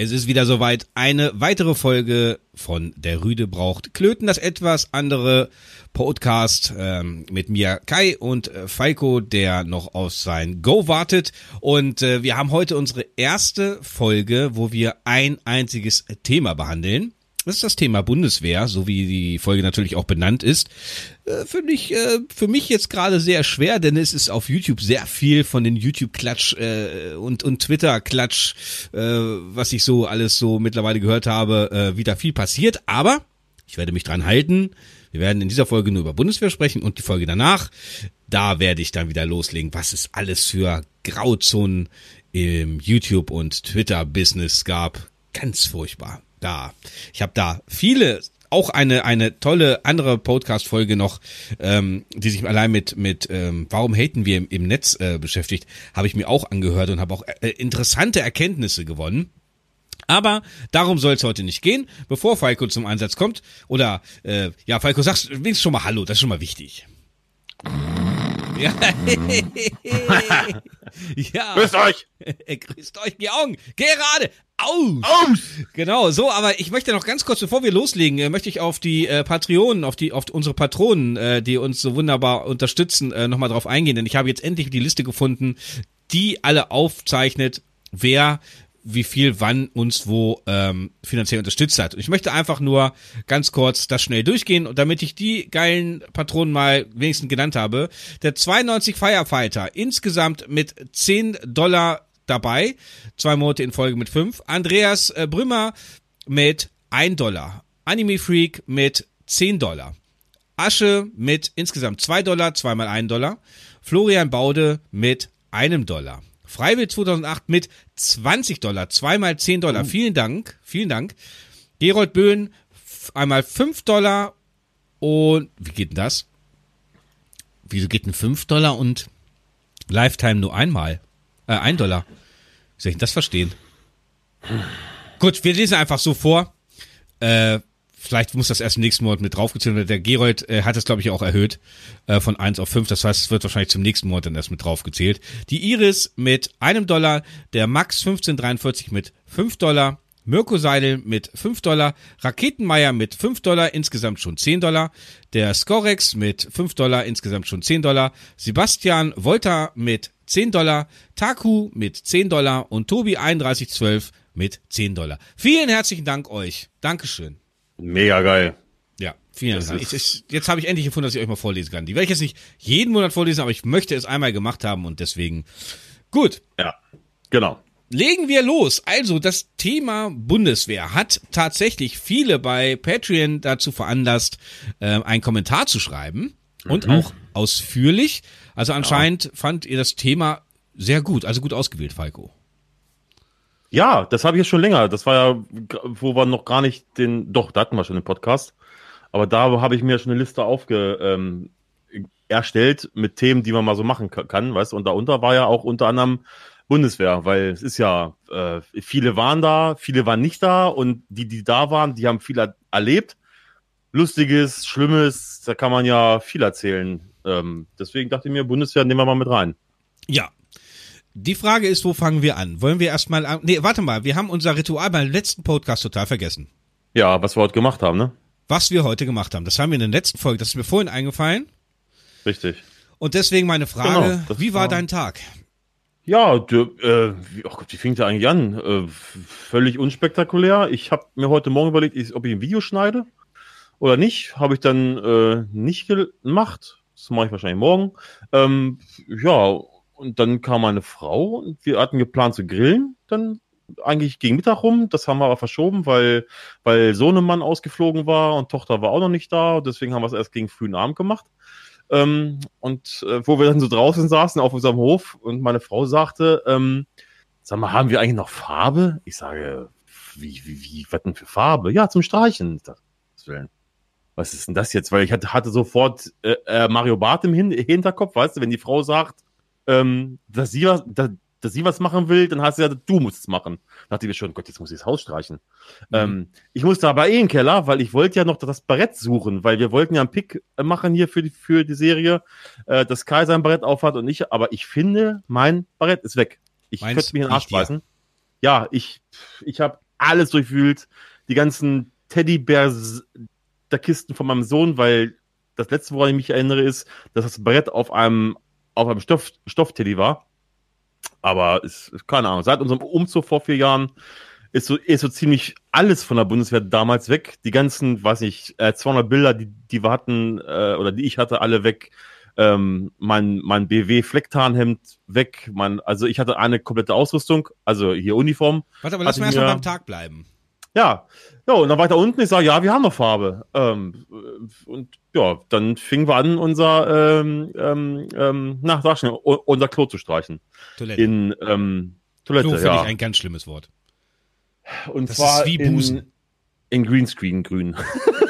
Es ist wieder soweit. Eine weitere Folge von Der Rüde braucht Klöten, das etwas andere Podcast ähm, mit mir Kai und äh, Falco, der noch auf sein Go wartet. Und äh, wir haben heute unsere erste Folge, wo wir ein einziges Thema behandeln. Das ist das Thema Bundeswehr, so wie die Folge natürlich auch benannt ist. Äh, Finde ich äh, für mich jetzt gerade sehr schwer, denn es ist auf YouTube sehr viel von den YouTube-Klatsch äh, und, und Twitter-Klatsch, äh, was ich so alles so mittlerweile gehört habe, äh, wieder viel passiert. Aber ich werde mich dran halten. Wir werden in dieser Folge nur über Bundeswehr sprechen und die Folge danach, da werde ich dann wieder loslegen, was es alles für Grauzonen im YouTube- und Twitter-Business gab. Ganz furchtbar da. Ich habe da viele auch eine eine tolle andere Podcast Folge noch, ähm, die sich allein mit mit ähm, warum haten wir im, im Netz äh, beschäftigt, habe ich mir auch angehört und habe auch äh, interessante Erkenntnisse gewonnen. Aber darum soll es heute nicht gehen, bevor Falco zum Einsatz kommt. Oder äh, ja, Falco, sagst wenigstens schon mal Hallo, das ist schon mal wichtig. Ja. ja. Grüßt euch! Grüßt euch, die Augen. Gerade. Aus. Aus. Genau, so, aber ich möchte noch ganz kurz, bevor wir loslegen, äh, möchte ich auf die äh, Patreonen, auf die, auf unsere Patronen, äh, die uns so wunderbar unterstützen, äh, nochmal drauf eingehen, denn ich habe jetzt endlich die Liste gefunden, die alle aufzeichnet, wer wie viel wann uns wo ähm, finanziell unterstützt hat. Und ich möchte einfach nur ganz kurz das schnell durchgehen und damit ich die geilen Patronen mal wenigstens genannt habe. Der 92 Firefighter insgesamt mit 10 Dollar dabei, zwei Monate in Folge mit 5. Andreas äh, Brümmer mit 1 Dollar. Anime Freak mit 10 Dollar. Asche mit insgesamt 2 Dollar, zweimal 1 Dollar. Florian Baude mit einem Dollar. Freiwill 2008 mit 20 Dollar, zweimal 10 Dollar. Uh. Vielen Dank, vielen Dank. Gerold Böhn einmal 5 Dollar und wie geht denn das? Wieso geht denn 5 Dollar und Lifetime nur einmal? Äh, 1 Dollar. Wie soll ich das verstehen? Gut, wir lesen einfach so vor. Äh, vielleicht muss das erst im nächsten Monat mit draufgezählt werden. Der Gerold äh, hat es, glaube ich, auch erhöht äh, von 1 auf 5. Das heißt, es wird wahrscheinlich zum nächsten Monat dann erst mit draufgezählt. Die Iris mit einem Dollar, der Max 1543 mit 5 Dollar, Mirko Seidel mit 5 Dollar, Raketenmeier mit 5 Dollar, insgesamt schon 10 Dollar, der Scorex mit 5 Dollar, insgesamt schon 10 Dollar, Sebastian Volta mit 10 Dollar, Taku mit 10 Dollar und Tobi 3112 mit 10 Dollar. Vielen herzlichen Dank euch. Dankeschön. Mega geil. Ja, vielen Dank. Ich, ich, jetzt habe ich endlich gefunden, dass ich euch mal vorlesen kann. Die werde ich jetzt nicht jeden Monat vorlesen, aber ich möchte es einmal gemacht haben und deswegen gut. Ja, genau. Legen wir los. Also, das Thema Bundeswehr hat tatsächlich viele bei Patreon dazu veranlasst, äh, einen Kommentar zu schreiben und mhm. auch ausführlich. Also anscheinend ja. fand ihr das Thema sehr gut, also gut ausgewählt, Falco. Ja, das habe ich jetzt schon länger. Das war ja, wo wir noch gar nicht den, doch, da hatten wir schon den Podcast. Aber da habe ich mir schon eine Liste aufge, ähm, erstellt mit Themen, die man mal so machen kann, weißt du, und darunter war ja auch unter anderem Bundeswehr, weil es ist ja, äh, viele waren da, viele waren nicht da und die, die da waren, die haben viel erlebt. Lustiges, Schlimmes, da kann man ja viel erzählen. Ähm, deswegen dachte ich mir, Bundeswehr nehmen wir mal mit rein. Ja, die Frage ist, wo fangen wir an? Wollen wir erstmal an? Nee, warte mal, wir haben unser Ritual beim letzten Podcast total vergessen. Ja, was wir heute gemacht haben, ne? Was wir heute gemacht haben. Das haben wir in der letzten Folge, das ist mir vorhin eingefallen. Richtig. Und deswegen meine Frage, genau, wie war, war, dein Tag? Ja, du, äh, wie, oh Gott, wie fing der eigentlich an? Äh, völlig unspektakulär. Ich habe mir heute Morgen überlegt, ob ich ein Video schneide oder nicht. Habe ich dann äh, nicht gemacht. Das mache ich wahrscheinlich morgen. Ähm, ja, und dann kam meine Frau und wir hatten geplant zu grillen. Dann eigentlich gegen Mittag rum. Das haben wir aber verschoben, weil, weil Sohnemann ausgeflogen war und Tochter war auch noch nicht da. Und deswegen haben wir es erst gegen frühen Abend gemacht. Ähm, und äh, wo wir dann so draußen saßen auf unserem Hof und meine Frau sagte, ähm, sag mal, haben wir eigentlich noch Farbe? Ich sage, wie, wie, wie, was denn für Farbe? Ja, zum Streichen. Was ist denn das jetzt? Weil ich hatte, hatte sofort äh, äh Mario Barth im Hin Hinterkopf, weißt du, wenn die Frau sagt, ähm, dass, sie was, dass, dass sie was machen will, dann hast du ja, du musst es machen. Da dachte ich mir schon, Gott, jetzt muss ich das Haus streichen. Mhm. Ähm, ich musste aber eh in den Keller, weil ich wollte ja noch das Barett suchen, weil wir wollten ja einen Pick machen hier für die, für die Serie, äh, dass Kai sein Barett aufhat und ich, aber ich finde, mein Barett ist weg. Ich Meinst könnte mich in den Arsch beißen. Ja, ich, ich habe alles durchwühlt. Die ganzen Teddybärs der Kisten von meinem Sohn, weil das letzte, woran ich mich erinnere, ist, dass das Brett auf einem, auf einem Stoff, Stoffteddy war. Aber ist, keine Ahnung, seit unserem Umzug vor vier Jahren ist so, ist so ziemlich alles von der Bundeswehr damals weg. Die ganzen, weiß ich, äh, 200 Bilder, die, die wir hatten, äh, oder die ich hatte, alle weg. Ähm, mein, mein BW Flecktarnhemd weg. Mein, also ich hatte eine komplette Ausrüstung, also hier Uniform. Warte, aber lass mal erstmal beim Tag bleiben. Ja, ja, und dann weiter unten, ich sage, ja, wir haben noch Farbe. Ähm, und ja, dann fingen wir an, unser, ähm, ähm, ähm na, sag schnell, unser Klo zu streichen. Toilette. In ähm, Toilette, Klo ja. finde ich ein ganz schlimmes Wort. Und Das zwar ist wie Busen. in, in Greenscreen grün.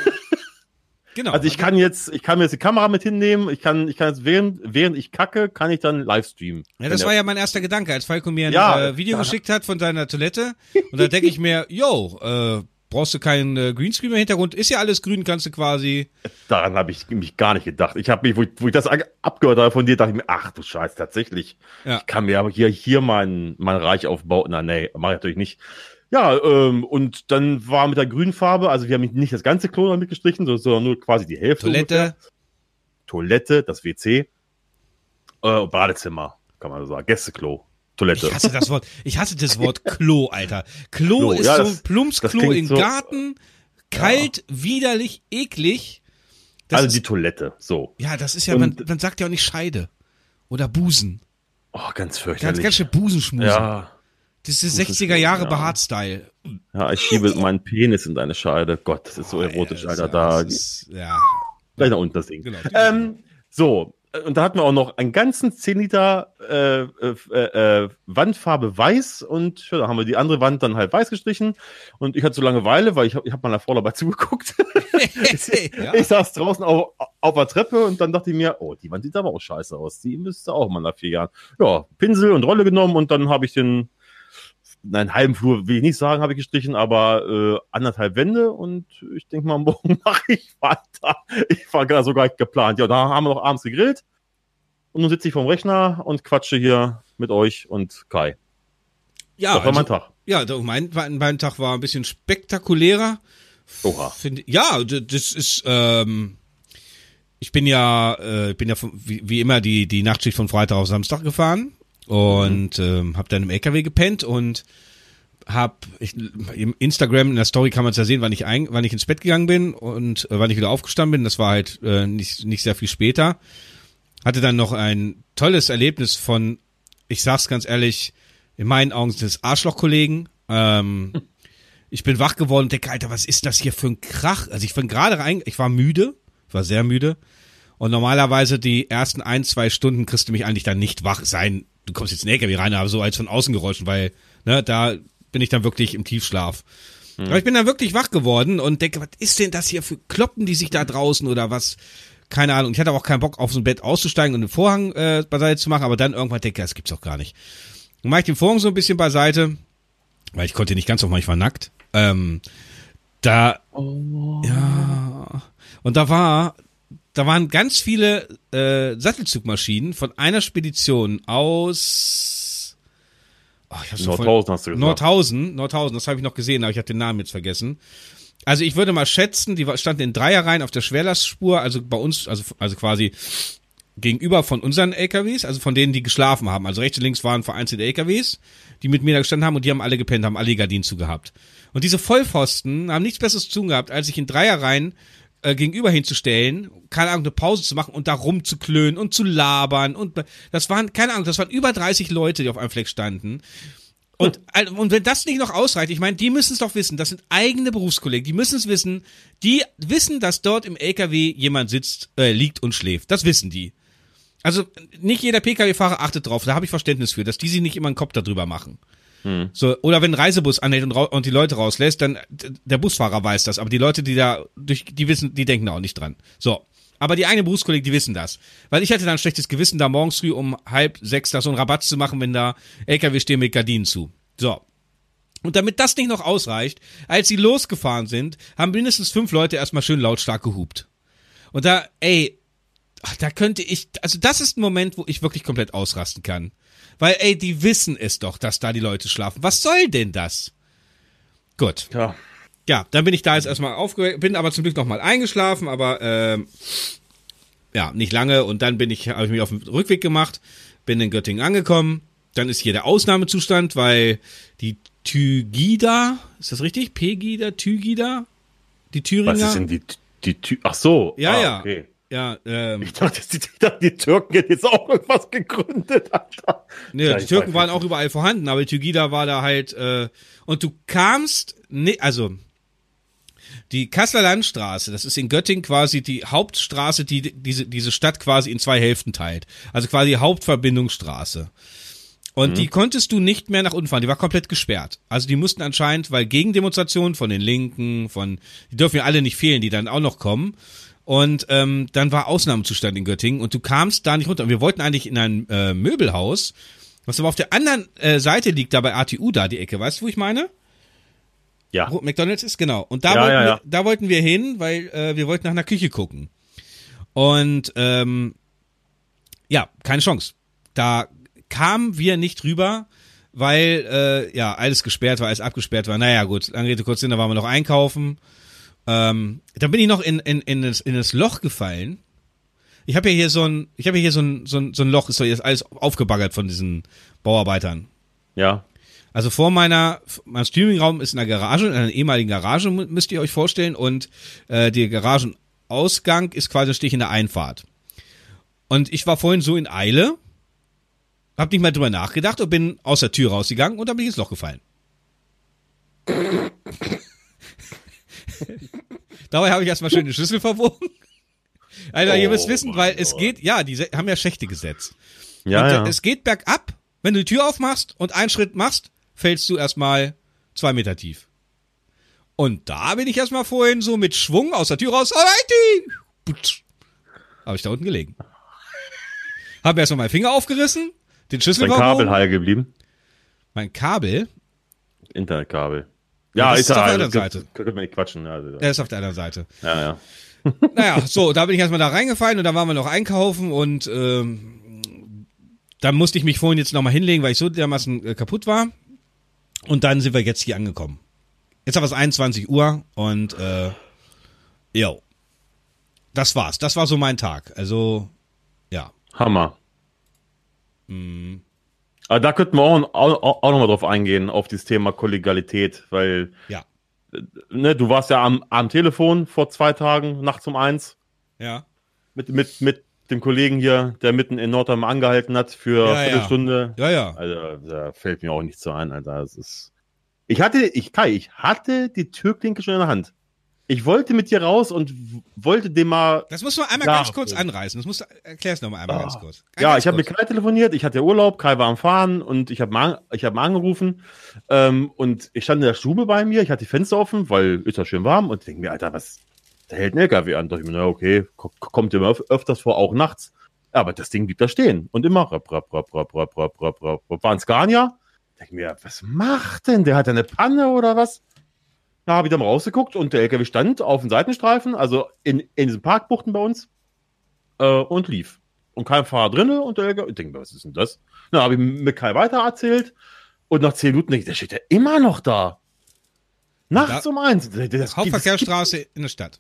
Genau. Also ich kann jetzt, ich kann mir jetzt die Kamera mit hinnehmen, ich kann, ich kann jetzt während, während ich kacke, kann ich dann Livestreamen. Ja, das war ja mein erster Gedanke, als Falco mir ein Ja, äh, Video geschickt hat von seiner Toilette. Und da denke ich mir, yo, äh, brauchst du keinen äh, Greenscreen im Hintergrund, ist ja alles grün, kannst du quasi. Daran habe ich mich gar nicht gedacht. Ich habe mich, wo ich, wo ich das abgehört habe von dir, dachte ich mir, ach du Scheiß, tatsächlich. Ja. Ich kann mir aber hier, hier mein, mein Reich aufbauen. Na, nee, mache ich natürlich nicht. Ja, ähm, und dann war mit der grünen Farbe, also wir haben nicht das ganze Klo damit gestrichen, so- sondern nur quasi die Hälfte. Toilette, ungefähr. Toilette, das WC, äh, Badezimmer, kann man so sagen. Gästeklo, Toilette. ich hasse das Wort, ich hasse das Wort Klo, Alter. Klo, Klo, ist ja, so ein Plumpsklo im so- Garten, kalt, widerlich, eklig. Das also die Toilette, so. ja, das ist ja, man, man sagt ja auch nicht Scheide. Oder Busen. Oh, ganz Ganz, fürchterlich. ganz schön Busenschmusen. ja, Das ist Busenschmusen, 60er Jahre ja. Behaart-Style. ja, ich schiebe meinen Penis in deine Scheide. Gott, das ist so erotisch, Ja, Alter. Da, ist- Ja. gleich nach unten das Ding. Genau. Ähm, so, äh, und da hatten wir auch noch einen ganzen 10 Liter äh, äh, äh, Wandfarbe weiß und ja, da haben wir die andere Wand dann halt weiß gestrichen. Und ich hatte so Langeweile, weil ich habe ich hab meiner Frau dabei zugeguckt. ja. Ich saß draußen auf, auf der Treppe und dann dachte ich mir, oh, die Wand sieht aber auch scheiße aus. Die müsste auch mal nach vier Jahren. Ja, Pinsel und Rolle genommen und dann habe ich den, nein, einen halben Flur will ich nicht sagen, habe ich gestrichen, aber äh, anderthalb Wände und ich denke mal, morgen mache ich weiter. Ich war gar so gar nicht geplant. Ja, da haben wir noch abends gegrillt und nun sitze ich vorm Rechner und quatsche hier mit euch und Kai. ja, das war mein also- Tag. Ja, mein, mein Tag war ein bisschen spektakulärer. Oha. Finde, ja, das ist, ähm, ich bin ja, äh, ich bin ja von, wie, wie immer die, die Nachtschicht von Freitag auf Samstag gefahren und ähm, habe dann im LKW gepennt und hab ich, im Instagram in der Story kann man es ja sehen, wann ich ein, wann ich ins Bett gegangen bin und äh, wann ich wieder aufgestanden bin. Das war halt äh, nicht nicht sehr viel später. Hatte dann noch ein tolles Erlebnis von, ich sag's ganz ehrlich, in meinen Augen des Arschlochkollegen. Ähm, ich bin wach geworden und denke, Alter, was ist das hier für ein Krach? Also ich bin gerade rein, ich war müde, ich war sehr müde. Und normalerweise die ersten ein, zwei Stunden kriegst du mich eigentlich dann nicht wach sein. Du kommst jetzt in den LKW rein, aber so als von außen geräuschen, weil, ne, da bin ich dann wirklich im Tiefschlaf. Aber ich bin dann wirklich wach geworden und denke, was ist denn das hier für Kloppen, die sich da draußen oder was? Keine Ahnung. Ich hatte auch keinen Bock, auf so ein Bett auszusteigen und den Vorhang äh, beiseite zu machen, aber dann irgendwann denke ich, das gibt's doch gar nicht. Dann mache ich den Vorhang so ein bisschen beiseite, weil ich konnte nicht ganz auf, ich war nackt. Ähm, da, ja, und da war, da waren ganz viele äh, Sattelzugmaschinen von einer Spedition aus, oh, schon voll- Nordhausen hast du gesagt. Nordhausen, Nordhausen, das habe ich noch gesehen, aber ich habe den Namen jetzt vergessen. Also ich würde mal schätzen, die standen in Dreierreihen auf der Schwerlastspur, also bei uns, also, also quasi gegenüber von unseren LKWs, also von denen, die geschlafen haben. Also rechts und links waren vereinzelte LKWs, die mit mir da gestanden haben und die haben alle gepennt, haben alle die Gardinen zugehabt. Und diese Vollpfosten haben nichts Besseres zu tun gehabt, als sich in Dreierreihen äh, gegenüber hinzustellen, keine Ahnung, eine Pause zu machen und da rumzuklönen und zu labern und das waren, keine Ahnung, das waren über 30 Leute, die auf einem Fleck standen. Und, al- und wenn das nicht noch ausreicht, ich meine, die müssen es doch wissen, das sind eigene Berufskollegen, die müssen es wissen, die wissen, dass dort im LKW jemand sitzt, äh, liegt und schläft. Das wissen die. Also nicht jeder Pkw-Fahrer achtet drauf, da habe ich Verständnis für, dass die sich nicht immer einen Kopf darüber machen. So, oder wenn ein Reisebus anhält und, und die Leute rauslässt, dann der Busfahrer weiß das, aber die Leute, die da durch, die wissen, die denken auch nicht dran. So. Aber die eigenen Berufskollegen, die wissen das. Weil ich hätte dann ein schlechtes Gewissen, da morgens früh um halb sechs da so einen Rabatt zu machen, wenn da LKW stehen mit Gardinen zu. So. Und damit das nicht noch ausreicht, als sie losgefahren sind, haben mindestens fünf Leute erstmal schön lautstark gehupt. Und da, ey, da könnte ich, also das ist ein Moment, wo ich wirklich komplett ausrasten kann. Weil, ey, die wissen es doch, dass da die Leute schlafen. Was soll denn das? Gut. Ja. Ja, dann bin ich da jetzt erstmal aufgeweckt, bin aber zum Glück nochmal eingeschlafen, aber ähm, ja, nicht lange. Und dann bin ich, habe ich mich auf den Rückweg gemacht, bin in Göttingen angekommen. Dann ist hier der Ausnahmezustand, weil die Tygida, ist das richtig? Pegida, Tygida? Die Thüringer? Was ist denn die, die, Tü Ach so. Ja, ah, ja. Okay. Ja, ähm, Ich dachte, die, ich dachte, die Türken hätten jetzt auch irgendwas gegründet. Alter. nee, Ja, die Türken waren auch überall vorhanden, aber die war da halt, äh, und du kamst, ne, also, die Kasseler Landstraße, das ist in Göttingen quasi die Hauptstraße, die diese, diese Stadt quasi in zwei Hälften teilt. Also quasi die Hauptverbindungsstraße. Und die konntest du nicht mehr nach unten fahren, die war komplett gesperrt. Also die mussten anscheinend, weil Gegendemonstrationen von den Linken, von, die dürfen ja alle nicht fehlen, die dann auch noch kommen. Und ähm, dann war Ausnahmezustand in Göttingen und du kamst da nicht runter. Und wir wollten eigentlich in ein äh, Möbelhaus, was aber auf der anderen äh, Seite liegt, da bei ATU da die Ecke, weißt du, wo ich meine? Ja. Wo McDonalds ist, genau. Und da, Ja, wollten, ja, ja. Wir, da wollten wir hin, weil äh, wir wollten nach einer Küche gucken. Und ähm, ja, keine Chance. Da kamen wir nicht rüber, weil äh, ja alles gesperrt war, alles abgesperrt war. Naja, gut, lange Rede, kurz Sinn, da waren wir noch einkaufen. Ähm, dann bin ich noch in, in, in, das, in das Loch gefallen. Ich habe ja hier so ein, ich habe hier so ein, so ein, so ein Loch, ist doch jetzt alles aufgebaggert von diesen Bauarbeitern. Ja. Also vor meiner, mein Streamingraum ist in einer Garage, in einer ehemaligen Garage, mü- müsst ihr euch vorstellen. Und äh, der Garagenausgang ist quasi ein Stich in der Einfahrt. Und ich war vorhin so in Eile, hab nicht mal drüber nachgedacht und bin aus der Tür rausgegangen und dann bin ich ins Loch gefallen. Dabei habe ich erstmal schön den Schlüssel verbogen. Alter, ihr Oh müsst wissen, mein weil es Gott. geht, ja, die haben ja Schächte gesetzt. Ja, und ja. es geht bergab. Wenn du die Tür aufmachst und einen Schritt machst, fällst du erstmal zwei Meter tief. Und da bin ich erstmal vorhin so mit Schwung aus der Tür raus. Habe ich da unten gelegen. Habe erstmal meinen Finger aufgerissen, den Schlüssel Dein Kabel heil geblieben. mein Kabel, Internetkabel. Ja, ist ist auf der also, anderen Seite. Könnte man nicht quatschen. Also, der ist auf der anderen Seite. ja, ja. Naja, so, da bin ich erstmal da reingefallen und da waren wir noch einkaufen und ähm, dann musste ich mich vorhin jetzt nochmal hinlegen, weil ich so dermaßen äh, kaputt war. Und dann sind wir jetzt hier angekommen. Jetzt haben wir es 21 Uhr und äh, jo. Das war's. Das war so mein Tag. Also, ja. Hammer. Mhm. Aber da könnten wir auch, auch, auch nochmal drauf eingehen, auf dieses Thema Kollegialität, weil Ja. ne, du warst ja am, am Telefon vor zwei Tagen, nachts um eins, Ja. mit, mit, mit dem Kollegen hier, der mitten in Nordheim angehalten hat für Ja, eine Viertelstunde. Ja, ja. Also, da fällt mir auch nichts so ein, Alter. Das ist. Ich hatte, ich, Kai, ich hatte die Türklinke schon in der Hand. Ich wollte mit dir raus und wollte dem mal. Das muss man einmal ganz kurz anreißen. Das musst du, erklär's nochmal einmal Ah. ganz kurz. Ja, Ganz ich habe mit. Kai telefoniert, ich hatte Urlaub, Kai war am Fahren und ich habe mal, ich hab mal angerufen ähm, und ich stand in der Stube bei mir, ich hatte die Fenster offen, weil ist ja schön warm und denke mir, Alter, was, da hält ein LKW an. Da dachte ich mir, na okay, ko- kommt immer öf öfters vor, auch nachts. Aber das Ding blieb da stehen und immer rap, rap, rap, rap, rap, rap, rap, rap. War ein Scania. Denke mir, was macht denn? Der hat eine Panne oder was? Da habe ich dann rausgeguckt und der LKW stand auf dem Seitenstreifen, also in, in diesen Parkbuchten bei uns äh, und lief. Und kein Fahrer drinne und der LKW, ich denke mir, was ist denn das? Na, habe ich mit Kai weiter erzählt und nach zehn Minuten denke ich, der steht ja immer noch da. Nachts Da- um eins. Das, das, Hauptverkehrsstraße in der Stadt.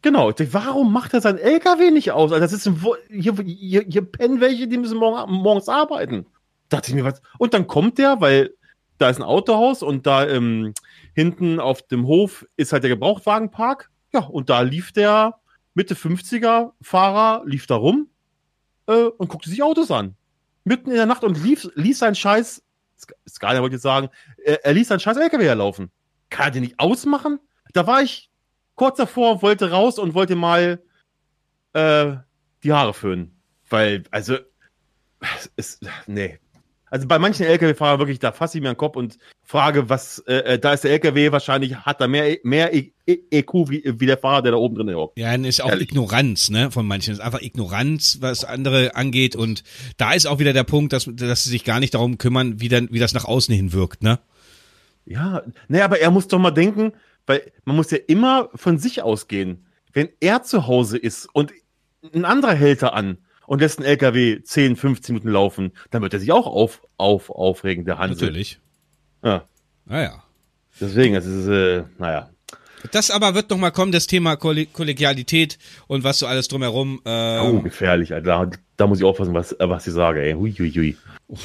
Genau. Warum macht er sein LKW nicht aus? Alter, das ist ein, hier, hier, hier pennen welche, die müssen morgen, morgens arbeiten. Dachte ich mir, was? Und dann kommt der, weil da ist ein Autohaus und da ähm, hinten auf dem Hof ist halt der Gebrauchtwagenpark. Ja, und da lief der Mitte 50er Fahrer, lief da rum äh, und guckte sich Autos an. Mitten in der Nacht und lief, ließ sein Scheiß, Sk- Scania wollte ich sagen, er, er ließ sein Scheiß LKW herlaufen. Kann er den nicht ausmachen? Da war ich kurz davor, wollte raus und wollte mal äh, die Haare föhnen. Weil, also, es nee. Also bei manchen LKW-Fahrern wirklich, da fasse ich mir den Kopf und frage, was, äh, äh, da ist der LKW wahrscheinlich, hat da mehr, mehr E- E- EQ wie, wie der Fahrer, der da oben drin hockt. Ja, dann ist auch Ehrlich. Ignoranz, ne, von manchen. Das ist einfach Ignoranz, was andere angeht. Und da ist auch wieder der Punkt, dass, dass sie sich gar nicht darum kümmern, wie dann, wie das nach außen hin wirkt, ne? Ja, nee, aber er muss doch mal denken, weil man muss ja immer von sich ausgehen. Wenn er zu Hause ist und ein anderer hält da an und lässt einen LKW 10, 15 Minuten laufen, dann wird er sich auch auf, auf, aufregen, der Hansel. Natürlich. Ja. Naja. Deswegen, es ist, äh, naja. Das aber wird noch mal kommen, das Thema Kollegialität und was so alles drumherum. Ähm, oh, gefährlich, Alter. Da muss ich aufpassen, was, was ich sage, ey. Hui, hui, hui.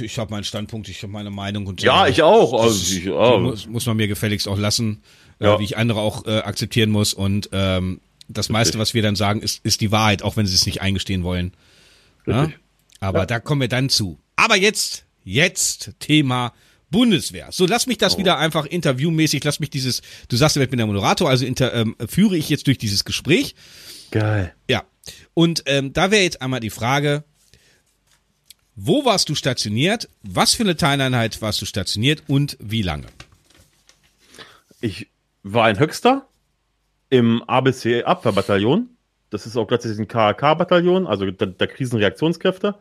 Ich habe meinen Standpunkt, ich habe meine Meinung. Und ja, ich auch. Also, ich, oh. muss, muss man mir gefälligst auch lassen, äh, ja. äh, wie ich andere auch äh, akzeptieren muss. Und ähm, das meiste, was wir dann sagen, ist, ist die Wahrheit, auch wenn sie es nicht eingestehen wollen. Ja? Aber ja. da kommen wir dann zu. Aber jetzt, jetzt Thema Bundeswehr. So, lass mich das oh. wieder einfach interviewmäßig, lass mich dieses, du sagst, ich bin der Moderator, also inter, ähm, führe ich jetzt durch dieses Gespräch. Geil. Ja. Und ähm, da wäre jetzt einmal die Frage, wo warst du stationiert? Was für eine Teileinheit warst du stationiert und wie lange? Ich war in Höxter im ABC Abwehrbataillon. Das ist auch gleichzeitig ein KAK-Bataillon, also der, der Krisenreaktionskräfte.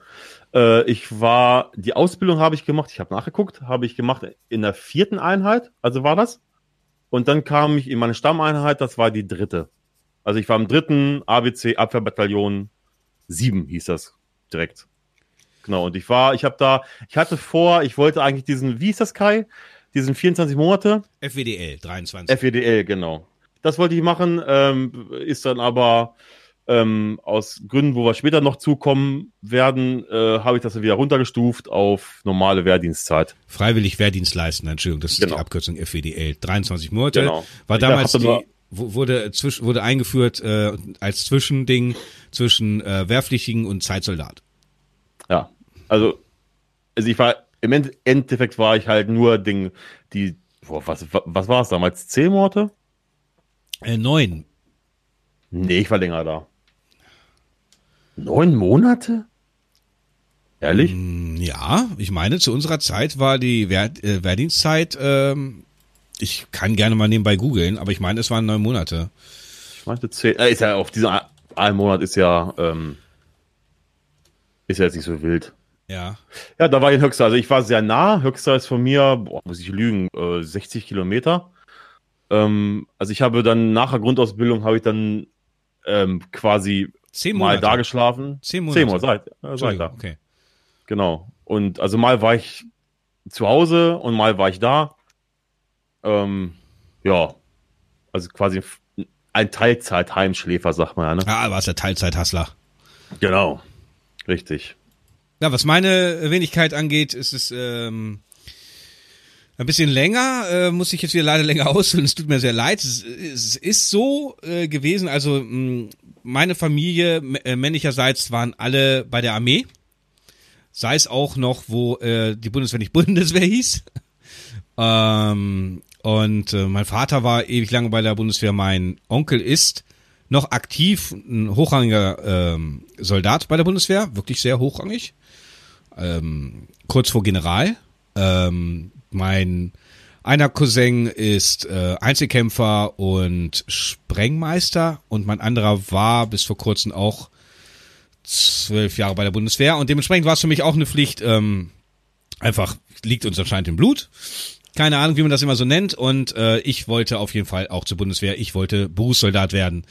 Äh, ich war, die Ausbildung habe ich gemacht, ich habe nachgeguckt, habe ich gemacht in der vierten Einheit, also war das. Und dann kam ich in meine Stammeinheit, das war die dritte. Also ich war im dritten ABC Abwehrbataillon 7 hieß das direkt. Genau, und ich war, ich habe da, ich hatte vor, ich wollte eigentlich diesen, wie hieß das Kai? Diesen 24 Monate? FWDL, 23. FWDL, genau. Das wollte ich machen, ähm, ist dann aber ähm, aus Gründen, wo wir später noch zukommen werden, äh, habe ich das dann wieder runtergestuft auf normale Wehrdienstzeit. Freiwillig Wehrdienst leisten, Entschuldigung, das ist genau. die Abkürzung FWDL. 23 Monate. Genau. War damals die, wurde, zwisch, wurde eingeführt äh, als Zwischending zwischen äh, Wehrpflichtigen und Zeitsoldat. Ja, also, also ich war, im Endeffekt war ich halt nur Ding, die, boah, was, was war es damals? Zehn Monate? Äh, neun. Nee, ich war länger da. Neun Monate? Ehrlich? Mm, ja, ich meine, zu unserer Zeit war die Wehr, äh, Wehrdienstzeit, ähm, ich kann gerne mal nebenbei googeln, aber ich meine, es waren neun Monate. Ich meinte zehn, äh, ist ja auf diesen einen Monat ist ja, ähm, ist ja jetzt nicht so wild. Ja. Ja, da war ich in Höxter. Also ich war sehr nah. Höxter ist von mir, boah, muss ich lügen, äh, 60 Kilometer. Ähm, also ich habe dann nach der Grundausbildung habe ich dann ähm, quasi Zehn mal da geschlafen. Zehn Monate. Zehn Monate, seit, seit da. Okay. Genau. Und also mal war ich zu Hause und mal war ich da. Ähm, ja. Also quasi ein Teilzeit-Heimschläfer, sagt man ja, ne? Ja, warst der Teilzeit-Hassler. Genau. Richtig. Ja, was meine Wenigkeit angeht, ist es ähm, ein bisschen länger, äh, muss ich jetzt wieder leider länger ausholen. Es tut mir sehr leid. Es, es ist so äh, gewesen, also mh, meine Familie äh, männlicherseits waren alle bei der Armee. Sei es auch noch, wo äh, die Bundeswehr nicht Bundeswehr hieß. ähm, und äh, mein Vater war ewig lange bei der Bundeswehr. Mein Onkel ist noch aktiv, ein hochrangiger ähm, Soldat bei der Bundeswehr, wirklich sehr hochrangig. Ähm, kurz vor General. Ähm, mein einer Cousin ist äh, Einzelkämpfer und Sprengmeister und mein anderer war bis vor kurzem auch zwölf Jahre bei der Bundeswehr und dementsprechend war es für mich auch eine Pflicht, ähm, einfach liegt uns anscheinend im Blut. Keine Ahnung, wie man das immer so nennt und äh, ich wollte auf jeden Fall auch zur Bundeswehr. Ich wollte Berufssoldat werden.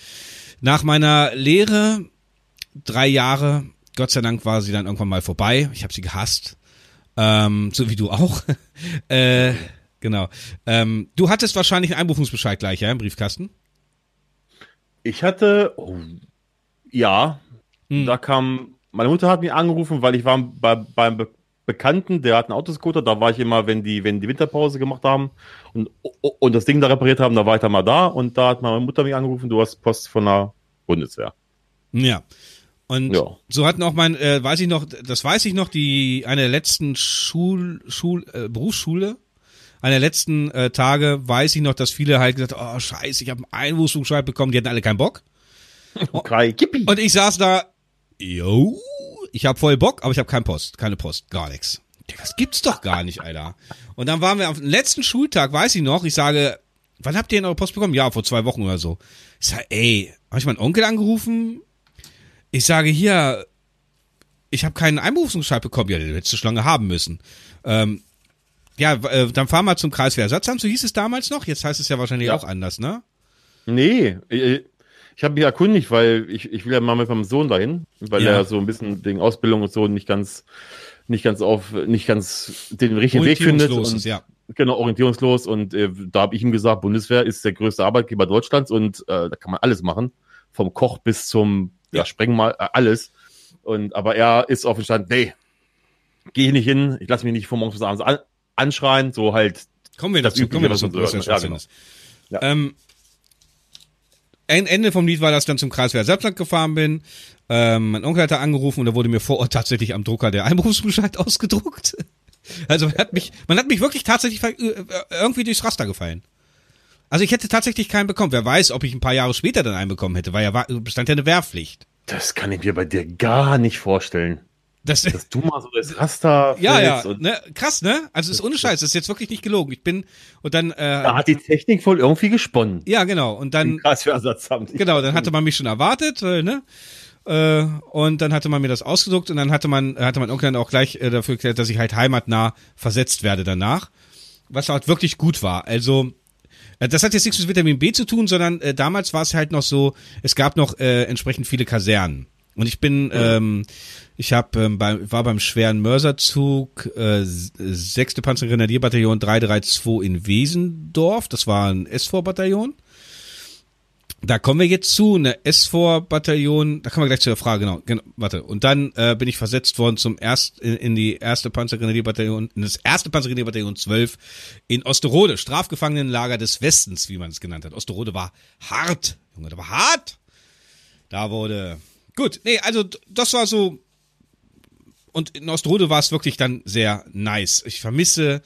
Nach meiner Lehre, drei Jahre, Gott sei Dank war sie dann irgendwann mal vorbei. Ich habe sie gehasst. Ähm, so wie du auch. äh, genau. Ähm, du hattest wahrscheinlich einen Einberufungsbescheid gleich, ja, im Briefkasten? Ich hatte, oh, ja, hm. da kam, meine Mutter hat mich angerufen, weil ich war bei, beim Be Bekannten, der hat einen Autoscooter, da war ich immer, wenn die, wenn die Winterpause gemacht haben und, und das Ding da repariert haben, da war ich dann mal da und da hat meine Mutter mich angerufen, du hast Post von der Bundeswehr. Ja. Und ja. so hatten auch mein, äh, weiß ich noch, das weiß ich noch, die eine der letzten Schul, Schul, äh, Berufsschule, eine der letzten äh, Tage weiß ich noch, dass viele halt gesagt, oh scheiße, ich habe einen Einwurfsbescheid bekommen, die hatten alle keinen Bock. Okay, und ich saß da, yo, ich habe voll Bock, aber ich habe keinen Post, keine Post, gar nichts. Das gibt's doch gar nicht, Alter. Und dann waren wir auf dem letzten Schultag, weiß ich noch, ich sage, wann habt ihr denn eure Post bekommen? Ja, vor zwei Wochen oder so. Ich sage, ey, habe ich meinen Onkel angerufen? Ich sage hier, ich habe keinen Einberufungsbescheid bekommen. Ja, den hättest du schon lange haben müssen. Ähm, ja, äh, dann fahr mal zum Kreiswehrersatzamt, so hieß es damals noch. Jetzt heißt es ja wahrscheinlich ja. auch anders, ne? Nee, ich, ich habe mich erkundigt, weil ich, ich will ja mal mit meinem Sohn dahin, weil ja. er so ein bisschen wegen Ausbildung und so nicht ganz, nicht ganz auf, nicht ganz den richtigen Weg findet. Und, ist, ja. Genau, orientierungslos. Und äh, da habe ich ihm gesagt, Bundeswehr ist der größte Arbeitgeber Deutschlands und äh, da kann man alles machen. Vom Koch bis zum ja, Ja. Sprengmal, äh, alles. Und aber er ist auf dem Stand, nee, gehe ich nicht hin, ich lasse mich nicht von morgens bis abends an, anschreien, so halt. Kommen wir Das dazu, kommen wir dazu, so Ja, ist. Ja. Ähm, ein Ende vom Lied war, dass ich dann zum Kreiswehr Selbstland gefahren bin. Ähm, mein Onkel hat da angerufen und da wurde mir vor Ort tatsächlich am Drucker der Einberufsbescheid ausgedruckt. Also man hat mich, man hat mich wirklich tatsächlich ver- äh, irgendwie durchs Raster gefallen. Also ich hätte tatsächlich keinen bekommen. Wer weiß, ob ich ein paar Jahre später dann einen bekommen hätte, weil ja bestand ja eine Wehrpflicht. Das kann ich mir bei dir gar nicht vorstellen. Das, Dass du mal so das Raster ja, ja, ne, krass, ne? Also ist ohne Scheiß, das ist jetzt wirklich nicht gelogen. Ich bin und dann, da äh, hat die Technik wohl irgendwie gesponnen. ja genau und dann Krass für Ersatzamt. Genau, dann hatte man mich schon erwartet, äh, ne? Äh, und dann hatte man mir das ausgedruckt und dann hatte man, hatte mein Onkel dann auch gleich äh, dafür erklärt, dass ich halt heimatnah versetzt werde danach. Was halt wirklich gut war. Also, äh, das hat jetzt nichts mit Vitamin B zu tun, sondern äh, damals war es halt noch so, es gab noch äh, entsprechend viele Kasernen. Und ich bin, ähm, ich hab, ähm, bei, war beim schweren Mörserzug äh, 6. Panzergrenadierbataillon 332 in Wesendorf. Das war ein S-4-Bataillon. Da kommen wir jetzt zu, eine S4-Bataillon, da kommen wir gleich zu der Frage, genau, genau warte. Und dann äh, bin ich versetzt worden zum erst in, in die erste Panzergrenadierbataillon, in das erste Panzergrenadierbataillon 12 in Osterode, Strafgefangenenlager des Westens, wie man es genannt hat. Osterode war hart, Junge, da war hart. Da wurde, gut, nee, also das war so, und in Osterode war es wirklich dann sehr nice. Ich vermisse,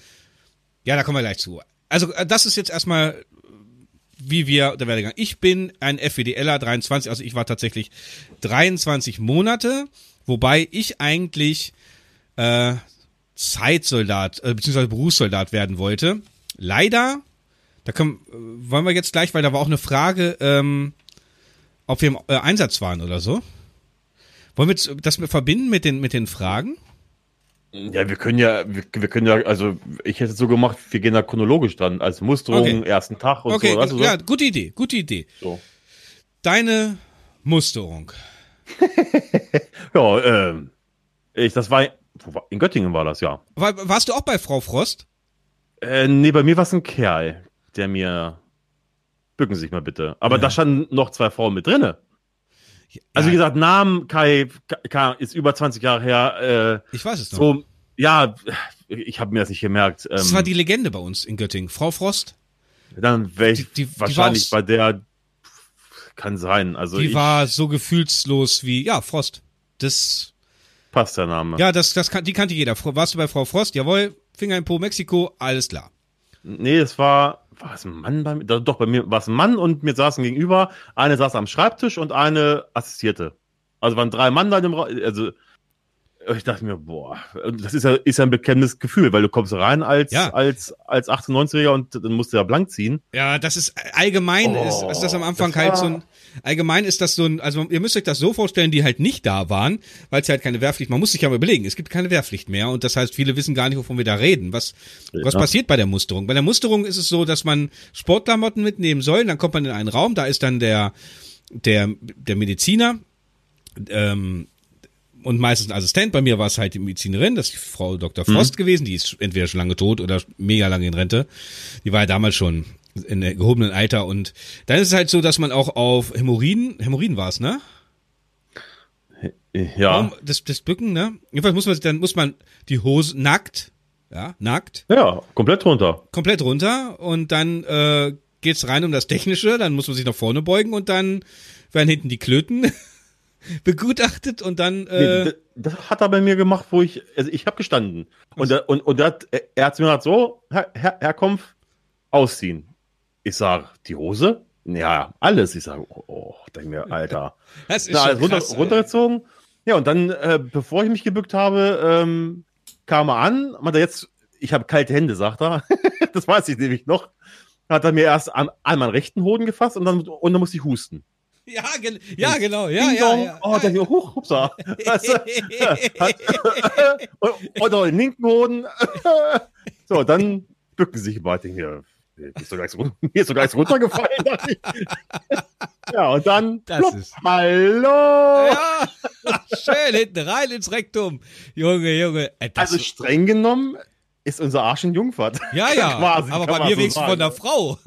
ja, da kommen wir gleich zu. Also äh, das ist jetzt erstmal wie wir der Werdegang. Ich bin ein FWDLer 23, also ich war tatsächlich 23 Monate, wobei ich eigentlich äh, Zeitsoldat äh, beziehungsweise Berufssoldat werden wollte. Leider, da können, äh, wollen wir jetzt gleich, weil da war auch eine Frage, ähm, ob wir im äh, Einsatz waren oder so. Wollen wir das verbinden mit den mit den Fragen? Ja, wir können ja, wir, wir können ja, also ich hätte es so gemacht, wir gehen da chronologisch dran, als Musterung, Okay. ersten Tag und Okay, so. Weißt du, ja, gute Idee, gute Idee. so. Deine Musterung. Ja, ähm, ich, das war, war, in Göttingen war das, ja. War, warst du auch bei Frau Frost? Äh, nee, bei mir war es ein Kerl, der mir, bücken Sie sich mal bitte. Aber Ja. da standen noch zwei Frauen mit drinne. Also wie gesagt, Namen Kai, Kai ist über 20 Jahre her. Äh, Ich weiß es noch. so, ja, ich habe mir das nicht gemerkt. Ähm, Das war die Legende bei uns in Göttingen. Frau Frost, dann wäre ich die- die- die wahrscheinlich war bei der. Kann sein. Also die ich, war so gefühlslos wie, ja, Frost. Das, passt der Name. ja, das, das kan die kannte jeder. Warst du bei Frau Frost? Jawohl. Finger in Po, Mexiko, alles klar. Nee, es war, war es ein Mann bei mir? Doch, bei mir war es ein Mann und mir saßen gegenüber. Eine saß am Schreibtisch und eine assistierte. Also waren drei Mann da in dem Raum. Also ich dachte mir, boah, das ist ja, ist ja ein bekennendes Gefühl, weil du kommst rein als, Ja. als, als 18-, 19-Jähriger und dann musst du ja blank ziehen. Ja, das ist allgemein Oh, ist, ist das am Anfang das halt so ein allgemein ist das so ein also ihr müsst euch das so vorstellen, die halt nicht da waren, weil es halt keine Wehrpflicht, man muss sich aber überlegen, es gibt keine Wehrpflicht mehr und das heißt, viele wissen gar nicht, wovon wir da reden. Was was Ja. passiert bei der Musterung? Bei der Musterung ist es so, dass man Sportklamotten mitnehmen soll, dann kommt man in einen Raum, da ist dann der der der Mediziner ähm, und meistens ein Assistent. Bei mir war es halt die Medizinerin, das ist die Frau Dr. Frost gewesen, die ist entweder schon lange tot oder mega lange in Rente. Die war ja damals schon in gehobenen Alter und dann ist es halt so, dass man auch auf Hämorrhoiden, Hämorrhoiden war es, ne? Ja. Das, das Bücken, ne? Jedenfalls muss man, dann muss man die Hose nackt, ja, nackt, Ja, komplett runter. komplett runter und dann äh, geht's rein um das Technische, dann muss man sich nach vorne beugen und dann werden hinten die Klöten begutachtet und dann Nee, äh, d- das hat er bei mir gemacht, wo ich, also ich habe gestanden. Und, der, und, und der, hat- er hat mir gesagt, so, Herr, Herr, Herkunft, ausziehen. Ich sag, die Hose? Ja, alles. Ich sage, oh, oh denk mir, Alter. das ist Na, schon alles runter, krass, ey. runtergezogen. Ja, und dann, äh, bevor ich mich gebückt habe, ähm, kam er an, meinte jetzt, ich habe kalte Hände, sagt er. das weiß ich nämlich noch. Hat er mir erst an, an meinen rechten Hoden gefasst und dann, und dann musste ich husten. Ja, gen ja, genau, ja, Ding ja, ja. Oh, dann, huch, hupsa. Weißt du? auch den linken Hoden. so, dann bücken sie sich. Ich denke mir, ist run- mir ist sogar eins runtergefallen. ja, und dann, Das plupp, ist- hallo. Ja, schön hinten rein ins Rektum. Junge, Junge. Das Also streng genommen ist unser Arsch in Jungfahrt. Ja, ja. Quasi, aber bei mir so wenigstens von der Frau.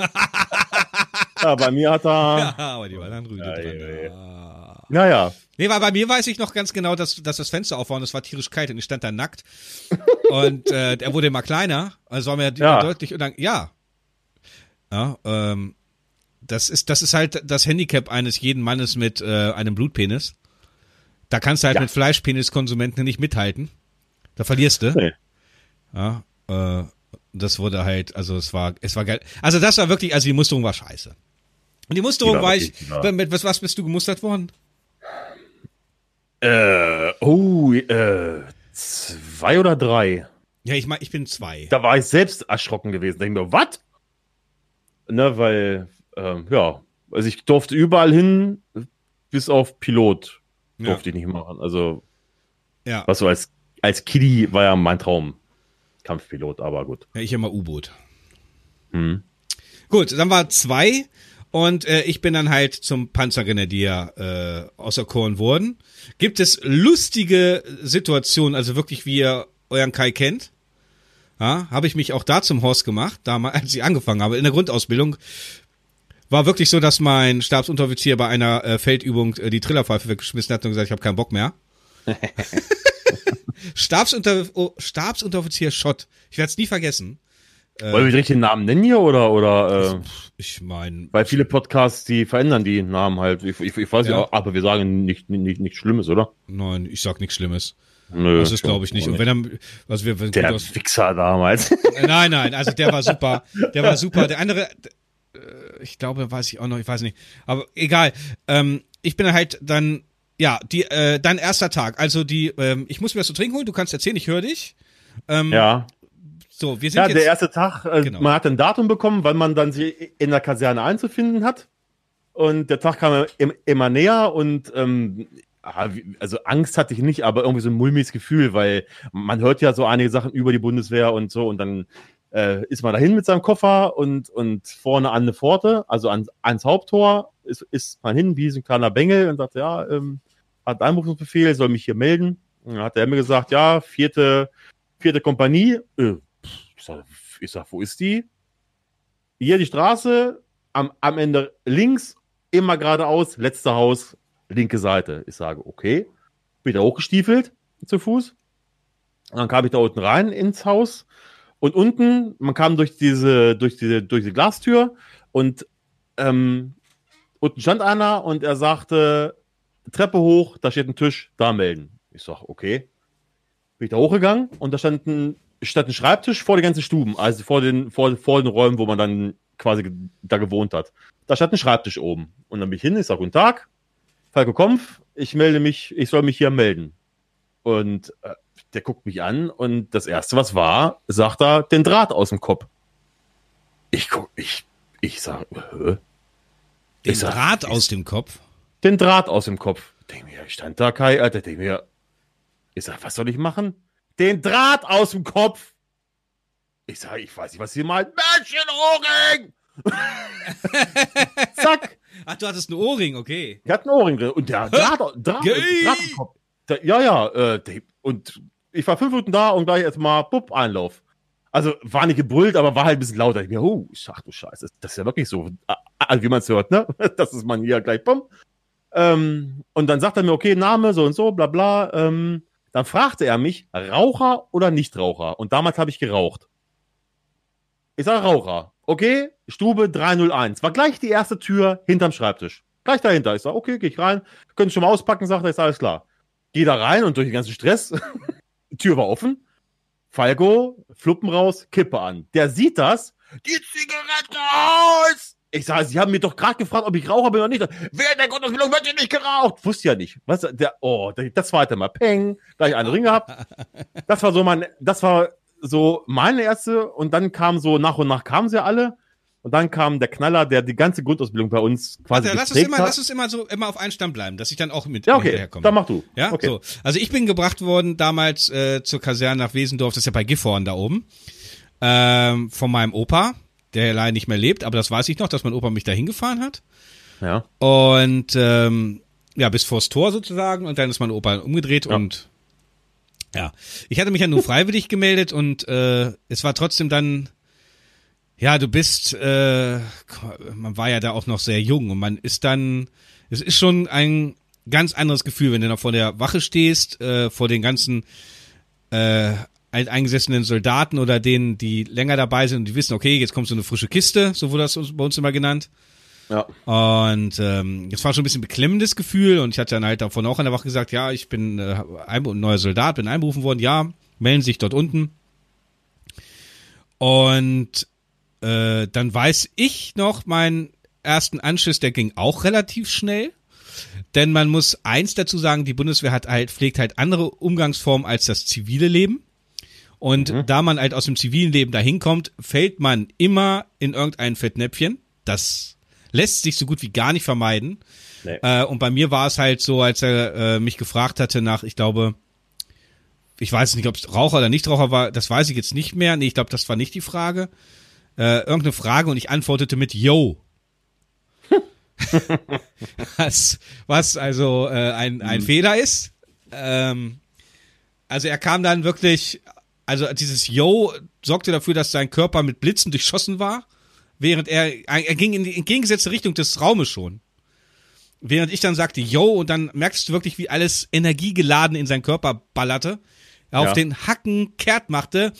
Ja, bei mir hat er. Ja, aber die war dann Rüde ja, dran. Ja, ja. Naja. Nee, weil bei mir weiß ich noch ganz genau, dass, dass das Fenster auf war und es war tierisch kalt und ich stand da nackt. und äh, er wurde immer kleiner. Also war mir ja. deutlich und dann, ja. Ja, ähm, das ist, das ist halt das Handicap eines jeden Mannes mit äh, einem Blutpenis. Da kannst du halt ja. mit Fleischpeniskonsumenten nicht mithalten. Da verlierst du. Nee. Ja, äh, das wurde halt, also es war, es war geil. Also das war wirklich, also die Musterung war scheiße. Und die Musterung die war, war ich, ja. mit was, was bist du gemustert worden? Äh, oh, äh, zwei oder drei. Ja, ich meine, ich bin zwei. Da war ich selbst erschrocken gewesen. Da denke ich mir, was? Ne, weil, ähm, ja, also ich durfte überall hin, bis auf Pilot durfte ja. ich nicht machen. Also, ja. was so als, als Kiddie war ja mein Traum. Kampfpilot, aber gut. Ja, ich immer U-Boot. Hm. Gut, dann war zwei und äh, ich bin dann halt zum Panzergrenadier äh, auserkoren worden. Gibt es lustige Situationen, also wirklich wie ihr euren Kai kennt? Ja, habe ich mich auch da zum Horst gemacht, damals, als ich angefangen habe, in der Grundausbildung. War wirklich so, dass mein Stabsunteroffizier bei einer äh, Feldübung äh, die Trillerpfeife weggeschmissen hat und gesagt, ich habe keinen Bock mehr. Stabsunter, oh, Stabsunteroffizier Schott. Ich werde es nie vergessen. Wollen wir den richtigen Namen nennen hier oder oder? Äh, ich meine, weil viele Podcasts die verändern die Namen halt. Ich, ich, ich weiß ja. nicht, aber wir sagen nicht nicht nichts Schlimmes, oder? Nein, ich sag nichts Schlimmes. Nö, das ist glaube ich nicht. Und wenn er, was wir, wenn der Wichser damals. Nein, nein, also der war super. Der war super. Der andere, äh, ich glaube, weiß ich auch noch, ich weiß nicht. Aber egal. Ähm, ich bin halt dann, ja, die, äh, dein erster Tag. Also die, ähm, ich muss mir was zu trinken holen. Du kannst erzählen, ich höre dich. Ähm, ja. So, wir sind ja, jetzt, der erste Tag, äh, genau. man hat ein Datum bekommen, wann man dann sich in der Kaserne einzufinden hat. Und der Tag kam immer näher und ähm, also Angst hatte ich nicht, aber irgendwie so ein mulmiges Gefühl, weil man hört ja so einige Sachen über die Bundeswehr und so und dann äh, ist man dahin mit seinem Koffer und, und vorne an eine Pforte, also an, ans Haupttor, ist, ist man hin wie so ein kleiner Bengel und sagt, ja, ähm, hat Einberufungsbefehl, soll mich hier melden. Und dann hat er mir gesagt, ja, vierte, vierte Kompanie. Äh, ich sag, wo ist die? Hier die Straße, am, am Ende links, immer geradeaus, letzte Haus, linke Seite. Ich sage, okay. Bin da hochgestiefelt zu Fuß. Und dann kam ich da unten rein ins Haus. Und unten, man kam durch diese, durch diese, durch die Glastür und ähm, unten stand einer und er sagte, Treppe hoch, da steht ein Tisch, da melden. Ich sag, okay. Bin ich da hochgegangen und da stand ein, stand ein Schreibtisch vor den ganzen Stuben, also vor den, vor, vor den Räumen, wo man dann quasi da gewohnt hat. Da stand ein Schreibtisch oben. Und dann bin ich hin, ich sag, guten Tag, Falco Kompf, ich melde mich, ich soll mich hier melden. Und äh, der guckt mich an und das erste, was war, sagt er, den Draht aus dem Kopf. Ich guck, ich, ich sag, hä? Den sag, Draht ich, aus dem Kopf? Den Draht aus dem Kopf. Ich denke mir, ich stand da, Kai, Alter, denk mir, ich sag, was soll ich machen? Den Draht aus dem Kopf. Ich sag, ich weiß nicht, was sie meint. Mädchenohrring! Zack. Ach, du hattest einen Ohrring, okay. Ich hatte einen Ohrring drin. Und der Draht, Draht, Draht im Kopf. Der, ja, ja. Äh, der, und ich war fünf Minuten da und gleich erstmal, bupp, Einlauf. Also war nicht gebrüllt, aber war halt ein bisschen lauter. Ich mir, oh, ach du Scheiße, das ist ja wirklich so, wie man es hört, ne? Das ist man hier gleich, bumm. Ähm, und dann sagt er mir, okay, Name, so und so, bla bla. Ähm, dann fragte er mich, Raucher oder Nichtraucher? Und damals habe ich geraucht. Ich sage Raucher. Okay, Stube 301. War gleich die erste Tür hinterm Schreibtisch. Gleich dahinter. Ich sage, okay, gehe ich rein. Können schon mal auspacken, sagt er, ist alles klar. Geh da rein und durch den ganzen Stress, Tür war offen. Falco, Fluppen raus, Kippe an. Der sieht das. Die Zigarette aus! Ich sage, Sie haben mir doch gerade gefragt, ob ich Raucher bin oder nicht. Wer in der Gottesbildung wird hier nicht geraucht? Wusste ja nicht. Was, der, oh, das zweite Mal, peng, gleich einen Ring gehabt. Das war so mein, das war so meine erste und dann kam so nach und nach kamen sie alle. Und dann kam der Knaller, der die ganze Grundausbildung bei uns quasi lass uns immer, hat. Lass uns immer so immer auf einen Stand bleiben, dass ich dann auch mit ja, okay. hinterherkomme. Dann mach du. Ja, okay. so. Also ich bin gebracht worden damals äh, zur Kaserne nach Wesendorf, das ist ja bei Gifhorn da oben, ähm, von meinem Opa, der leider nicht mehr lebt, aber das weiß ich noch, dass mein Opa mich da hingefahren hat. Ja. Und ähm, ja, bis vors Tor sozusagen und dann ist mein Opa umgedreht ja. und Ja, ich hatte mich ja nur freiwillig gemeldet und äh, es war trotzdem dann, ja, du bist, äh, man war ja da auch noch sehr jung und man ist dann, es ist schon ein ganz anderes Gefühl, wenn du noch vor der Wache stehst, äh, vor den ganzen äh, eingesessenen Soldaten oder denen, die länger dabei sind und die wissen, okay, jetzt kommt so eine frische Kiste, so wurde das bei uns immer genannt. Ja. Und ähm, das war schon ein bisschen beklemmendes Gefühl und ich hatte dann halt davon auch an der Wache gesagt, ja, ich bin äh, ein neuer Soldat, bin einberufen worden, ja, melden sich dort unten. Und äh, dann weiß ich noch, meinen ersten Anschiss, der ging auch relativ schnell. Denn man muss eins dazu sagen, die Bundeswehr hat halt, pflegt halt andere Umgangsformen als das zivile Leben. Und mhm. da man halt aus dem zivilen Leben dahin kommt, fällt man immer in irgendein Fettnäpfchen. Das lässt sich so gut wie gar nicht vermeiden. Nee. Äh, und bei mir war es halt so, als er äh, mich gefragt hatte nach, ich glaube, ich weiß nicht, ob es Raucher oder Nichtraucher war, das weiß ich jetzt nicht mehr. Nee, ich glaube, das war nicht die Frage. Äh, irgendeine Frage und ich antwortete mit Yo. was, was also äh, ein, ein mhm. Fehler ist. Ähm, also er kam dann wirklich, also dieses Yo sorgte dafür, dass sein Körper mit Blitzen durchschossen war, während er, er ging in die entgegengesetzte Richtung des Raumes schon. Während ich dann sagte Yo und dann merkst du wirklich, wie alles energiegeladen in seinen Körper ballerte. Er ja. auf den Hacken kehrt machte.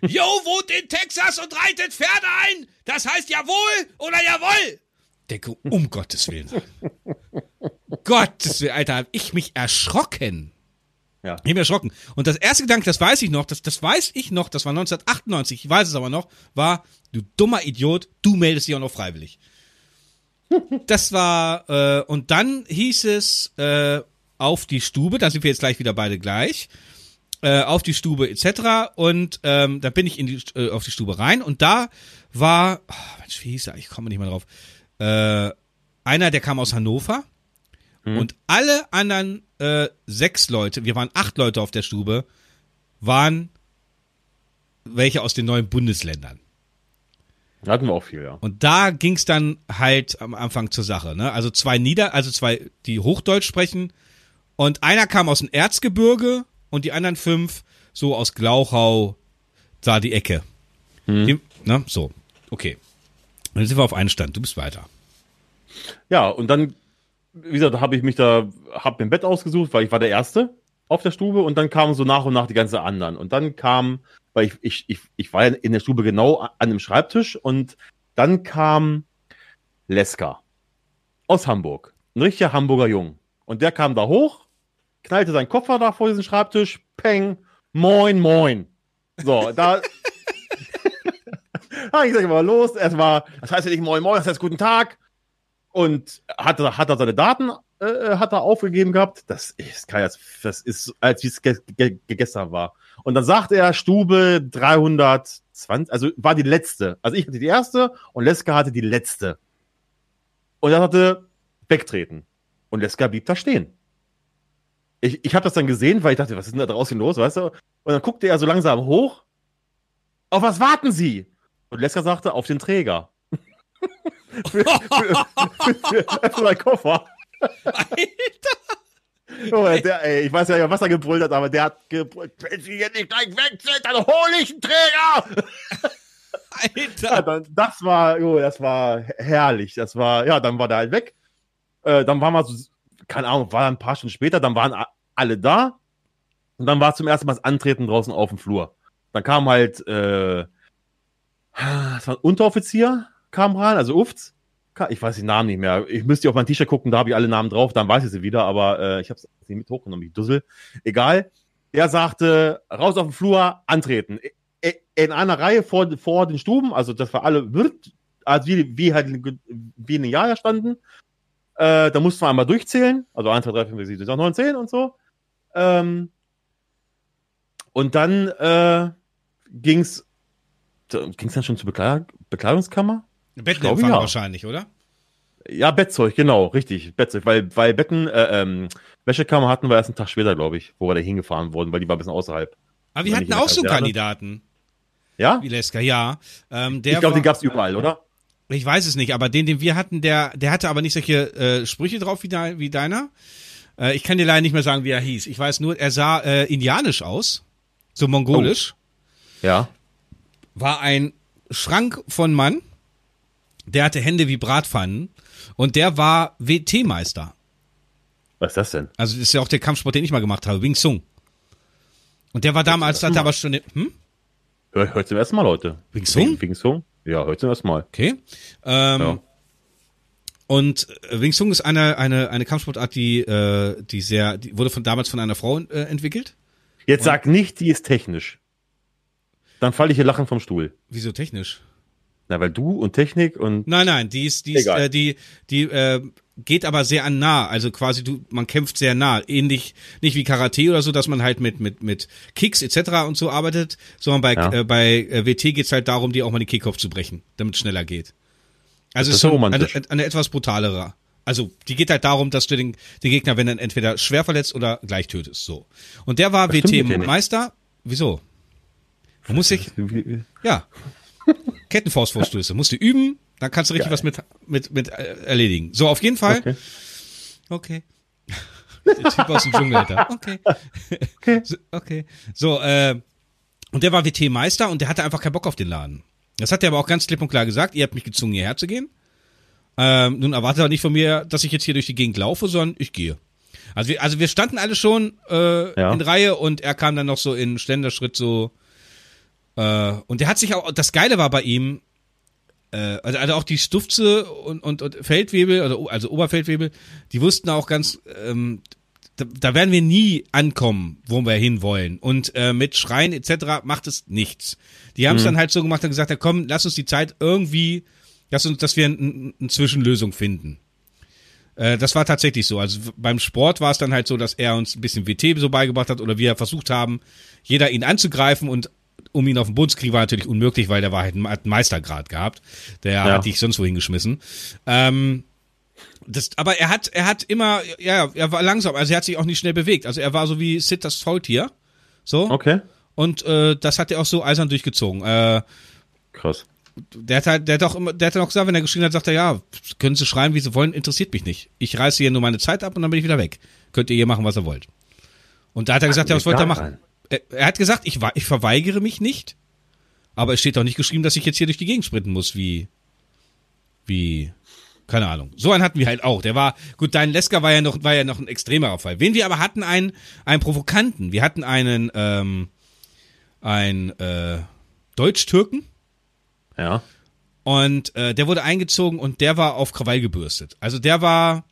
Yo wohnt in Texas und reitet Pferde ein. Das heißt jawohl oder jawoll denke, um Gottes Willen. Gottes Willen, Alter, hab ich mich erschrocken. Ja. Ich bin erschrocken. Und das erste Gedanke, das weiß ich noch, das, das weiß ich noch, das war 1998, ich weiß es aber noch, war, du dummer Idiot, du meldest dich auch noch freiwillig. das war, äh, und dann hieß es, äh, auf die Stube, da sind wir jetzt gleich wieder beide gleich, äh, auf die Stube etc. Und ähm, da bin ich in die, äh, auf die Stube rein und da war, oh, Mensch, wie hieß er? Ich komme nicht mal drauf äh, einer, der kam aus Hannover hm. und alle anderen äh, sechs Leute, wir waren acht Leute auf der Stube, waren welche aus den neuen Bundesländern. Hatten wir auch viel, ja. Und da ging es dann halt am Anfang zur Sache, ne? Also zwei Nieder, also zwei, die Hochdeutsch sprechen und einer kam aus dem Erzgebirge und die anderen fünf so aus Glauchau, da die Ecke. Hm. Die, ne? So, okay. Dann sind wir auf einen Stand. Du bist weiter. Ja, und dann, wie gesagt, habe ich mich da, habe mir ein Bett ausgesucht, weil ich war der Erste auf der Stube und dann kamen so nach und nach die ganzen anderen. Und dann kam, weil ich, ich, ich, ich war ja in der Stube genau an dem Schreibtisch und dann kam Leska aus Hamburg. Ein richtiger Hamburger Jung. Und der kam da hoch, knallte seinen Koffer da vor diesen Schreibtisch, peng, moin, moin. So, da, Ah, ich sage mal los. Erstmal, das heißt ja nicht Moin Moin, das heißt Guten Tag. Und hat, hat er seine Daten äh, hat er aufgegeben gehabt. Das ist, das ist, als wie es ge ge gestern war. Und dann sagt er Stube 320, also war die letzte. Also ich hatte die erste und Leska hatte die letzte. Und er hatte wegtreten. Und Leska blieb da stehen. Ich, ich habe das dann gesehen, weil ich dachte, was ist denn da draußen los, weißt du? Und dann guckte er so langsam hoch. Auf was warten Sie? Und Leska sagte, auf den Träger. Für, für, für, meinen Koffer. Alter! Oh, der, ey, ich weiß ja, was er gebrüllt hat, aber der hat gebrüllt, wenn sie jetzt nicht gleich weg sind, dann hole ich einen Träger! Alter! Ja, dann, das war, oh, das war herrlich. Das war, ja, dann war der halt weg. Äh, dann waren wir so, keine Ahnung, war ein paar Stunden später, dann waren alle da. Und dann war zum ersten Mal das Antreten draußen auf dem Flur. Dann kam halt äh, das war ein Unteroffizier, kam rein, also Ufts. Ich weiß den Namen nicht mehr. Ich müsste auf mein T-Shirt gucken, da habe ich alle Namen drauf, dann weiß ich sie wieder, aber äh, ich habe es nicht mit hochgenommen, ich Dussel. Egal. Er sagte, raus auf den Flur, antreten. In einer Reihe vor, vor den Stuben, also das war alle, also wie, wie halt wie in den Jahr standen. Äh, da mussten wir einmal durchzählen, also 1, 2, 3, 5, 6, 7, 8, 9, 10 und so. Ähm, und dann äh, ging es ging es dann schon zur Bekleid Bekleidungskammer? Bettempfang ja. wahrscheinlich, oder? Ja, Bettzeug, genau, richtig, Bettzeug, weil, weil Betten, äh, ähm, Wäschekammer hatten wir erst einen Tag später, glaube ich, wo wir da hingefahren wurden, weil die war ein bisschen außerhalb. Aber wir hatten auch so Kandidaten. Ja? Wie Leska, ja. Ähm, ich glaube, den gab es überall, oder? Ich weiß es nicht, aber den, den wir hatten, der, der hatte aber nicht solche äh, Sprüche drauf wie, de, wie deiner. Äh, ich kann dir leider nicht mehr sagen, wie er hieß. Ich weiß nur, er sah äh, indianisch aus, so mongolisch. Oh. Ja. War ein Schrank von Mann, der hatte Hände wie Bratpfannen und der war WT-Meister. Was ist das denn? Also das ist ja auch der Kampfsport, den ich mal gemacht habe, Wing Sung. Und der war damals, hat aber schon, hm? Hör, hört zum ersten Mal, Leute. Wing Sung? Wing Sung? Ja, hört zum ersten Mal. Okay. Ähm, ja. Und äh, Wing Sung ist eine, eine, eine Kampfsportart, die, äh, die sehr, die wurde von damals von einer Frau äh, entwickelt. Jetzt und sag nicht, die ist technisch. Dann falle ich hier lachen vom Stuhl. Wieso technisch? Na, weil du und Technik und. Nein, nein, die ist, die ist, äh, die, die äh, geht aber sehr an nah. Also quasi du, man kämpft sehr nah. Ähnlich, nicht wie Karate oder so, dass man halt mit, mit, mit Kicks etc. und so arbeitet, sondern bei, ja. äh, bei äh, WT geht's halt darum, die auch mal den Kickoff zu brechen, damit es schneller geht. Also es ist so eine, eine etwas brutalere. Also die geht halt darum, dass du den, den Gegner, wenn er entweder schwer verletzt oder gleich tötest. So. Und der war WT-Meister. Wieso? Muss ich? Ja. Kettenfaustvorstöße. Musst du üben, dann kannst du richtig Geil. was mit, mit, mit äh, erledigen. So, auf jeden Fall. Okay. okay. Der Typ aus dem Dschungel da. Okay. Okay. So, okay. So, äh, und der war WT-Meister und der hatte einfach keinen Bock auf den Laden. Das hat er aber auch ganz klipp und klar gesagt. Ihr habt mich gezwungen, hierher zu gehen. Ähm, nun erwartet er nicht von mir, dass ich jetzt hier durch die Gegend laufe, sondern ich gehe. Also wir, also wir standen alle schon äh, ja. in Reihe und er kam dann noch so in Ständerschritt so. Äh, und der hat sich auch, das Geile war bei ihm, äh, also, also auch die Stufze und, und, und Feldwebel, also, also Oberfeldwebel, die wussten auch ganz, ähm, da, da werden wir nie ankommen, wo wir hinwollen. Und äh, mit Schreien etc. macht es nichts. Die haben es mhm. dann halt so gemacht und gesagt, ja, komm, lass uns die Zeit irgendwie, lass uns, dass wir eine ein Zwischenlösung finden. Äh, das war tatsächlich so. Also beim Sport war es dann halt so, dass er uns ein bisschen WT so beigebracht hat oder wir versucht haben, jeder ihn anzugreifen und um ihn auf den Boden zu kriegen, war natürlich unmöglich, weil der war halt einen Meistergrad gehabt. Der ja. hat dich sonst wo hingeschmissen. Ähm, das, aber er hat, er hat immer, ja, er war langsam, also er hat sich auch nicht schnell bewegt. Also er war so wie Sid das Faultier. So. Okay. Und äh, das hat er auch so eisern durchgezogen. Äh, Krass. Der hat halt, der hat auch immer, der hat dann auch gesagt, wenn er geschrien hat, sagt er, ja, können Sie schreien, wie Sie wollen, interessiert mich nicht. Ich reiße hier nur meine Zeit ab und dann bin ich wieder weg. Könnt ihr hier machen, was ihr wollt. Und da hat er gesagt, ja, was wollt ihr machen? Er, hat gesagt, ich, ich verweigere mich nicht, aber es steht auch nicht geschrieben, dass ich jetzt hier durch die Gegend sprinten muss, wie, wie, keine Ahnung. So einen hatten wir halt auch. Der war, gut, dein Lesker war ja noch, war ja noch ein extremerer Fall. Wen wir aber hatten, einen, einen Provokanten. Wir hatten einen, ähm, ein, äh, Deutsch-Türken. Ja. Und äh, der wurde eingezogen und der war auf Krawall gebürstet. Also der war,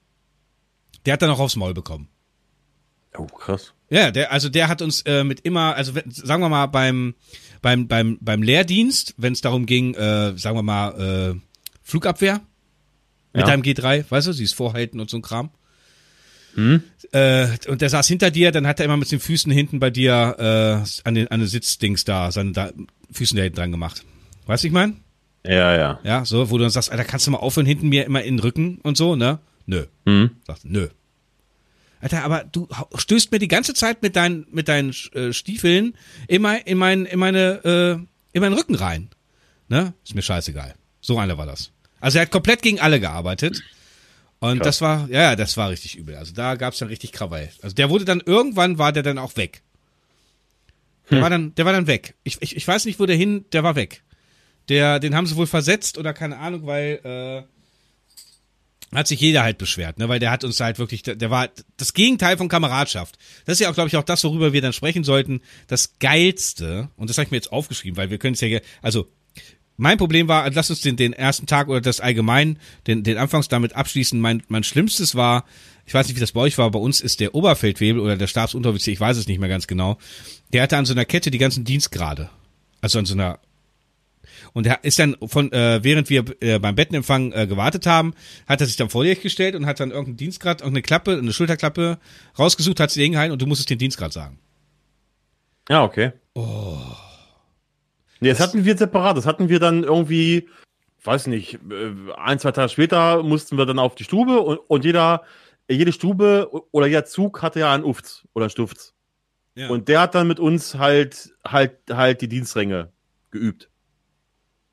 der hat dann auch aufs Maul bekommen. Oh, krass. Ja, der, also der hat uns äh, mit immer, also sagen wir mal beim beim beim beim Lehrdienst, wenn es darum ging, äh, sagen wir mal äh, Flugabwehr mit ja. deinem G3, weißt du, sie ist vorhalten und so ein Kram. Hm? Äh, und der saß hinter dir, dann hat er immer mit den Füßen hinten bei dir äh, an den an den Sitzdings da, seine da, Füßen da hinten dran gemacht. Weißt du, ich mein? Ja, ja. Ja, so, wo du dann sagst, Alter, kannst du mal aufhören, hinten mir immer in den Rücken und so, ne? Nö. Hm? Sagst, nö. Alter, aber du stößt mir die ganze Zeit mit deinen, mit deinen äh, Stiefeln immer in, mein, in meine, äh, in meinen Rücken rein. Ne? Ist mir scheißegal. So einer war das. Also er hat komplett gegen alle gearbeitet. Und Krass. das war, ja, das war richtig übel. Also da gab's dann richtig Krawall. Also der wurde dann, irgendwann war der dann auch weg. Der hm. war dann, der war dann weg. Ich, ich, ich weiß nicht, wo der hin, der war weg. Der, den haben sie wohl versetzt oder keine Ahnung, weil, äh, hat sich jeder halt beschwert, ne, weil der hat uns halt wirklich, der war das Gegenteil von Kameradschaft. Das ist ja auch, glaube ich, auch das, worüber wir dann sprechen sollten. Das geilste, und das habe ich mir jetzt aufgeschrieben, weil wir können es ja, also mein Problem war, lass uns den, den ersten Tag oder das allgemein, den, den Anfangs damit abschließen. Mein, mein Schlimmstes war, ich weiß nicht, wie das bei euch war, bei uns ist der Oberfeldwebel oder der Stabsunteroffizier, ich weiß es nicht mehr ganz genau, der hatte an so einer Kette die ganzen Dienstgrade. Also an so einer und er ist dann von, äh, während wir äh, beim Bettenempfang äh, gewartet haben, hat er sich dann vor dir gestellt und hat dann irgendeinen Dienstgrad, irgendeine Klappe, eine Schulterklappe rausgesucht, hat sie hingehalten und du musstest den Dienstgrad sagen. Ja, okay. Oh. Nee, das, das hatten wir separat. Das hatten wir dann irgendwie, weiß nicht, äh, ein, zwei Tage später mussten wir dann auf die Stube und, und jeder, jede Stube oder jeder Zug hatte ja einen Ufts oder einen Stufts. Ja. Und der hat dann mit uns halt, halt, halt die Dienstränge geübt.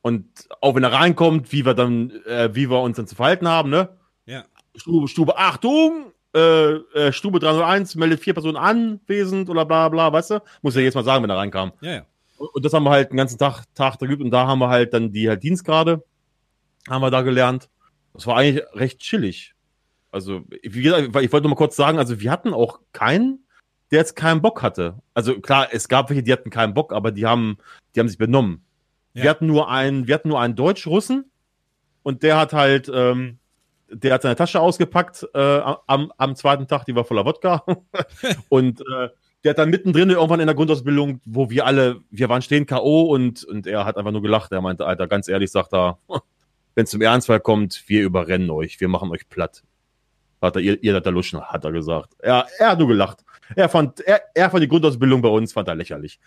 Und auch wenn er reinkommt, wie wir dann, äh, wie wir uns dann zu verhalten haben, ne? Ja. Stube, Stube, Achtung! äh, äh, Stube 301 meldet vier Personen anwesend oder bla bla, weißt du? Muss ja jetzt mal sagen, wenn er reinkam. Ja, ja. Und das haben wir halt den ganzen Tag, Tag da geübt und da haben wir halt dann die halt Dienstgrade, haben wir da gelernt. Das war eigentlich recht chillig. Also, wie gesagt, ich wollte nur mal kurz sagen, also wir hatten auch keinen, der jetzt keinen Bock hatte. Also klar, es gab welche, die hatten keinen Bock, aber die haben, die haben sich benommen. Ja. Wir hatten nur einen, wir hatten nur einen Deutsch-Russen und der hat halt, ähm, der hat seine Tasche ausgepackt äh, am, am zweiten Tag, die war voller Wodka. und äh, der hat dann mittendrin irgendwann in der Grundausbildung, wo wir alle, wir waren stehen K.O. und, und er hat einfach nur gelacht. Er meinte, Alter, ganz ehrlich, sagt er, wenn es zum Ernstfall kommt, wir überrennen euch, wir machen euch platt. Hat er, ihr, ihr seid der Luschen, hat er gesagt. Er, er hat nur gelacht. Er fand, er, er fand die Grundausbildung bei uns, fand er lächerlich.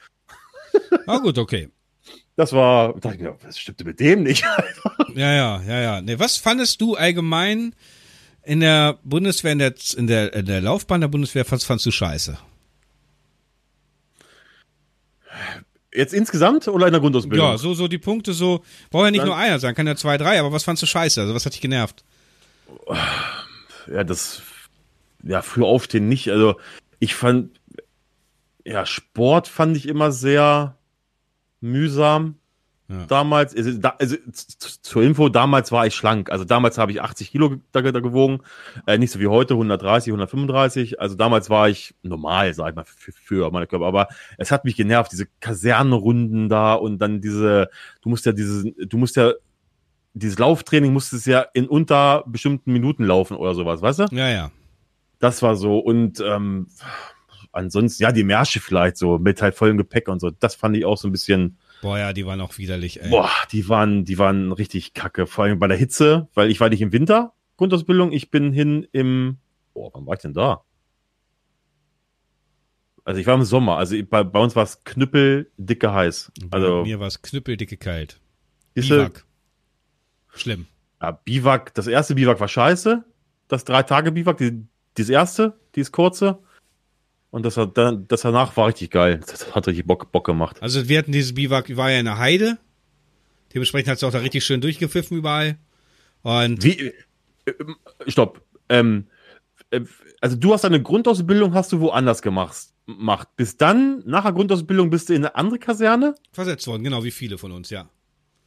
Ah, gut, okay. Das war, da dachte ich mir, was stimmte mit dem nicht? Ja, ja, ja, ja. Nee, was fandest du allgemein in der Bundeswehr, in der, in der, in der Laufbahn der Bundeswehr, was fandst du scheiße? Jetzt insgesamt oder in der Grundausbildung? Ja, so, so die Punkte, so, braucht ja nicht Dann- nur einer sein, kann ja zwei, drei, aber was fandst du scheiße? Also, was hat dich genervt? ja, das, ja, früh aufstehen nicht. Also, ich fand, ja, Sport fand ich immer sehr mühsam. Ja. Damals, also, da, also zur Info, damals war ich schlank. Also damals habe ich 80 Kilo da, da gewogen. Äh, nicht so wie heute, 130, 135. Also damals war ich normal, sag ich mal, für, für meine Körper. Aber es hat mich genervt, diese Kasernenrunden da und dann diese, du musst ja diese, du musst ja, dieses Lauftraining musstest ja in unter bestimmten Minuten laufen oder sowas, weißt du? Ja, ja. Das war so. Und ähm, ansonsten, ja, die Märsche vielleicht so mit halt vollem Gepäck und so. Das fand ich auch so ein bisschen. Boah, ja, die waren auch widerlich, ey. Boah, die waren, die waren richtig kacke. Vor allem bei der Hitze, weil ich war nicht im Winter, Grundausbildung, ich bin hin im, boah, wann war ich denn da? Also ich war im Sommer, also bei, bei uns war es knüppeldicke heiß. Bei Also, mir war es knüppeldicke kalt. Biwak. Schlimm. ja, Biwak, das erste Biwak war scheiße. Das drei Tage Biwak, die, das erste, die ist kurze. Und das, hat das danach war richtig geil. Das hat richtig Bock, Bock gemacht. Also wir hatten dieses Biwak, war ja in der Heide. Dementsprechend hat es auch da richtig schön durchgepfiffen überall. Und Wie, äh, stopp. Ähm, äh, also du hast deine Grundausbildung, hast du woanders gemacht. Macht. Bis dann, nach der Grundausbildung, bist du in eine andere Kaserne? versetzt worden, genau wie viele von uns, ja.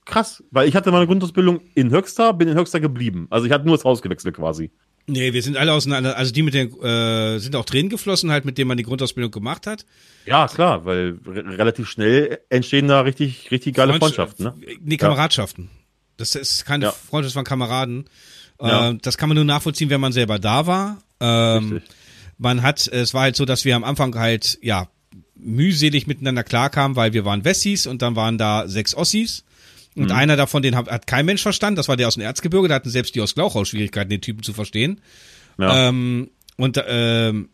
Krass, weil ich hatte meine Grundausbildung in Höxter, bin in Höxter geblieben. Also ich hatte nur das Haus gewechselt quasi. Nee, wir sind alle auseinander, also die mit den, äh, sind auch Tränen geflossen halt, mit denen man die Grundausbildung gemacht hat. Ja, klar, weil re relativ schnell entstehen da richtig, richtig geile Freundsch- Freundschaften. Ne? Nee, Kameradschaften. Das ist keine Ja. Freundschaft, das waren Kameraden. Ja. Äh, das kann man nur nachvollziehen, wenn man selber da war. Ähm, Richtig. man hat, es war halt so, dass wir am Anfang halt, ja, mühselig miteinander klarkamen, weil wir waren Wessis und dann waren da sechs Ossis. Mhm. Und einer davon, den hat, hat kein Mensch verstanden, das war der aus dem Erzgebirge, da hatten selbst die aus Glauchau Schwierigkeiten, den Typen zu verstehen. Ja. Ähm, und ähm,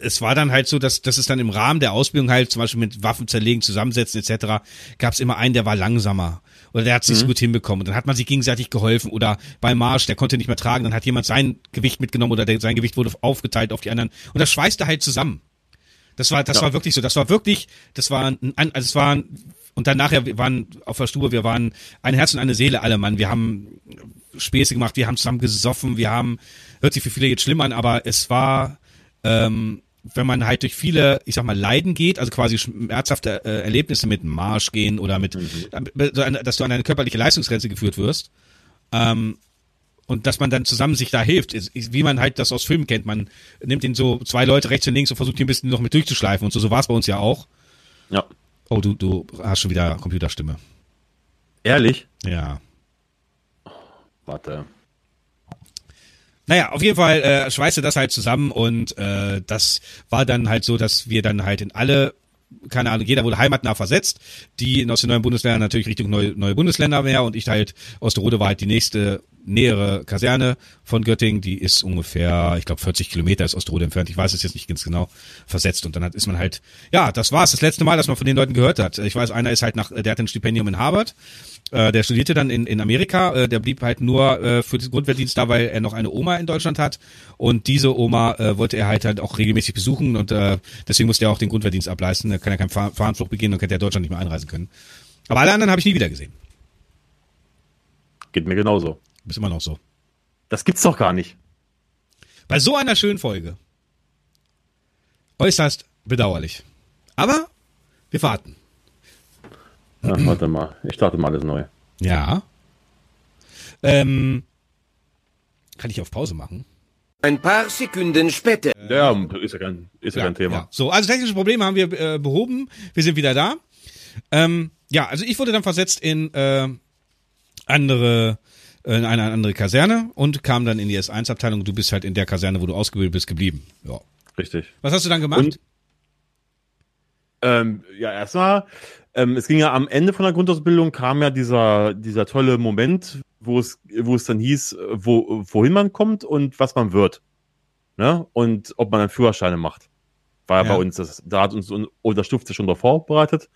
es war dann halt so, dass, dass es dann im Rahmen der Ausbildung halt zum Beispiel mit Waffen zerlegen, zusammensetzen etc. gab es immer einen, der war langsamer oder der hat es nicht so gut hinbekommen. Und dann hat man sich gegenseitig geholfen oder beim Marsch, der konnte nicht mehr tragen, dann hat jemand sein Gewicht mitgenommen oder der, sein Gewicht wurde aufgeteilt auf die anderen und das schweißte halt zusammen. Das war, das Ja. war wirklich so. Das war wirklich, das war ein, ein- also es war und dann nachher, wir waren auf der Stube, wir waren ein Herz und eine Seele, alle Mann. Wir haben Späße gemacht, wir haben zusammen gesoffen, wir haben, hört sich für viele jetzt schlimm an, aber es war, ähm, wenn man halt durch viele, ich sag mal, Leiden geht, also quasi schmerzhafte äh, Erlebnisse mit Marsch gehen oder mit, so eine- dass du an eine körperliche Leistungsgrenze geführt wirst, ähm, und dass man dann zusammen sich da hilft, wie man halt das aus Filmen kennt. Man nimmt den so zwei Leute rechts und links und versucht die ein bisschen noch mit durchzuschleifen und so. So war es bei uns ja auch. ja. Oh, du, du hast schon wieder Computerstimme. Ehrlich? Ja. Warte. Naja, auf jeden Fall äh, schweißte das halt zusammen und äh, das war dann halt so, dass wir dann halt in alle, keine Ahnung, jeder wurde heimatnah versetzt, die aus den neuen Bundesländern natürlich Richtung neue, neue Bundesländer wäre und ich halt, Osterode war halt die nächste nähere Kaserne von Göttingen, die ist ungefähr, ich glaube 40 Kilometer ist Osterode entfernt, ich weiß es jetzt nicht ganz genau, versetzt. Und dann hat, ist man halt, ja, das war's, das letzte Mal, dass man von den Leuten gehört hat. Ich weiß, einer ist halt nach, der hat ein Stipendium in Harvard, äh, der studierte dann in, in Amerika, äh, der blieb halt nur äh, für den Grundwehrdienst da, weil er noch eine Oma in Deutschland hat und diese Oma äh, wollte er halt halt auch regelmäßig besuchen und äh, deswegen musste er auch den Grundwehrdienst ableisten, er kann ja keinen Fahr Fahrenflucht begehen und hätte er Deutschland nicht mehr einreisen können. Aber alle anderen habe ich nie wieder gesehen. Geht mir genauso. Ist immer noch so. Das gibt's doch gar nicht. Bei so einer schönen Folge. Äußerst bedauerlich. Aber wir warten. Ja, warte mal. Ich starte mal alles neu. Ja. Ähm, kann ich auf Pause machen? Ein paar Sekunden später. Ja, ist ja kein, ist ja, kein Thema. Ja. So, also technische Probleme haben wir äh, behoben. Wir sind wieder da. Ähm, ja, also ich wurde dann versetzt in äh, andere in eine andere Kaserne und kam dann in die S1-Abteilung. Du bist halt in der Kaserne, wo du ausgebildet bist, geblieben. Ja. Richtig. Was hast du dann gemacht? Und, ähm, ja, erstmal, ähm, es ging ja am Ende von der Grundausbildung, kam ja dieser, dieser tolle Moment, wo es, wo es dann hieß, wo, wohin man kommt und was man wird. Ne? Und ob man dann Führerscheine macht. War ja, bei uns, das, da hat uns unser Stufe schon darauf vorbereitet.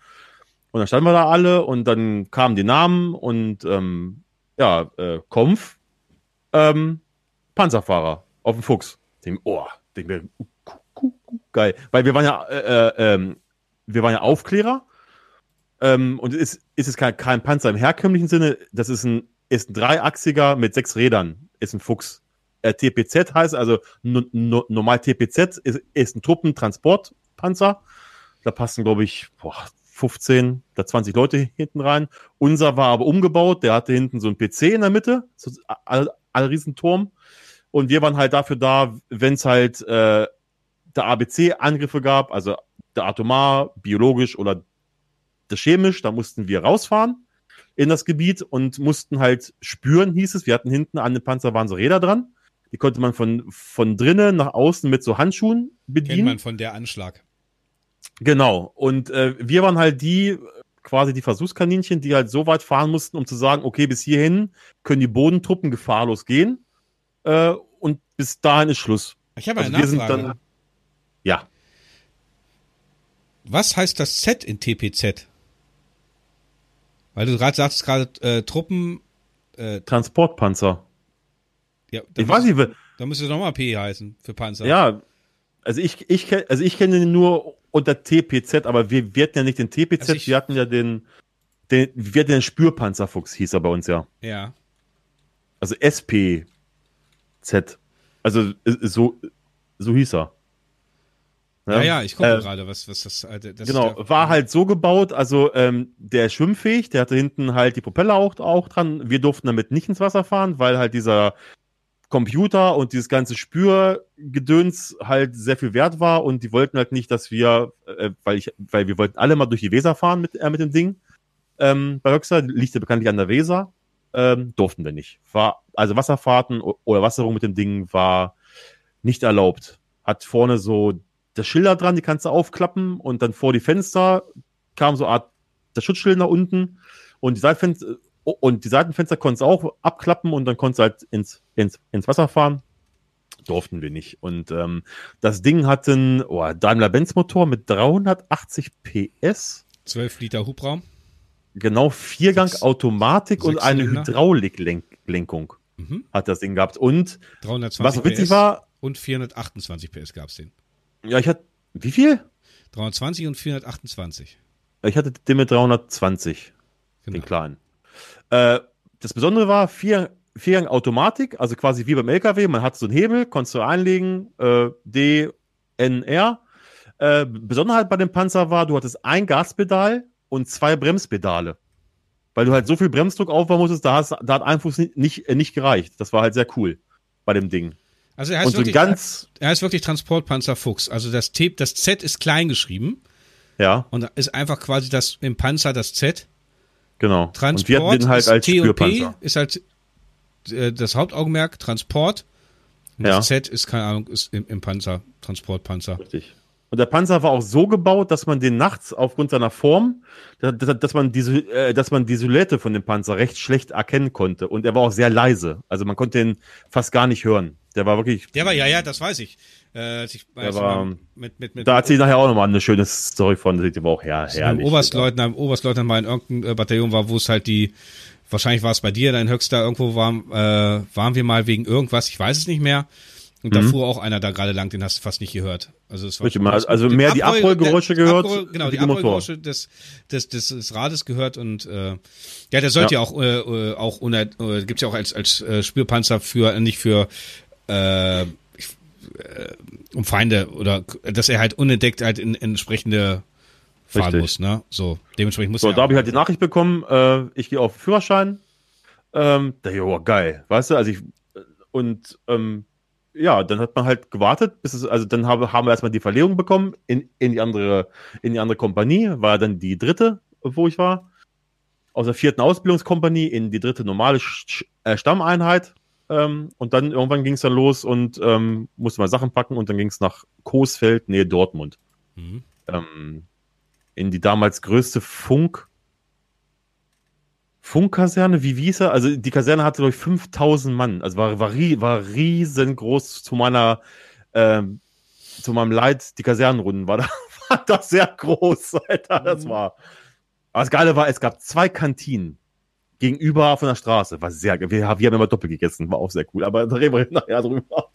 Und dann standen wir da alle und dann kamen die Namen und ähm, ja, äh, Konf, ähm, Panzerfahrer auf dem Fuchs. Dem, oh, denk mir, geil. Weil wir waren ja, äh, äh, ähm, wir waren ja Aufklärer. Ähm, und ist, ist es kein, kein Panzer im herkömmlichen Sinne, das ist ein, ist ein dreiachsiger mit sechs Rädern, ist ein Fuchs. Äh, TPZ heißt also normal TPZ ist, ist ein Truppentransportpanzer. Da passen, glaube ich, boah, 15 da 20 Leute hinten rein. Unser war aber umgebaut, der hatte hinten so ein PC in der Mitte, so ein, ein Riesenturm. Und wir waren halt dafür da, wenn es halt äh, der ABC-Angriffe gab, also der Atomar, biologisch oder der chemisch, da mussten wir rausfahren in das Gebiet und mussten halt spüren, hieß es. Wir hatten hinten an dem Panzer waren so Räder dran. Die konnte man von, von drinnen nach außen mit so Handschuhen bedienen. Kennt man von der Anschlag. Genau. Und äh, wir waren halt die, quasi die Versuchskaninchen, die halt so weit fahren mussten, um zu sagen, okay, bis hierhin können die Bodentruppen gefahrlos gehen. Äh, und bis dahin ist Schluss. Ich habe eine also Nachfrage. Dann, ja. Was heißt das Z in TPZ? Weil du gerade sagst, gerade äh, Truppen. Äh, Transportpanzer. Ja, ich weiß nicht. Da müsste nochmal P heißen für Panzer. Ja, also ich, ich, also ich kenne den nur unter TPZ, aber wir, wir hatten ja nicht den TPZ, also wir hatten ja den, den, wir hatten den Spürpanzerfuchs, hieß er bei uns ja. Ja. Also SPZ. Also so, so hieß er. Ja, ja, ja ich gucke äh, gerade, was, was das, äh, das Genau, war halt so gebaut, also ähm, der ist schwimmfähig, der hatte hinten halt die Propeller auch, auch dran. Wir durften damit nicht ins Wasser fahren, weil halt dieser Computer und dieses ganze Spürgedöns halt sehr viel wert war und die wollten halt nicht, dass wir, äh, weil ich, weil wir wollten alle mal durch die Weser fahren mit, äh, mit dem Ding. Ähm, bei Höxter liegt ja bekanntlich an der Weser. Ähm, durften wir nicht. War, also Wasserfahrten oder Wasserung mit dem Ding war nicht erlaubt. Hat vorne so das Schilder dran, die kannst du aufklappen und dann vor die Fenster kam so eine Art der Schutzschild nach unten und die Seitfenster und die Seitenfenster konntest du auch abklappen und dann konntest du halt ins, ins, ins Wasser fahren. Durften wir nicht. Und ähm, das Ding hat einen oh, Daimler-Benz-Motor mit 380 PS. 12 Liter Hubraum. Genau, Viergang Sechs, Automatik und eine Hydrauliklenkung mhm. hat das Ding gehabt. Und 320 was witzig PS war. Und 428 PS gab es den. Ja, ich hatte. Wie viel? 320 und 428. Ich hatte den mit 320. Genau. Den kleinen. Äh, das Besondere war, vier, Viergang Automatik, also quasi wie beim LKW. Man hat so einen Hebel, konntest du einlegen, äh, D, N, R. Äh, Besonderheit bei dem Panzer war, du hattest ein Gaspedal und zwei Bremspedale. Weil du halt so viel Bremsdruck aufbauen musstest, da, hast, da hat ein Fuß nicht, nicht, äh, nicht gereicht. Das war halt sehr cool bei dem Ding. Also er heißt, wirklich, ganz, er heißt wirklich Transportpanzer Fuchs. Also das, T, das Z ist klein geschrieben. Ja. Und ist einfach quasi das im Panzer das Z. Genau. Transport und wir den halt als Spürpanzer. ist halt äh, das Hauptaugenmerk, Transport. Und ja. das Z ist, keine Ahnung, ist im, im Panzer, Transportpanzer. Richtig. Und der Panzer war auch so gebaut, dass man den nachts aufgrund seiner Form, dass, dass, man diese, äh, dass man die Silhouette von dem Panzer recht schlecht erkennen konnte. Und er war auch sehr leise. Also man konnte ihn fast gar nicht hören. Der war wirklich. Der war, ja, ja, das weiß ich. Äh, ich weiß, war, mit, mit, mit, da hat sie nachher auch nochmal eine schöne Story von, die war auch her, herrlich. Oberstleutnant, Oberstleutnant mal in irgendeinem äh, Bataillon war, wo es halt die, wahrscheinlich war es bei dir, dein Höchster, irgendwo waren, äh, waren wir mal wegen irgendwas, ich weiß es nicht mehr. Und mhm. da fuhr auch einer da gerade lang, den hast du fast nicht gehört. Also es war Richtig, mal, also mehr die Abrollgeräusche gehört. Abroll, genau, die Abrollgeräusche des, des, des, des Rades gehört und äh, ja, der sollte ja, ja auch äh, äh auch unter, äh, gibt's ja auch als als äh, Spürpanzer für nicht für äh, äh, um Feinde oder dass er halt unentdeckt halt in, in entsprechende fahren Richtig. muss, ne? So, dementsprechend muss So, da habe ich halt die Nachricht bekommen, äh, ich gehe auf Führerschein. Ähm, da, jo, geil, weißt du, also ich, und ähm, ja, dann hat man halt gewartet, bis es, also dann habe, haben wir erstmal die Verlegung bekommen in, in die andere, in die andere Kompanie, war dann die dritte, wo ich war. Aus der vierten Ausbildungskompanie in die dritte normale äh, Stammeinheit. Ähm, und dann irgendwann ging es dann los und ähm, musste mal Sachen packen und dann ging es nach Coesfeld, Nähe Dortmund Mhm. ähm, in die damals größte Funk Funkkaserne, wie hieß er? Also die Kaserne hatte durch 5000 Mann, also war war, war riesengroß zu meiner ähm, zu meinem Leid, die Kasernenrunden war da war das sehr groß, Alter, das Mhm. war. Aber das Geile war, es gab zwei Kantinen gegenüber von der Straße, war sehr geil. Wir, haben- wir haben immer doppelt gegessen, war auch sehr cool, aber da reden wir nachher drüber.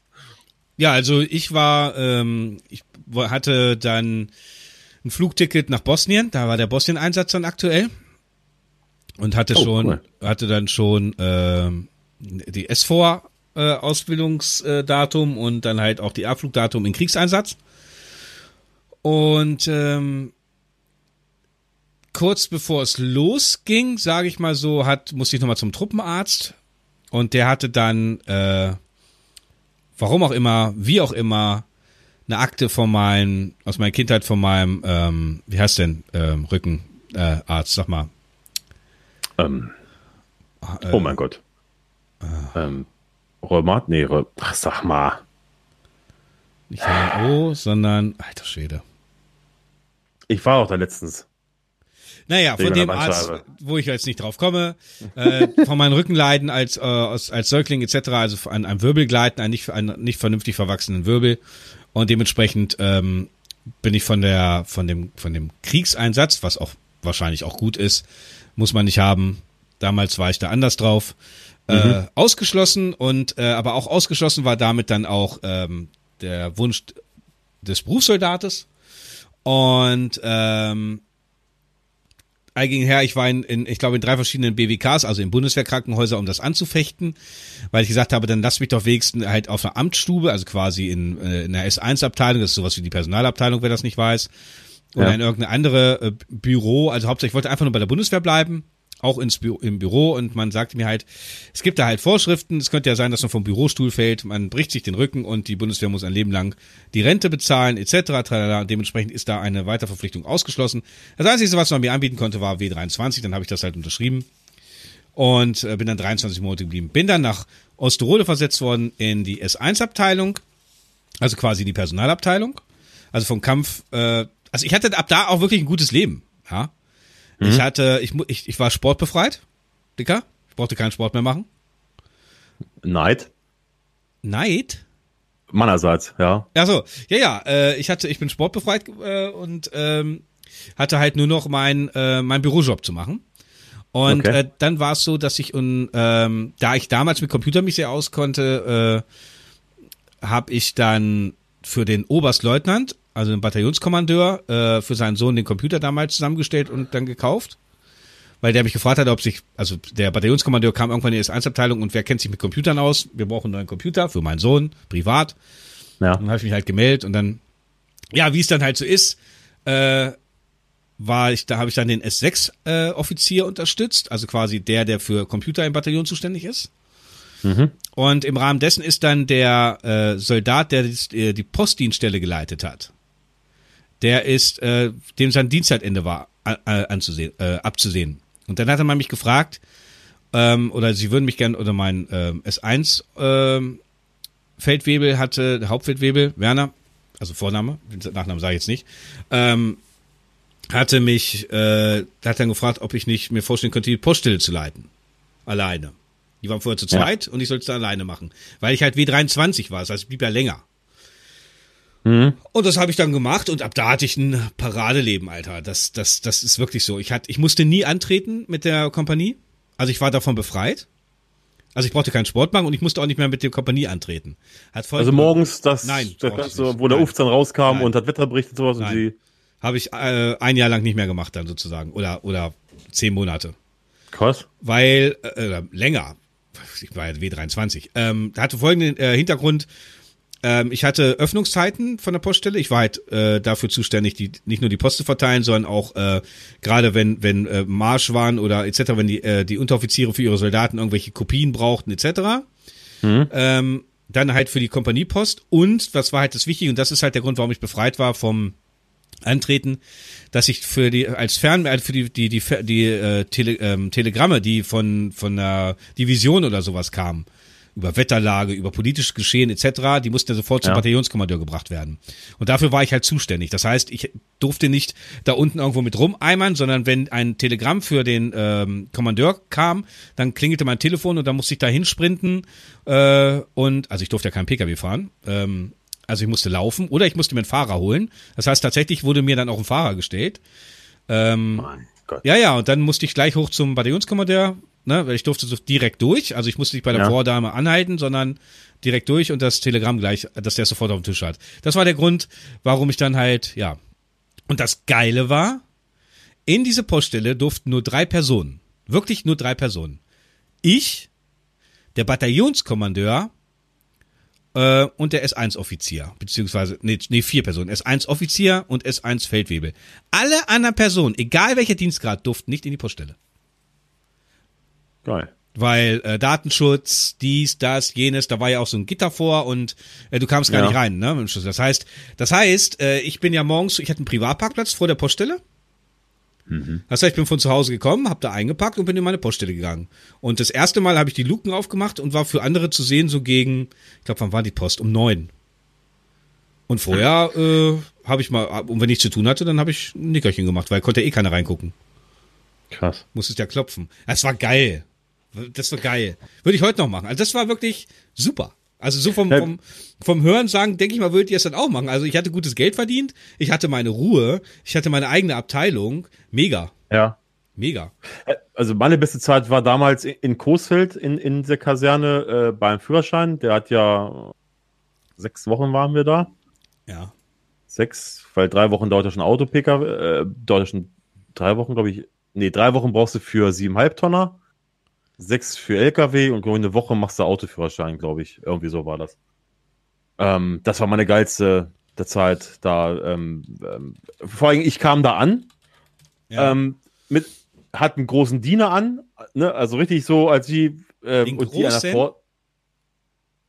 Ja, also ich war, ähm, ich hatte dann ein Flugticket nach Bosnien, da war der Bosnien-Einsatz dann aktuell und hatte Oh, schon, cool. hatte dann schon ähm, die S4 äh, Ausbildungsdatum und dann halt auch die Abflugdatum in Kriegseinsatz. Und ähm, kurz bevor es losging, sage ich mal so, hat musste ich nochmal zum Truppenarzt und der hatte dann äh, warum auch immer, wie auch immer, eine Akte von meinem, aus meiner Kindheit von meinem, ähm, wie heißt denn, ähm, Rückenarzt, äh, sag mal. Ähm, Äh, oh mein Gott. Ähm, Rheumat? Nee, Rheum Ach, sag mal. Nicht HNO, sondern, alter Schwede. Ich war auch da letztens. Naja, von dem Arzt, wo ich jetzt nicht drauf komme, äh, von meinen Rückenleiden als, äh, als, als Säugling etc., also an einem Wirbelgleiten, einen nicht, einen nicht vernünftig verwachsenen Wirbel. Und dementsprechend ähm, bin ich von der, von dem, von dem Kriegseinsatz, was auch wahrscheinlich auch gut ist, muss man nicht haben. Damals war ich da anders drauf. Äh, ausgeschlossen und äh, aber auch ausgeschlossen war damit dann auch ähm, der Wunsch des Berufssoldates. Und ähm, all ging her, ich war in, in, ich glaube, in drei verschiedenen BWKs, also in Bundeswehrkrankenhäuser, um das anzufechten, weil ich gesagt habe, dann lass mich doch wenigstens halt auf einer Amtsstube, also quasi in, äh, in der S1-Abteilung, das ist sowas wie die Personalabteilung, wer das nicht weiß, oder Ja. in irgendeine andere äh, Büro, also hauptsächlich ich wollte einfach nur bei der Bundeswehr bleiben, auch ins Bü im Büro und man sagte mir halt, es gibt da halt Vorschriften, es könnte ja sein, dass man vom Bürostuhl fällt, man bricht sich den Rücken und die Bundeswehr muss ein Leben lang die Rente bezahlen etc. Tralala. Und dementsprechend ist da eine Weiterverpflichtung ausgeschlossen. Das Einzige, was man mir anbieten konnte, war W23, dann habe ich das halt unterschrieben und äh, bin dann 23 Monate geblieben. Bin dann nach Osterode versetzt worden in die S1-Abteilung, also quasi die Personalabteilung. Also vom Kampf, äh, also ich hatte ab da auch wirklich ein gutes Leben, ja. Ich hatte, ich, ich, ich war sportbefreit, Dicker. Ich brauchte keinen Sport mehr machen. Neid. Neid? Meinerseits, ja. Ja so, ja, ja, äh, ich hatte, ich bin sportbefreit äh, und ähm, hatte halt nur noch mein, äh, mein Bürojob zu machen. Und Okay. äh, dann war es so, dass ich, und, ähm, da ich damals mit Computer mich sehr auskonnte, äh, habe ich dann für den Oberstleutnant, also den Bataillonskommandeur, äh, für seinen Sohn den Computer damals zusammengestellt und dann gekauft. Weil der mich gefragt hat, ob sich, also der Bataillonskommandeur kam irgendwann in die S1-Abteilung und wer kennt sich mit Computern aus? Wir brauchen einen neuen Computer für meinen Sohn, privat. Ja. Dann habe ich mich halt gemeldet und dann, ja, wie es dann halt so ist, äh, war ich, da habe ich dann den S6 äh, Offizier unterstützt, also quasi der, der für Computer im Bataillon zuständig ist. Und im Rahmen dessen ist dann der äh, Soldat, der die, die Postdienststelle geleitet hat, der ist, äh, dem sein Dienstzeitende war, äh, anzusehen, äh, abzusehen. Und dann hat er mal mich gefragt, ähm, oder sie würden mich gern, oder mein ähm, S1 ähm, Feldwebel hatte, der Hauptfeldwebel, Werner, also Vorname, den Nachnamen sage ich jetzt nicht, ähm, hatte mich, äh, hat dann gefragt, ob ich nicht mir vorstellen könnte, die Poststelle zu leiten. Alleine. Die waren vorher zu Ja. zweit und ich sollte es dann alleine machen. Weil ich halt W23 war, das heißt, ich blieb ja länger. Mhm. Und das habe ich dann gemacht und ab da hatte ich ein Paradeleben, Alter. Das, das, das ist wirklich so. Ich, hatte, ich musste nie antreten mit der Kompanie. Also ich war davon befreit. Also ich brauchte keinen Sport machen und ich musste auch nicht mehr mit der Kompanie antreten. Hat voll Also morgens das, Nein, das Ganze, wo der Nein. Uf dann rauskam Nein. und hat Wetterbericht und sowas und Nein. sie. habe ich äh, ein Jahr lang nicht mehr gemacht dann sozusagen oder oder zehn Monate, Krass. weil äh, äh, länger. Ich war ja W23. Ähm, da hatte folgenden äh, Hintergrund. Ähm, ich hatte Öffnungszeiten von der Poststelle. Ich war halt äh, dafür zuständig, die nicht nur die Post zu verteilen, sondern auch äh, gerade wenn wenn äh, Marsch waren oder etc., wenn die äh, die Unteroffiziere für ihre Soldaten irgendwelche Kopien brauchten etc. Mhm. Ähm, dann halt für die Kompaniepost und was war halt das Wichtige und das ist halt der Grund, warum ich befreit war vom Antreten, dass ich für die als Fern äh, für die die die die äh, Tele, ähm, Telegramme, die von von der Division oder sowas kamen, über Wetterlage, über politisches Geschehen etc., die mussten ja sofort zum ja. Bataillonskommandeur gebracht werden. Und dafür war ich halt zuständig. Das heißt, ich durfte nicht da unten irgendwo mit rumeimern, sondern wenn ein Telegramm für den ähm, Kommandeur kam, dann klingelte mein Telefon und dann musste ich da hinsprinten äh, und, also ich durfte ja keinen Pkw fahren, ähm, also ich musste laufen oder ich musste mir einen Fahrer holen. Das heißt, tatsächlich wurde mir dann auch ein Fahrer gestellt. Ähm, mein Gott. Ja, ja, und dann musste ich gleich hoch zum Bataillonskommandeur, ne, weil ich durfte so direkt durch. Also ich musste nicht bei der ja. Vordame anhalten, sondern direkt durch und das Telegramm gleich, dass der sofort auf dem Tisch hat. Das war der Grund, warum ich dann halt, ja. Und das Geile war, in diese Poststelle durften nur drei Personen, wirklich nur drei Personen. Ich, der Bataillonskommandeur äh, und der S1-Offizier, beziehungsweise, nee, nee, vier Personen, S1-Offizier und S1-Feldwebel. Alle anderen Personen, egal welcher Dienstgrad, durften nicht in die Poststelle. Geil. Weil äh, Datenschutz, dies, das, jenes, da war ja auch so ein Gitter vor und äh, du kamst gar ja. nicht rein, ne? Das heißt, das heißt, äh, ich bin ja morgens, ich hatte einen Privatparkplatz vor der Poststelle. Mhm. Das heißt, ich bin von zu Hause gekommen, habe da eingepackt und bin in meine Poststelle gegangen. Und das erste Mal habe ich die Luken aufgemacht und war für andere zu sehen, so gegen, ich glaube, wann war die Post? Um neun. Und vorher äh, habe ich mal, und wenn ich zu tun hatte, dann habe ich ein Nickerchen gemacht, weil konnte eh keiner reingucken. Krass. Musstest ja klopfen. Das war geil. Das war geil. Würde ich heute noch machen. Also das war wirklich super. Also so vom, vom, vom Hören sagen, denke ich mal, würdet ihr es dann auch machen. Also ich hatte gutes Geld verdient, ich hatte meine Ruhe, ich hatte meine eigene Abteilung. Mega. Ja. Mega. Äh, also meine beste Zeit war damals in Coesfeld in, in der Kaserne äh, beim Führerschein. Der hat ja sechs Wochen waren wir da. Ja. Sechs, weil drei Wochen dauert ja schon Auto-PKW, äh, dauert ja schon drei Wochen, glaube ich. Nee, drei Wochen brauchst du für siebeneinhalb Tonner sechs für LKW und eine Woche machst du Autoführerschein, glaube ich. Irgendwie so war das. Ähm, das war meine geilste der Zeit da. Ähm, ähm, vor allem, ich kam da an, ja. ähm, mit, hat einen großen Diener an, ne? also richtig so, als die, ähm, und die einer vor.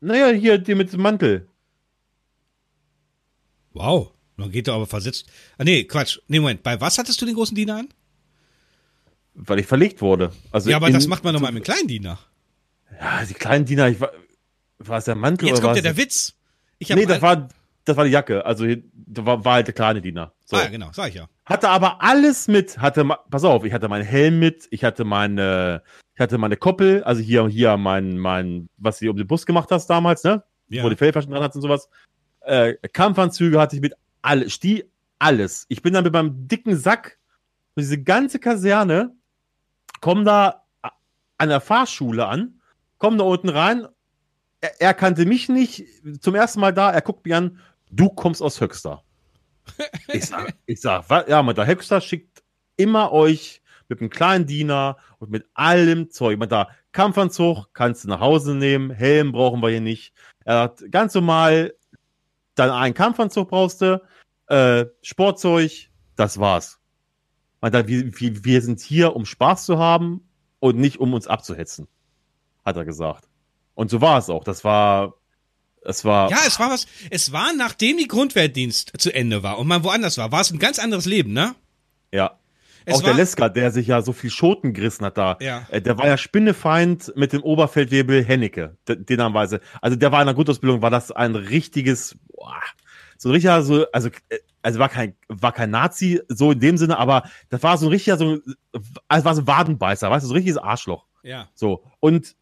Naja, hier, die mit dem Mantel. Wow, dann geht er aber versetzt. Ah, nee, Quatsch. Nee, Moment, bei was hattest du den großen Diener an? Weil ich verlegt wurde. Also ja, aber in, das macht man doch mal mit kleinen Diener. Ja, die kleinen Diener, ich war, war es der Mantel Jetzt kommt ja der Witz. Ich nee, das war, das war die Jacke. Also, das war, war halt der kleine Diener. So. Ah, ja, genau, sag ich ja. Hatte aber alles mit, hatte, pass auf, ich hatte meinen Helm mit, ich hatte meine, ich hatte meine Koppel, also hier, hier mein, mein, was du um den Bus gemacht hast damals, ne? Ja. Wo die Fellflaschen dran hat und sowas. Äh, Kampfanzüge hatte ich mit alles, Stie, alles. Ich bin dann mit meinem dicken Sack diese ganze Kaserne komme da an der Fahrschule an, komme da unten rein. Er, er, kannte mich nicht, zum ersten Mal da, er guckt mich an, du kommst aus Höxter. Ich sag, ich sag, was? ja, man, der Höxter schickt immer euch mit einem kleinen Diener und mit allem Zeug. Man da Kampfanzug kannst du nach Hause nehmen, Helm brauchen wir hier nicht. Er hat ganz normal dann einen Kampfanzug brauchst du, äh, Sportzeug, das war's. Man sagt, wir, wir, wir sind hier, um Spaß zu haben und nicht um uns abzuhetzen, hat er gesagt. Und so war es auch. Das war, es war. Ja, es war was. Es war nachdem die Grundwehrdienst zu Ende war und man woanders war, war es ein ganz anderes Leben, ne? Ja. Es auch der Leska, der sich ja so viel Schoten gerissen hat da, ja. Äh, der war ja Spinnefeind mit dem Oberfeldwebel Hennecke, den haben Weise. Also der war in der Grundausbildung, war das ein richtiges, boah, so richtiger, so, also äh, also war kein, war kein Nazi, so in dem Sinne, aber das war so ein richtiger, so, also war so ein Wadenbeißer, weißt du, so ein richtiges Arschloch. Ja. So. Und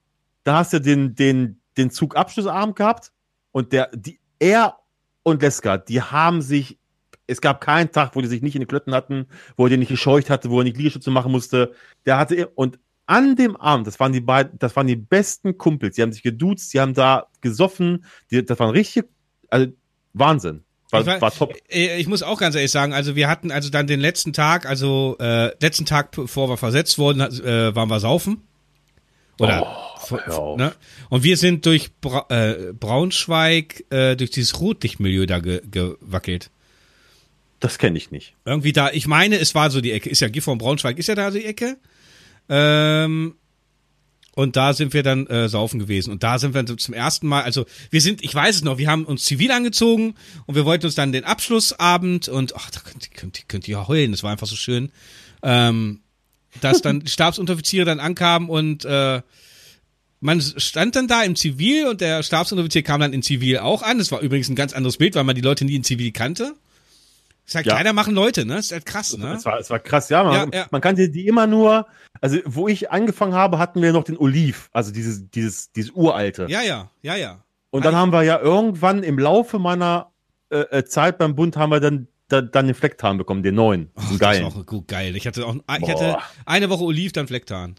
da hast du den, den, den Zugabschlussarm gehabt und der, die, er und Leska, die haben sich, es gab keinen Tag, wo die sich nicht in den Klötten hatten, wo er den nicht gescheucht hatte, wo er nicht Liegestütze machen musste. Der hatte, und an dem Abend, das waren die beiden, das waren die besten Kumpels, die haben sich geduzt, die haben da gesoffen, die, das waren richtig, also Wahnsinn. War, war, war, top. Äh, ich muss auch ganz ehrlich sagen, also wir hatten also dann den letzten Tag, also äh, letzten Tag, bevor wir versetzt wurden, äh, waren wir saufen. Oder Oh, ne? Und wir sind durch Bra äh, Braunschweig äh, durch dieses Rotlichtmilieu da ge gewackelt. Das kenne ich nicht. Irgendwie da, ich meine, es war so die Ecke, ist ja Gifhorn Braunschweig, ist ja da die Ecke. Ähm, und da sind wir dann äh, saufen gewesen. Und da sind wir zum ersten Mal, also wir sind, ich weiß es noch, wir haben uns zivil angezogen und wir wollten uns dann den Abschlussabend und ach, da könnt, ihr- könnt, ihr- könnt ihr heulen, das war einfach so schön. Ähm, dass dann die Stabsunteroffiziere dann ankamen und äh, man stand dann da im Zivil und der Stabsunteroffizier kam dann in Zivil auch an. Das war übrigens ein ganz anderes Bild, weil man die Leute nie in Zivil kannte. Ist halt Ja. Kleider machen Leute, ne? Ist halt krass, ne? Es war, es war krass, ja. Man, Ja, ja. man kannte die immer nur, also wo ich angefangen habe, hatten wir noch den Oliv, also dieses, dieses, dieses uralte. Ja, ja, ja, ja. Und dann haben wir ja irgendwann im Laufe meiner äh, äh, Zeit beim Bund haben wir dann, da, dann den Flecktarn bekommen, den neuen. Ach, den das geilen. war auch gut geil. Ich hatte auch, ich Boah. hatte eine Woche Oliv, dann Flecktarn.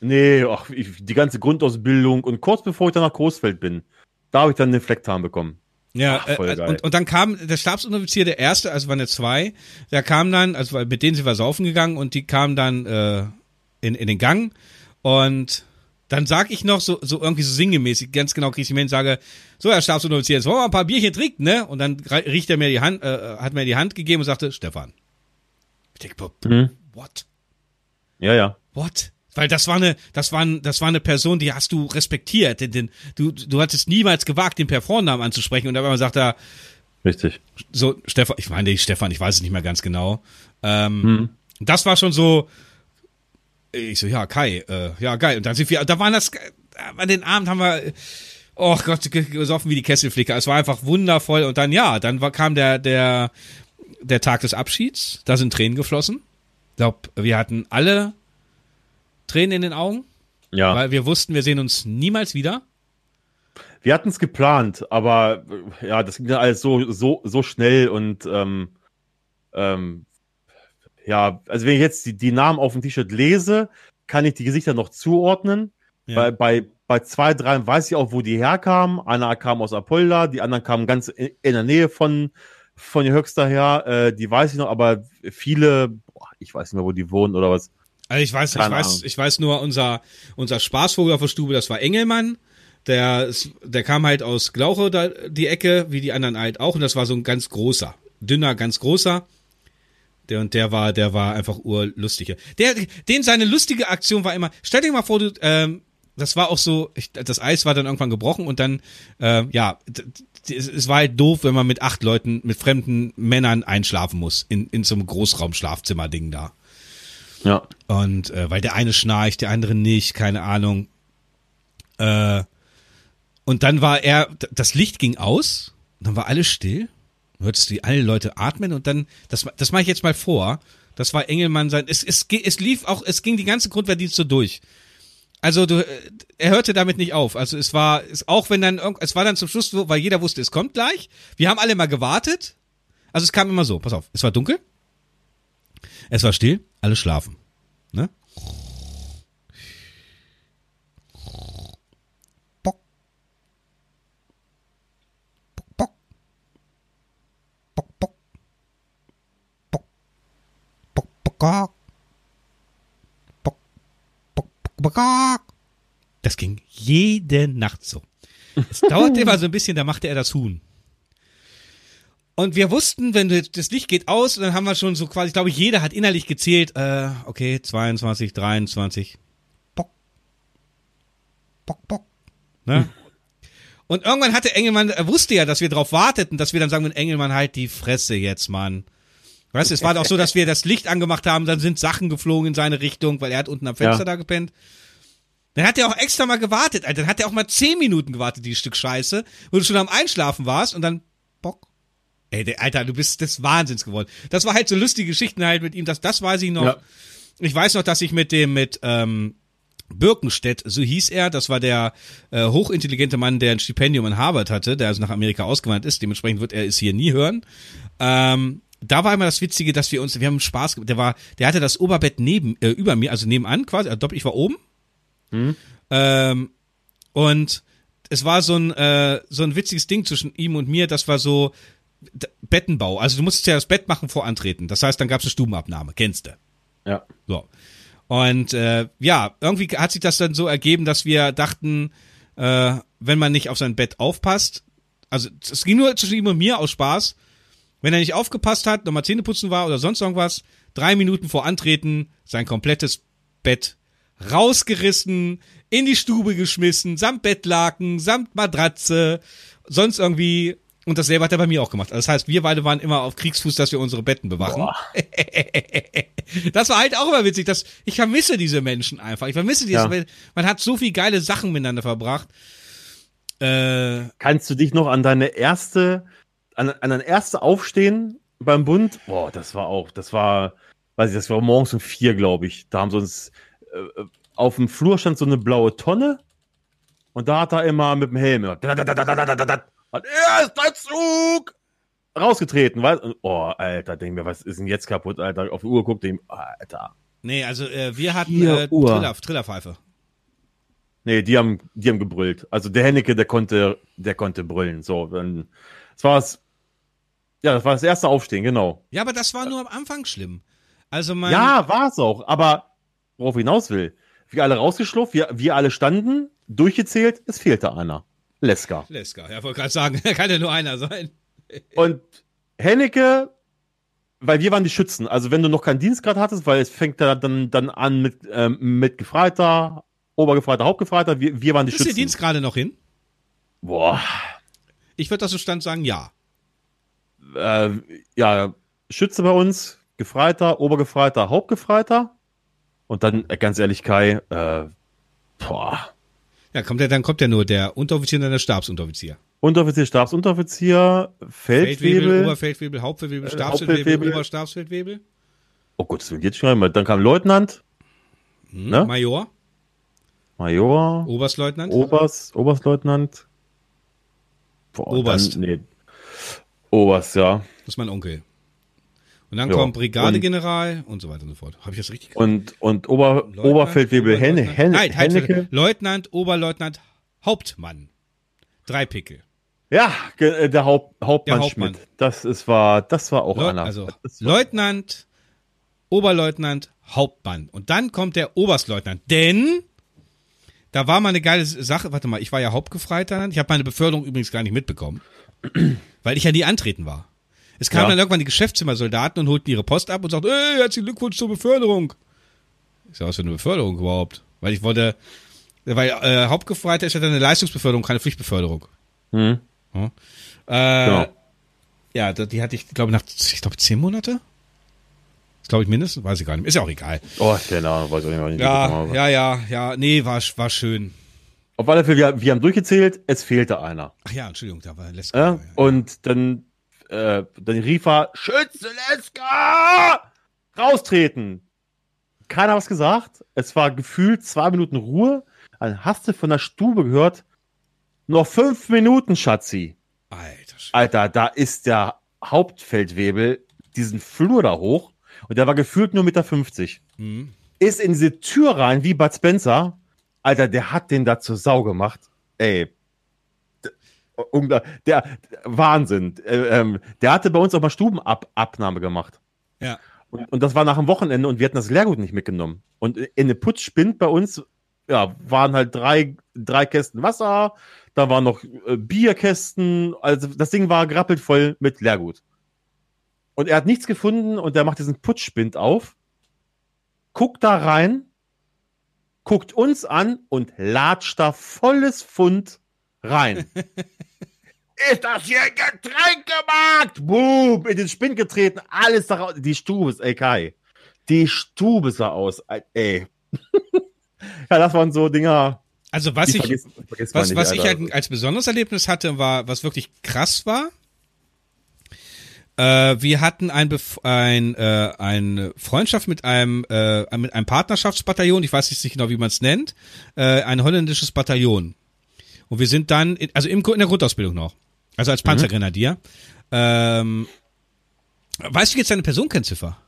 Nee, ach, ich, die ganze Grundausbildung und kurz bevor ich dann nach Großfeld bin, da habe ich dann den Flecktarn bekommen. Ja, Ach, äh, geil. und, und dann kam der Stabsunteroffizier, der erste, also waren ja zwei, der kam dann, also mit denen sind wir saufen gegangen und die kamen dann äh, in, in den Gang und dann sag ich noch so, so irgendwie so singemäßig, ganz genau krieg ich und sage, so Herr Stabsunteroffizier, jetzt wollen wir ein paar Bierchen trinken, ne? Und dann riecht er mir die Hand, äh, hat mir die Hand gegeben und sagte, Stefan. Ich denk, bo- Mhm. what? Ja, ja. What? Weil das war eine, das war, ein, das war eine Person, die hast du respektiert. Den, den, du, du hattest niemals gewagt, den per Vornamen anzusprechen. Und dann sagt er, Richtig. so, Stefan, ich meine, Stefan, ich weiß es nicht mehr ganz genau. Ähm, Hm. Das war schon so, ich so, ja, Kai, äh, ja, geil. Und dann sind wir, da waren das, an den Abend haben wir, äh, oh Gott, ge- gesoffen wie die Kesselflicker. Es war einfach wundervoll. Und dann, ja, dann war, kam der, der, der Tag des Abschieds. Da sind Tränen geflossen. Ich glaube, wir hatten alle Tränen in den Augen, Ja. weil wir wussten, wir sehen uns niemals wieder. Wir hatten es geplant, aber ja, das ging dann alles so, so, so schnell und ähm, ähm, ja, also wenn ich jetzt die, die Namen auf dem T-Shirt lese, kann ich die Gesichter noch zuordnen. Ja. Bei, bei, bei zwei, drei weiß ich auch, wo die herkamen. Einer kam aus Apolda, die anderen kamen ganz in, in der Nähe von, von Höchster her. Äh, die weiß ich noch, aber viele, boah, ich weiß nicht mehr, wo die wohnen oder was. Also ich weiß, ich Keine weiß, Ahnung. ich weiß nur, unser, unser Spaßvogel auf der Stube, das war Engelmann. Der, der kam halt aus Glauche, da, die Ecke, wie die anderen halt auch. Und das war so ein ganz großer, dünner, ganz großer. Der und der war, der war einfach urlustig. Der, den seine lustige Aktion war immer, stell dir mal vor, du, ähm, das war auch so, ich, das Eis war dann irgendwann gebrochen und dann, äh, ja, es war halt doof, wenn man mit acht Leuten, mit fremden Männern einschlafen muss, in, in so einem Großraumschlafzimmer-Ding da. Ja. Und äh, weil der eine schnarcht, der andere nicht, keine Ahnung. Äh, und dann war er, das Licht ging aus, dann war alles still. Du hörtest die alle Leute atmen und dann, das, das mache ich jetzt mal vor. Das war Engelmann sein. Es, es, es lief auch, es ging die ganze Grundwehrdienst so durch. Also du, äh, er hörte damit nicht auf. Also es war, es, auch wenn dann, es war dann zum Schluss weil jeder wusste, es kommt gleich. Wir haben alle mal gewartet. Also es kam immer so, pass auf, es war dunkel. Es war still, alle schlafen. Ne? Bock. Bock, bock. Bock, bock. Bock. Bock, bock, bock. Bock, bock. Das ging jede Nacht so. Es dauerte immer so ein bisschen, da machte er das Huhn. Und wir wussten, wenn du- das Licht geht aus, dann haben wir schon so quasi, ich glaube, jeder hat innerlich gezählt, äh, okay, 22, 23, Bock, Bock, Bock. Ne? Und irgendwann hatte Engelmann, er wusste ja, dass wir darauf warteten, dass wir dann sagen, Engelmann, halt die Fresse jetzt, Mann. Weißt du, es war doch so, dass wir das Licht angemacht haben, dann sind Sachen geflogen in seine Richtung, weil er hat unten am Fenster Ja. da gepennt. Dann hat er auch extra mal gewartet, Alter. Dann hat er auch mal zehn Minuten gewartet, dieses Stück Scheiße, wo du schon am Einschlafen warst und dann Bock. Ey, der, Alter, du bist des Wahnsinns geworden. Das war halt so lustige Geschichten halt mit ihm, das, das weiß ich noch. Ja. Ich weiß noch, dass ich mit dem, mit, ähm, Birkenstedt, so hieß er, das war der äh, hochintelligente Mann, der ein Stipendium in Harvard hatte, der also nach Amerika ausgewandert ist, dementsprechend wird er es hier nie hören. Ähm, da war immer das Witzige, dass wir uns, wir haben Spaß, ge- der war, der hatte das Oberbett neben, äh, über mir, also nebenan quasi, also doppelt, ich war oben. Ähm, und es war so ein, äh, so ein witziges Ding zwischen ihm und mir, das war so Bettenbau. Also du musstest ja das Bett machen vor Antreten. Das heißt, dann gab es eine Stubenabnahme, kennst du. Ja. So. Und äh, ja, irgendwie hat sich das dann so ergeben, dass wir dachten, äh, wenn man nicht auf sein Bett aufpasst, also es ging nur zwischen ihm und mir aus Spaß, wenn er nicht aufgepasst hat, nochmal Zähneputzen war oder sonst irgendwas, drei Minuten vor Antreten sein komplettes Bett rausgerissen, in die Stube geschmissen, samt Bettlaken, samt Matratze, sonst irgendwie. Und dasselbe hat er bei mir auch gemacht. Also das heißt, wir beide waren immer auf Kriegsfuß, dass wir unsere Betten bewachen. das war halt auch immer witzig. Dass ich vermisse diese Menschen einfach. Ich vermisse diese. Ja. Man hat so viel geile Sachen miteinander verbracht. Äh, Kannst du dich noch an deine erste, an, an dein erste Aufstehen beim Bund? Boah, das war auch, das war, weiß ich, das war morgens um vier, glaube ich. Da haben sie uns äh, auf dem Flur stand so eine blaue Tonne und da hat er immer mit dem Helm immer, und er ist der Zug! Rausgetreten, weißt Oh, Alter, denk mir, was ist denn jetzt kaputt, Alter? Auf die Uhr guckt dem, Alter. Nee, also äh, wir hatten äh, Triller, Trillerpfeife. Nee, die haben, die haben gebrüllt. Also der Hennecke, der konnte, der konnte brüllen. So, dann, das war's. Ja, das war das erste Aufstehen, genau. Ja, aber das war nur am Anfang schlimm. Also man. Ja, war's auch. Aber worauf ich hinaus will, wir alle rausgeschlupft, wir, wir alle standen, durchgezählt, es fehlte einer. Leska. Leska, ja, wollte gerade sagen, kann ja nur einer sein. Und Hennecke, weil wir waren die Schützen. Also wenn du noch keinen Dienstgrad hattest, weil es fängt da dann, dann an mit, ähm, mit Gefreiter, Obergefreiter, Hauptgefreiter, wir, wir waren die Ist der Schützen. Dienst gerade noch hin? Boah. Ich würde das so stand sagen, ja. äh, ja, Schütze bei uns, Gefreiter, Obergefreiter, Hauptgefreiter. Und dann, äh, ganz ehrlich, Kai, äh, boah, Ja, kommt der, dann kommt ja nur der Unteroffizier und dann der Stabsunteroffizier. Unteroffizier, Stabsunteroffizier, Feldwebel. Oberfeldwebel, Hauptfeldwebel, Äh, Stabsfeldwebel, Hauptfeldwebel. Oberstabsfeldwebel, oh Gott, das will jetzt schreiben. Dann kam Leutnant, hm, Ne? Major, Major, Oberstleutnant. Oberst, Oberstleutnant. Boah, Oberst. Dann, nee. Oberst, ja. Das ist mein Onkel. Und dann Ja, kommt Brigadegeneral und so weiter und so fort. Habe ich das richtig Und, und Ober, Leutnant, Oberfeldwebel, Henne, Henne, Nein, Hennecke. Leutnant, Oberleutnant, Hauptmann. Drei Pickel. Ja, äh, der Haupt, Hauptmann, Der Hauptmann. Schmidt. Das ist, war, das war auch Leu einer. also Leutnant, Oberleutnant, Hauptmann. Und dann kommt der Oberstleutnant. Denn da war mal eine geile Sache. Warte mal, ich war ja Hauptgefreiter. Ich habe meine Beförderung übrigens gar nicht mitbekommen. weil ich ja nie antreten war. Es kamen Ja. dann irgendwann die Geschäftszimmersoldaten und holten ihre Post ab und sagten, ey, herzlichen Glückwunsch zur Beförderung. Ich sag, was für eine Beförderung überhaupt? Weil ich wollte, weil äh, Hauptgefreiter ist ja dann eine Leistungsbeförderung, keine Pflichtbeförderung. hm, Ja. Äh, genau. ja, die hatte ich, glaube nach, ich glaube, zehn Monate? Glaube ich mindestens, weiß ich gar nicht. Ist ja auch egal. Oh, keine Ahnung, weiß ich nicht, ich bekommen Ja, habe. ja, ja, ja. Nee, war, war schön. Auf alle Fälle, wir, wir haben durchgezählt, es fehlte einer. Ach ja, Entschuldigung, da war Leska. Ja? Ja, Und dann, äh, dann rief er, Schütze Leska! Raustreten! Keiner was gesagt. Es war gefühlt zwei Minuten Ruhe. Dann hast du von der Stube gehört, noch fünf Minuten, Schatzi. Alter Schwede. Alter, da ist der Hauptfeldwebel diesen Flur da hoch und der war gefühlt nur Meter 50. Hm. Ist in diese Tür rein, wie Bud Spencer. Alter, der hat den da zur Sau gemacht. Ey. Der, Wahnsinn. Äh, ähm, der hatte bei uns auch mal Stubenabnahme gemacht. Ja. Und, und das war nach dem Wochenende und wir hatten das Leergut nicht mitgenommen. Und in der Putzspind bei uns, ja, waren halt drei, drei Kästen Wasser, da waren noch äh, Bierkästen, also das Ding war gerappelt voll mit Leergut. Und er hat nichts gefunden und der macht diesen Putzspind auf, guckt da rein, guckt uns an und latscht da volles Pfund rein. ist das hier ein Getränkemarkt? Boom, in den Spind getreten, alles da raus. Die Stube ist, ey Kai, die Stube sah aus, ey. ja, das waren so Dinger, Also was ich, vergisst, vergisst was, nicht, was ich halt als besonderes Erlebnis hatte, war, was wirklich krass war. Äh, wir hatten ein, Bef ein äh, eine Freundschaft mit einem äh, mit einem Partnerschaftsbataillon. Ich weiß jetzt nicht genau, wie man es nennt. Äh, ein holländisches Bataillon. Und wir sind dann, in, also im, in der Grundausbildung noch, also als Panzergrenadier. Ähm, weißt du jetzt deine Personenkennziffer?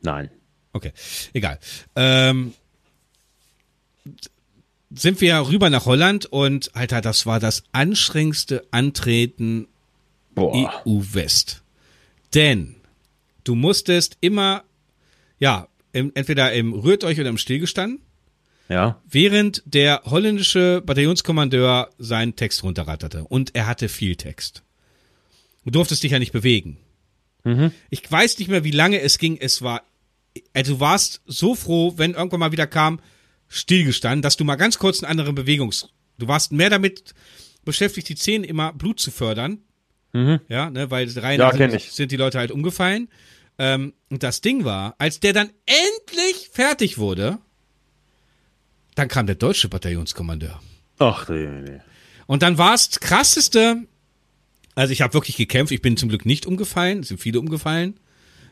Nein. Okay, egal. Ähm, sind wir rüber nach Holland und Alter, das war das anstrengendste Antreten Boah. EU West. Denn du musstest immer, ja, im, entweder im Rührt euch oder im Stillgestanden, Ja. während der holländische Bataillonskommandeur seinen Text runterratterte. Und er hatte viel Text. Du durftest dich ja nicht bewegen. Ich weiß nicht mehr, wie lange es ging. Es war, also du warst so froh, wenn irgendwann mal wieder kam, stillgestanden, dass du mal ganz kurz einen anderen Bewegungs, du warst mehr damit beschäftigt, die Zähne immer Blut zu fördern. Ja, ne, weil rein Ja, sind, sind die Leute halt umgefallen. Ähm, und das Ding war, als der dann endlich fertig wurde, dann kam der deutsche Bataillonskommandeur. Ach, nee, nee. Und dann war es das krasseste, also ich habe wirklich gekämpft, ich bin zum Glück nicht umgefallen, es sind viele umgefallen,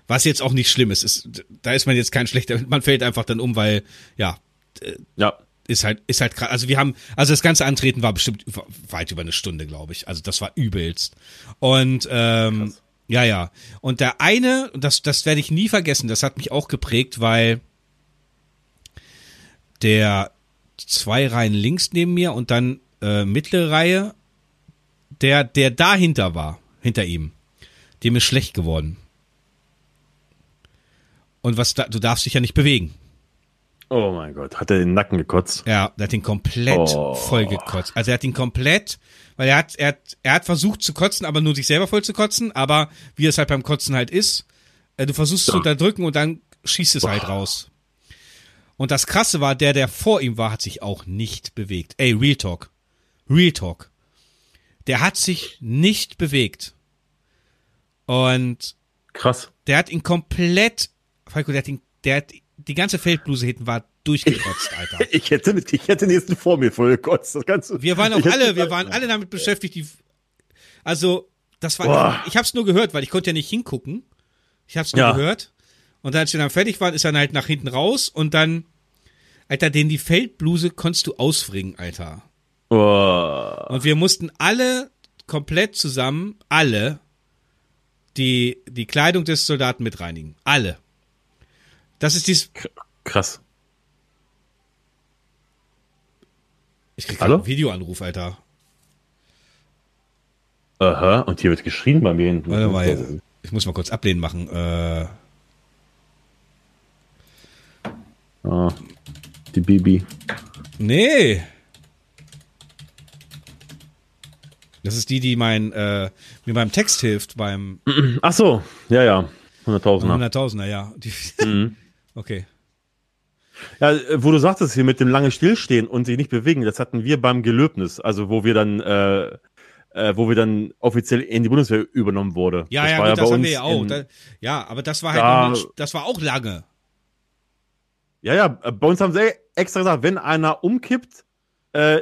was jetzt auch nicht schlimm ist. ist da ist man jetzt kein schlechter, man fällt einfach dann um, weil, ja, Ja. ist halt, ist halt krass. Also wir haben, also das ganze Antreten war bestimmt weit über eine Stunde, glaube ich. Also das war übelst. Und ähm, Krass. ja, ja. Und der eine, das, das werde ich nie vergessen, das hat mich auch geprägt, weil der zwei Reihen links neben mir und dann äh, mittlere Reihe, der, der dahinter war, hinter ihm, dem ist schlecht geworden. Und was da, du darfst dich ja nicht bewegen. Oh mein Gott, hat er den Nacken gekotzt? Ja, der hat ihn komplett Oh. voll gekotzt. Also er hat ihn komplett, weil er hat, er hat, er hat versucht zu kotzen, aber nur sich selber voll zu kotzen, aber wie es halt beim Kotzen halt ist, äh, du versuchst es zu unterdrücken und dann schießt es halt raus. Und das krasse war, der, der vor ihm war, hat sich auch nicht bewegt. Ey, Real Talk. Real Talk. Der hat sich nicht bewegt. Und Krass. der hat ihn komplett, Falco, der hat ihn, der hat, die ganze Feldbluse hinten war durchgekotzt, Alter. Ich hätte, ich hätte den nächsten vor mir voll gekotzt. Das Ganze. Wir waren auch alle, wir waren alle damit beschäftigt, die, also, das war, Boah. ich hab's nur gehört, weil ich konnte ja nicht hingucken. Ich hab's nur Ja. gehört. Und als wir dann fertig waren, ist er dann halt nach hinten raus und dann, Alter, den die Feldbluse konntest du ausfringen, Alter. Oh. Und wir mussten alle komplett zusammen, alle, die, die Kleidung des Soldaten mit reinigen. Alle. Das ist dies, Krass. ich krieg Hallo? einen Videoanruf, Alter. Aha, und hier wird geschrien bei mir hinten. Warte mal, ich muss mal kurz ablehnen machen. Äh, Ah, die Bibi. Nee. Das ist die, die mein, äh, mir beim Text hilft, beim Ach so, ja, ja. 100.000er. 100.000er, ja. Die, Okay. Ja, wo du sagtest hier mit dem lange Stillstehen und sich nicht bewegen, das hatten wir beim Gelöbnis, also wo wir dann, äh, äh, wo wir dann offiziell in die Bundeswehr übernommen wurde. Ja, das ja, gut, bei das haben wir ja auch. Da, ja, aber das war halt, Da- noch das war auch lange. Ja, ja, äh, bei uns haben sie extra gesagt, wenn einer umkippt, äh,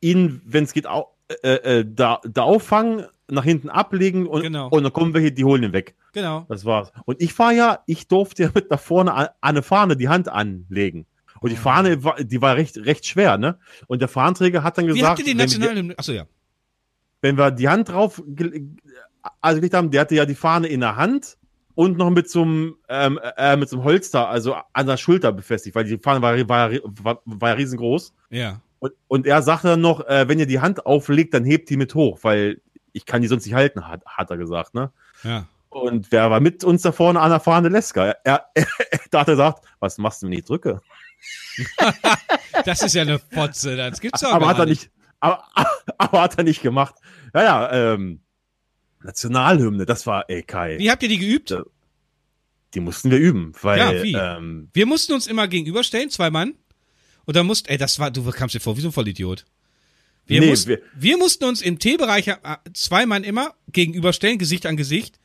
ihn, wenn es geht, au, äh, äh, da, da auffangen, nach hinten ablegen und, Genau. und dann kommen wir hier, die holen ihn weg. Genau. Das war's. Und ich war ja, ich durfte ja mit da vorne an, an eine Fahne die Hand anlegen. Und die Oh. Fahne, war, die war recht, recht schwer, ne? Und der Fahnenträger hat dann Wie gesagt, ihr die wenn, wir, Nationalhymne? Achso, ja. wenn wir die Hand drauf, also gelegt haben, der hatte ja die Fahne in der Hand und noch mit so einem, ähm, äh, mit so einem Holster, also an der Schulter befestigt, weil die Fahne war, war, war, war riesengroß. Ja. Und, und er sagte dann noch, äh, wenn ihr die Hand auflegt, dann hebt die mit hoch, weil ich kann die sonst nicht halten, hat, hat er gesagt, ne? Ja. Und wer war mit uns da vorne an der Fahne Leska? Er, er, da hat er gesagt, was machst du, wenn ich drücke? Das ist ja eine Fotze, das gibt's doch Aber gar hat er nicht, aber, aber hat er nicht gemacht. Ja, ja, ähm, Nationalhymne, das war, ey, Kai, Wie habt ihr die geübt? Die mussten wir üben, weil, Ja, ähm, Wir mussten uns immer gegenüberstellen, zwei Mann. Und dann musst, ey, das war, du kamst dir vor wie so ein Vollidiot. Wir, Nee, mussten, wir, wir- mussten uns im T-Bereich äh, zwei Mann immer gegenüberstellen, Gesicht an Gesicht,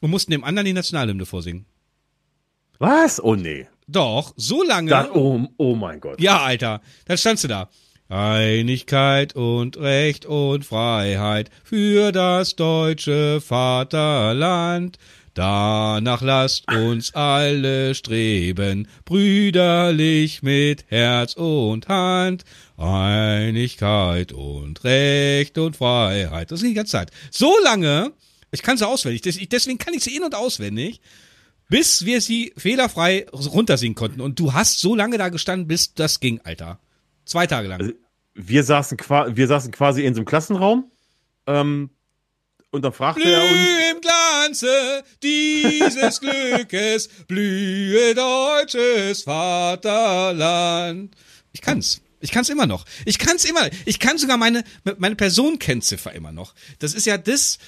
und mussten dem anderen die Nationalhymne vorsingen. was? Oh nee. Doch, so lange. Dann, oh, oh mein Gott. Ja, Alter, dann standst du da. Einigkeit und Recht und Freiheit für das deutsche Vaterland. Danach lasst uns alle streben, brüderlich mit Herz und Hand. Einigkeit und Recht und Freiheit. Das ging die ganze Zeit. So lange, ich kann sie auswendig, des- deswegen kann ich sie in- und auswendig, bis wir sie fehlerfrei runtersingen konnten. Und du hast so lange da gestanden, bis das ging, Alter. Zwei Tage lang. Also, wir saßen, wir saßen quasi in so einem Klassenraum. Ähm, und dann fragte er uns. Im Glanze dieses Glückes, blühe deutsches Vaterland. Ich kann's. Ich kann's immer noch. Ich kann's immer. Ich kann sogar meine, meine Personenkennziffer immer noch. Das ist ja das,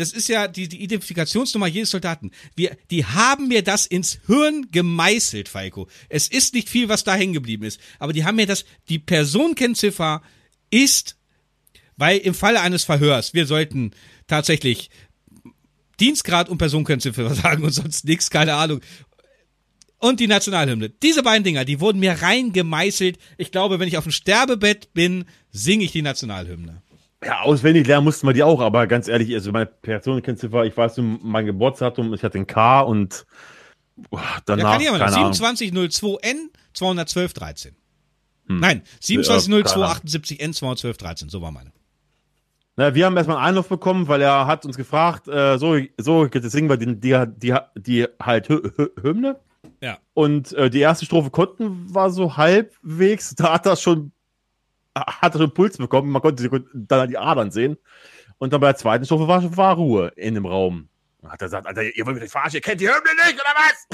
das ist ja die, die Identifikationsnummer jedes Soldaten. Wir, die haben mir das ins Hirn gemeißelt, Falco. Es ist nicht viel, was da hängen geblieben ist. Aber die haben mir das, die Personenkennziffer ist, weil im Falle eines Verhörs, wir sollten tatsächlich Dienstgrad und Personenkennziffer sagen und sonst nichts, keine Ahnung. Und die Nationalhymne. Diese beiden Dinger, die wurden mir rein gemeißelt. Ich glaube, wenn ich auf dem Sterbebett bin, singe ich die Nationalhymne. Ja, auswendig lernen mussten wir die auch, aber ganz ehrlich, also meine Personenkennziffer, ich weiß mein Geburtsdatum, ich hatte ein K und boah, danach, ja, kann ich keine 2702N 21213. Hm. Nein, 270278N 21213, so war meine. Na, wir haben erstmal einen Einlauf bekommen, weil er hat uns gefragt, äh, so, so, jetzt singen wir die, die, die, die halt Hymne. Ja. Und äh, die erste Strophe konnten war so halbwegs, da hat er schon, hat er schon Puls bekommen, man konnte dann die Adern sehen. Und dann bei der zweiten Strophe war, war Ruhe in dem Raum. Dann hat er gesagt, Alter, ihr wollt mich verarschen, ihr kennt die Hymne nicht, oder was?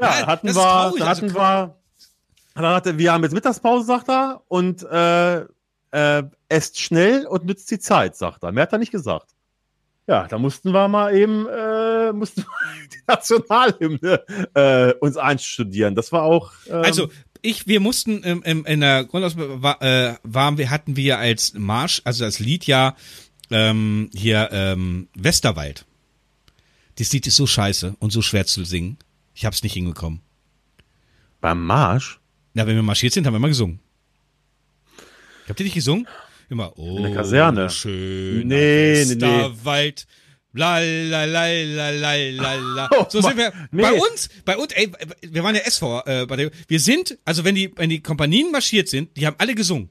ja, hatten wir, hatten also, wir, dann hatte, wir haben jetzt Mittagspause, sagt er, und äh, äh, esst schnell und nützt die Zeit, sagt er. Mehr hat er nicht gesagt. Ja, da mussten wir mal eben äh, mussten die Nationalhymne äh, uns einstudieren. Das war auch. Ähm, also ich, wir mussten ähm, im, in der Grundausbildung war, äh, waren wir hatten wir als Marsch, also als Lied ja ähm, hier ähm, Westerwald. Das Lied ist so scheiße und so schwer zu singen. Ich hab's nicht hingekommen. Beim Marsch? Na, wenn wir marschiert sind, haben wir immer gesungen. Habt ihr nicht gesungen? Immer, oh, in der Kaserne. schön. Nee, nee, nee. La, la, la, la, la, la. Oh, so sind wir. Nee. Bei uns, bei uns, ey, wir waren ja SV, äh, bei der, wir sind, also wenn die, wenn die Kompanien marschiert sind, die haben alle gesungen.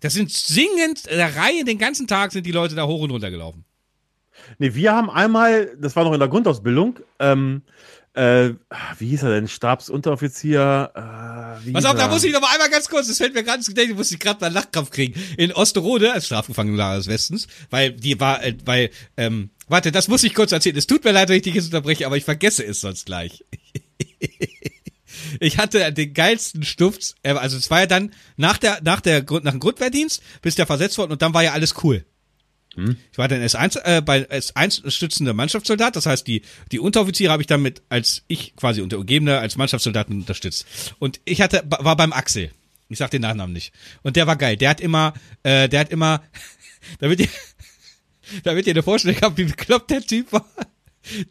Das sind singend, der Reihe, den ganzen Tag sind die Leute da hoch und runter gelaufen. Nee, wir haben einmal, das war noch in der Grundausbildung, ähm, äh, wie hieß er denn? Stabsunteroffizier. Äh, Pass auf, da muss ich noch mal einmal ganz kurz, das fällt mir ganz gedächtnis, muss ich gerade mal Lachkraft kriegen. In Osterode, als Strafgefangenenlager des Westens, weil die war, äh, weil, ähm, warte, das muss ich kurz erzählen. Es tut mir leid, wenn ich dich jetzt unterbreche, aber ich vergesse es sonst gleich. ich hatte den geilsten Stuft, äh, also es war ja dann nach der, nach der, nach dem Grundwehrdienst, bis der versetzt worden und dann war ja alles cool. Hm? Ich war dann S1, äh, bei S1 stützender Mannschaftssoldat, das heißt, die, die Unteroffiziere habe ich dann mit, als ich quasi unter Untergebener, als Mannschaftssoldaten unterstützt. Und ich hatte, war beim Axel. Ich sag den Nachnamen nicht. Und der war geil. Der hat immer, äh, der hat immer, damit ihr, damit ihr eine Vorstellung habt, wie bekloppt der Typ war.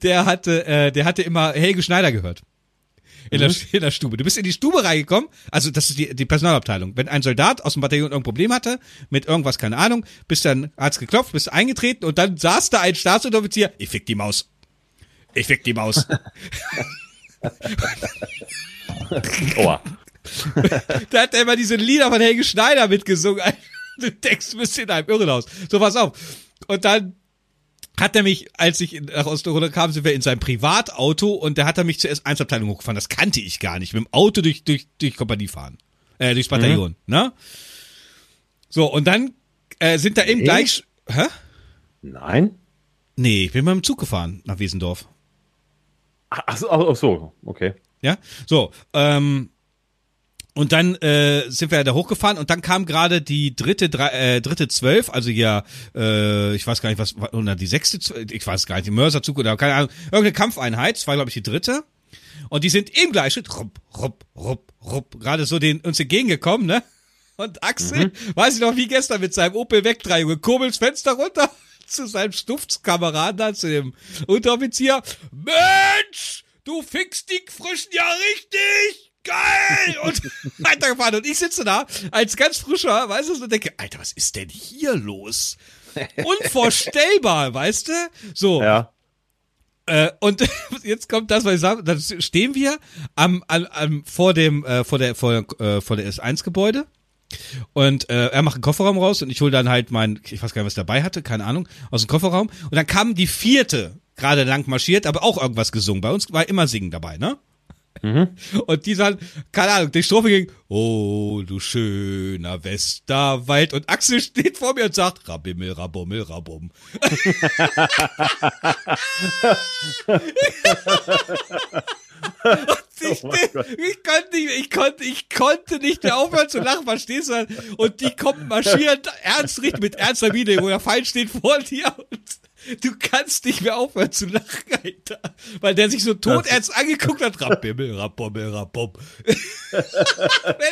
Der hatte, äh, der hatte immer Helge Schneider gehört in, mhm. der, in der Stube. Du bist in die Stube reingekommen, also das ist die, die Personalabteilung. Wenn ein Soldat aus dem Bataillon irgendein Problem hatte, mit irgendwas, keine Ahnung, bist dann, hat's geklopft, bist eingetreten und dann saß da ein Staatsunteroffizier, ich fick die Maus. Ich fick die Maus. Oha. da hat er immer diese Lieder von Helge Schneider mitgesungen. Du denkst, du bist in einem Irrenhaus. So, pass auf. Und dann hat er mich, als ich nach Osterode kam, sind wir in seinem Privatauto und da hat er mich zur S1-Abteilung hochgefahren. Das kannte ich gar nicht. Mit dem Auto durch, durch, durch Kompanie fahren. Äh, durchs Bataillon, mhm. ne? So, und dann äh, sind da eben gleich. Hä? Nein? Nee, ich bin mal im Zug gefahren nach Wiesendorf. Ach so, ach so, okay. Ja, so, ähm, und dann äh, sind wir da hochgefahren und dann kam gerade die dritte drei, äh, dritte zwölf, also ja, äh, ich weiß gar nicht was, oder die sechste, ich weiß gar nicht, die Mörserzug oder keine Ahnung, irgendeine Kampfeinheit, das war glaube ich die dritte. Und die sind im Gleichschritt, rupp, rupp, rupp, rupp, gerade so den uns entgegengekommen, ne? Und Axel, mhm. weiß ich noch wie gestern mit seinem Opel Vectra, Junge, kurbelt's Fenster runter zu seinem Stiftskameraden da, zu dem Unteroffizier. Mensch, du fixst die Frischen ja richtig! Geil! Und weitergefahren. Und ich sitze da als ganz frischer, weißt du, und denke, Alter, was ist denn hier los? Unvorstellbar, weißt du? So. Ja. Äh, und jetzt kommt das, was ich sage, dann stehen wir am, am, am vor dem, äh, vor der, vor, äh, vor der S1-Gebäude. Und äh, er macht einen Kofferraum raus und ich hole dann halt mein, ich weiß gar nicht, was dabei hatte, keine Ahnung, aus dem Kofferraum. Und dann kam die vierte, gerade lang marschiert, aber auch irgendwas gesungen. Bei uns war immer Singen dabei, ne? Und die dann, keine Ahnung, die Strophe ging, oh, du schöner Westerwald. Und Axel steht vor mir und sagt, Rabimmel, Rabummel, Rabum. Ich, Oh ich, konnte nicht, ich, konnte, ich konnte nicht mehr aufhören zu lachen, verstehst du? Und die kommen marschieren ernst richtig mit ernster Miene, wo der Feind steht vor dir und du kannst nicht mehr aufhören zu lachen, Alter. Weil der sich so todernst angeguckt hat. Rabbimmel, Rabommel, Rabom. Will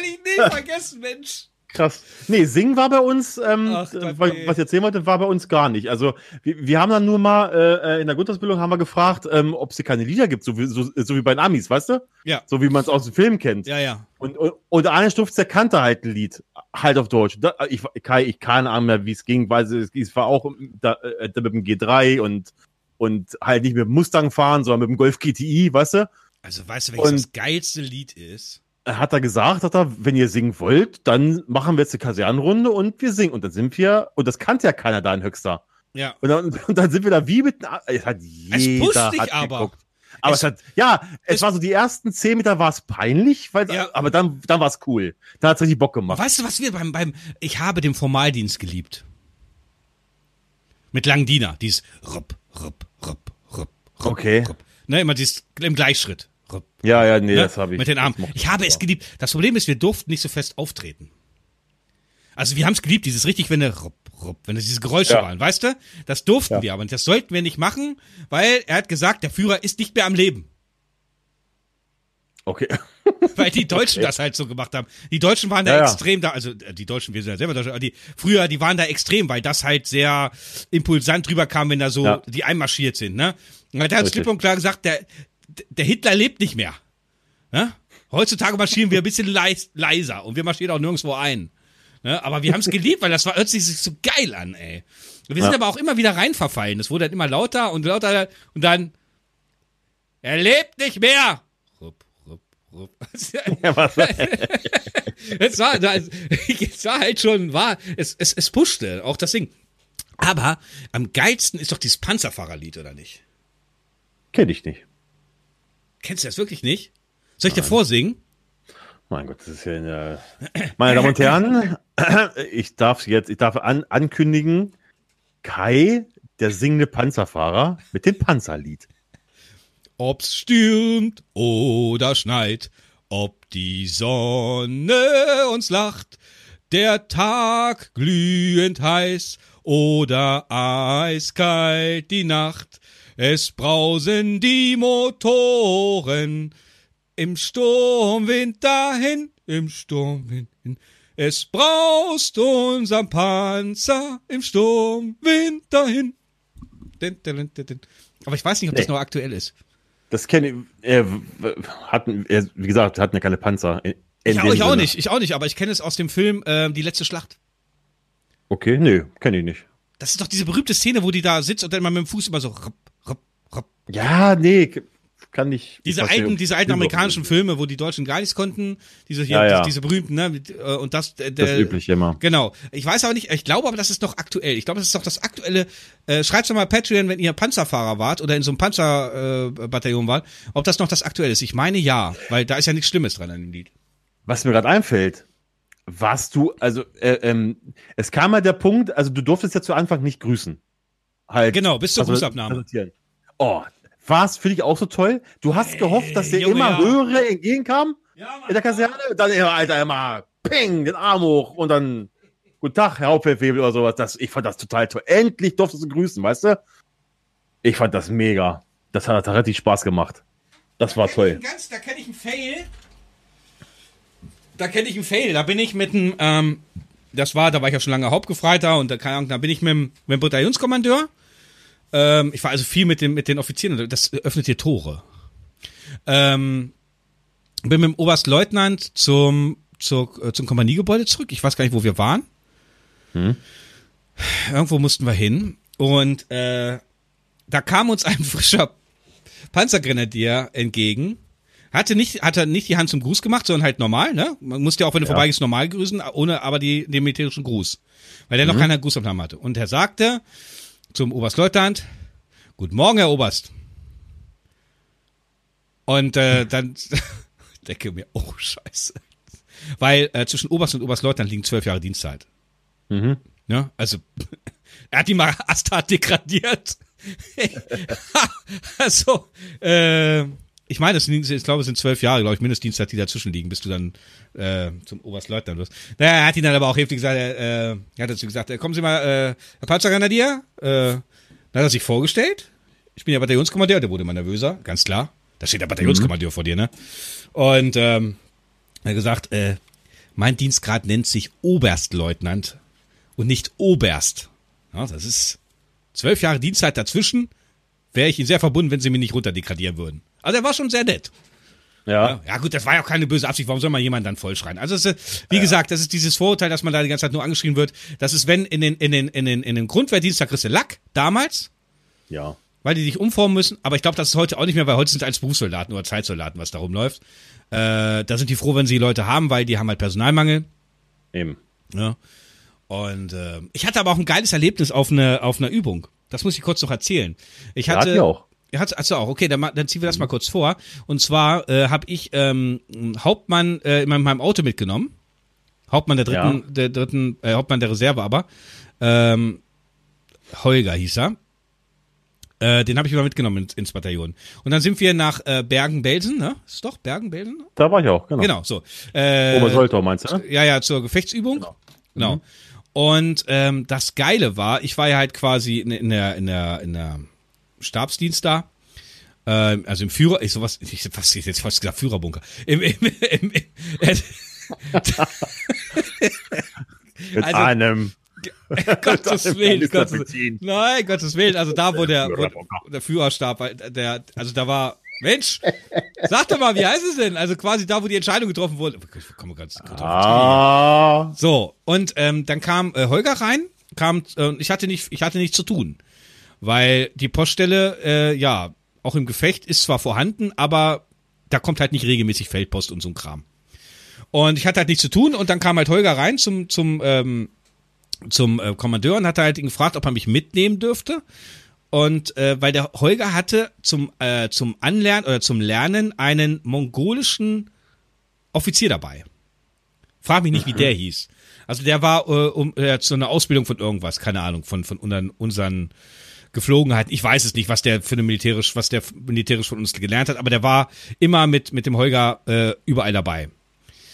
ich nicht vergessen, Mensch. Krass. Nee, Singen war bei uns, ähm, Ach äh, was ich erzählen wollte, war bei uns gar nicht. Also wir, wir haben dann nur mal äh, in der Grundausbildung haben wir gefragt, ähm, ob es hier keine Lieder gibt, so wie, so, so wie bei den Amis, weißt du? Ja. So wie man es aus dem Film kennt. Ja, ja. Und, und, und eine Stuft, der kannte halt ein Lied, halt auf Deutsch. Da, ich, Kai, ich keine Ahnung mehr, wie es ging, weil es, es war auch da, äh, da mit dem G3 und, und halt nicht mit dem Mustang fahren, sondern mit dem Golf GTI, weißt du? Also weißt du, welches Und- das geilste Lied ist? Hat er gesagt, hat er, wenn ihr singen wollt, dann machen wir jetzt eine Kasernenrunde und wir singen. Und dann sind wir, und das kannte ja keiner da in Höxter. Ja. Und dann, und dann sind wir da wie mit, es hat jeder dich hat aber. geguckt. Aber Es- es, hat, ja, es, es- war so die ersten zehn Meter war es peinlich, weil, Ja. aber dann, dann war es cool. Dann hat es richtig Bock gemacht. Weißt du, was wir beim, beim, ich habe den Formaldienst geliebt. Mit langen Diener, dieses Rupp, Rupp, Rupp, Rupp, Rupp. Okay. Rupp. Ne, immer dieses im Gleichschritt. Ja, ja, nee, ne? das habe ich. Mit den Armen. Ich habe es geliebt. Das Problem ist, wir durften nicht so fest auftreten. Also wir haben es geliebt, dieses richtig, wenn Rupp, wenn es diese Geräusche Ja. waren, weißt du? Das durften Ja. wir, aber das sollten wir nicht machen, weil er hat gesagt, der Führer ist nicht mehr am Leben. Okay. Weil die Deutschen das halt so gemacht haben. Die Deutschen waren da Ja, ja. extrem da, also äh, die Deutschen, wir sind ja selber Deutsche, aber die früher, die waren da extrem, weil das halt sehr impulsant drüber kam, wenn da so die einmarschiert sind, ne? Und da hat klipp und klar gesagt, der, der Hitler lebt nicht mehr. Ne? Heutzutage marschieren wir ein bisschen leis, leiser und wir marschieren auch nirgendwo ein. Ne? Aber wir haben es geliebt, weil das war, hört sich so geil an, ey. Und wir sind Ja. aber auch immer wieder reinverfallen. Es wurde dann immer lauter und lauter und dann er lebt nicht mehr. Rupp, rupp, rupp. Ja, was, es war, es war halt schon, war, es, es, es pushte, auch das Ding. Aber am geilsten ist doch dieses Panzerfahrerlied, oder nicht? Kenn ich nicht. Kennst du das wirklich nicht? Soll ich dir vorsingen? Mein Gott, das ist ja eine. Meine Damen und Herren, ich darf jetzt, ich darf an, ankündigen, Kai, der singende Panzerfahrer mit dem Panzerlied. Ob's stürmt oder schneit, ob die Sonne uns lacht, der Tag glühend heiß oder eiskalt die Nacht, es brausen die Motoren im Sturmwind dahin, im Sturmwind hin. Es braust unser Panzer im Sturmwind dahin. Din, din, din. Aber ich weiß nicht, ob das Nee. noch aktuell ist. Das kenne ich. Er hatten, er, wie gesagt, hatten ja keine Panzer. In, in Ich, auch, ich auch nicht, ich auch nicht, aber ich kenne es aus dem Film ähm, Die letzte Schlacht. Okay, nee, kenne ich nicht. Das ist doch diese berühmte Szene, wo die da sitzt und dann mal mit dem Fuß immer so. Ja, nee, kann ich. Diese nicht, alten, diese alten amerikanischen Filme, wo die Deutschen gar nichts konnten, diese hier, Ja, ja. diese berühmten, ne, äh, und das, äh, Das der, übliche immer. Genau. Ich weiß aber nicht, ich glaube aber, das ist doch aktuell. Ich glaube, das ist doch das aktuelle. Äh, schreibt doch mal Patreon, wenn ihr Panzerfahrer wart oder in so einem Panzerbataillon äh, wart, ob das noch das aktuelle ist. Ich meine ja, weil da ist ja nichts Schlimmes dran an dem Lied. Was mir gerade einfällt, warst du, also, äh, ähm, es kam mal der Punkt, also du durftest ja zu Anfang nicht grüßen. Halt. Genau, bis zur also, Grußabnahme. präsentieren. Oh, war es für dich auch so toll? Du hast gehofft, dass dir Junge, immer ja. höhere entgegenkam Ja, in der Kaserne? Dann immer, Alter, immer, ping, den Arm hoch und dann, guten Tag, Herr Hauptfeldwebel oder sowas. Das, ich fand das total toll. Endlich durftest du grüßen, weißt du? Ich fand das mega. Das hat, hat richtig Spaß gemacht. Das war toll. Ganz, da kenne ich einen Fail. Da kenne ich einen Fail. Da bin ich mit einem, ähm, das war, da war ich ja schon lange Hauptgefreiter und da, keine Ahnung, da bin ich mit dem, mit dem Bataillonskommandeur. Ähm, ich war also viel mit, dem, mit den Offizieren. Das öffnet hier Tore. Ähm, bin mit dem Oberstleutnant zum, zur, äh, zum Kompaniegebäude zurück. Ich weiß gar nicht, wo wir waren. Irgendwo mussten wir hin. Und äh, da kam uns ein frischer Panzergrenadier entgegen. Hatte nicht, hatte nicht die Hand zum Gruß gemacht, sondern halt normal, ne? Man musste ja auch, wenn du Ja. vorbeigehst, normal grüßen, ohne aber die, den militärischen Gruß. Weil der noch keinen Grußabnahme hatte. Und er sagte zum Oberstleutnant, Guten Morgen, Herr Oberst. Und äh, dann denke mir, oh Scheiße. Weil äh, zwischen Oberst und Oberstleutnant liegen zwölf Jahre Dienstzeit. Mhm. Ja, also er hat die mal Astat degradiert. also, äh, ich meine, es sind- ich glaube, es sind zwölf Jahre, glaube ich, Mindestdienstzeit, die dazwischen liegen, bis du dann äh, zum Oberstleutnant wirst. Naja, er hat ihn dann aber auch heftig gesagt, er, äh, er hat dazu gesagt, äh, kommen Sie mal, äh, Herr Panzergrenadier, äh, dann hat er sich vorgestellt. Ich bin der Bataillonskommandeur, der wurde immer nervöser, ganz klar. Da steht der Bataillonskommandeur vor dir, ne? Und ähm, er hat gesagt, äh, mein Dienstgrad nennt sich Oberstleutnant und nicht Oberst. Ja, das ist zwölf Jahre Dienstzeit dazwischen. Wäre ich Ihnen sehr verbunden, wenn Sie mich nicht runterdegradieren würden. Also er war schon sehr nett. Ja. Ja, ja gut, das war ja auch keine böse Absicht. Warum soll man jemanden dann vollschreien? Also ist, wie gesagt, das ist dieses Vorurteil, dass man da die ganze Zeit nur angeschrien wird. Das ist, wenn in den in den in den in den Grundwehrdienst da kriegst du Lack damals, Ja. weil die sich umformen müssen. Aber ich glaube, das ist heute auch nicht mehr, weil heute sind es als Berufssoldaten oder Zeitsoldaten, was da rumläuft. Äh, da sind die froh, wenn sie Leute haben, weil die haben halt Personalmangel. Eben. Ja. Und äh, ich hatte aber auch ein geiles Erlebnis auf einer auf einer Übung. Das muss ich kurz noch erzählen. Ich Ja, hatte hat die auch. Hat's, hat's auch. Okay, dann, dann ziehen wir das mal kurz vor. Und zwar äh, habe ich ähm, einen Hauptmann äh, in meinem, Auto mitgenommen. Hauptmann der dritten, Ja. der dritten, äh, Hauptmann der Reserve aber. Ähm, Holger hieß er. Äh, den habe ich immer mitgenommen ins, ins Bataillon. Und dann sind wir nach äh, Bergen-Belsen, ne? Ist doch Bergen-Belsen? Da war ich auch, genau. Genau, so. Äh, Obersoltau meinst du, ne? ja, ja, zur Gefechtsübung. Genau. genau. Und ähm, das Geile war, ich war ja halt quasi in, in der in der in der Stabsdienst da. Ähm, also im Führer, ich sowas, ich hab fast ich jetzt fast gesagt Führerbunker. Im, im, im, im, äh, Mit Also- einem. Gottes Willen, Gottes, nein, Gottes Willen, also da, wo der, wo der Führerstab, der, also da war, Mensch, sag doch mal, wie heißt es denn? Also quasi da, wo die Entscheidung getroffen wurde. Ich komme ganz, ganz Ah. So, und ähm, dann kam äh, Holger rein, kam, äh, ich hatte nicht, ich hatte nichts zu tun. Weil die Poststelle, äh, ja, auch im Gefecht ist zwar vorhanden, aber da kommt halt nicht regelmäßig Feldpost und so ein Kram. Und ich hatte halt nichts zu tun und dann kam halt Holger rein zum, zum, ähm, zum äh, Kommandeur und hat halt ihn gefragt, ob er mich mitnehmen dürfte. Und äh, weil der Holger hatte zum, äh, zum Anlernen oder zum Lernen einen mongolischen Offizier dabei. Frag mich nicht, wie der hieß. Also der war äh, um äh, zu einer Ausbildung von irgendwas, keine Ahnung, von von unseren, unseren Geflogenheiten. Ich weiß es nicht, was der für eine militärisch, was der militärisch von uns gelernt hat, aber der war immer mit mit dem Holger äh, überall dabei,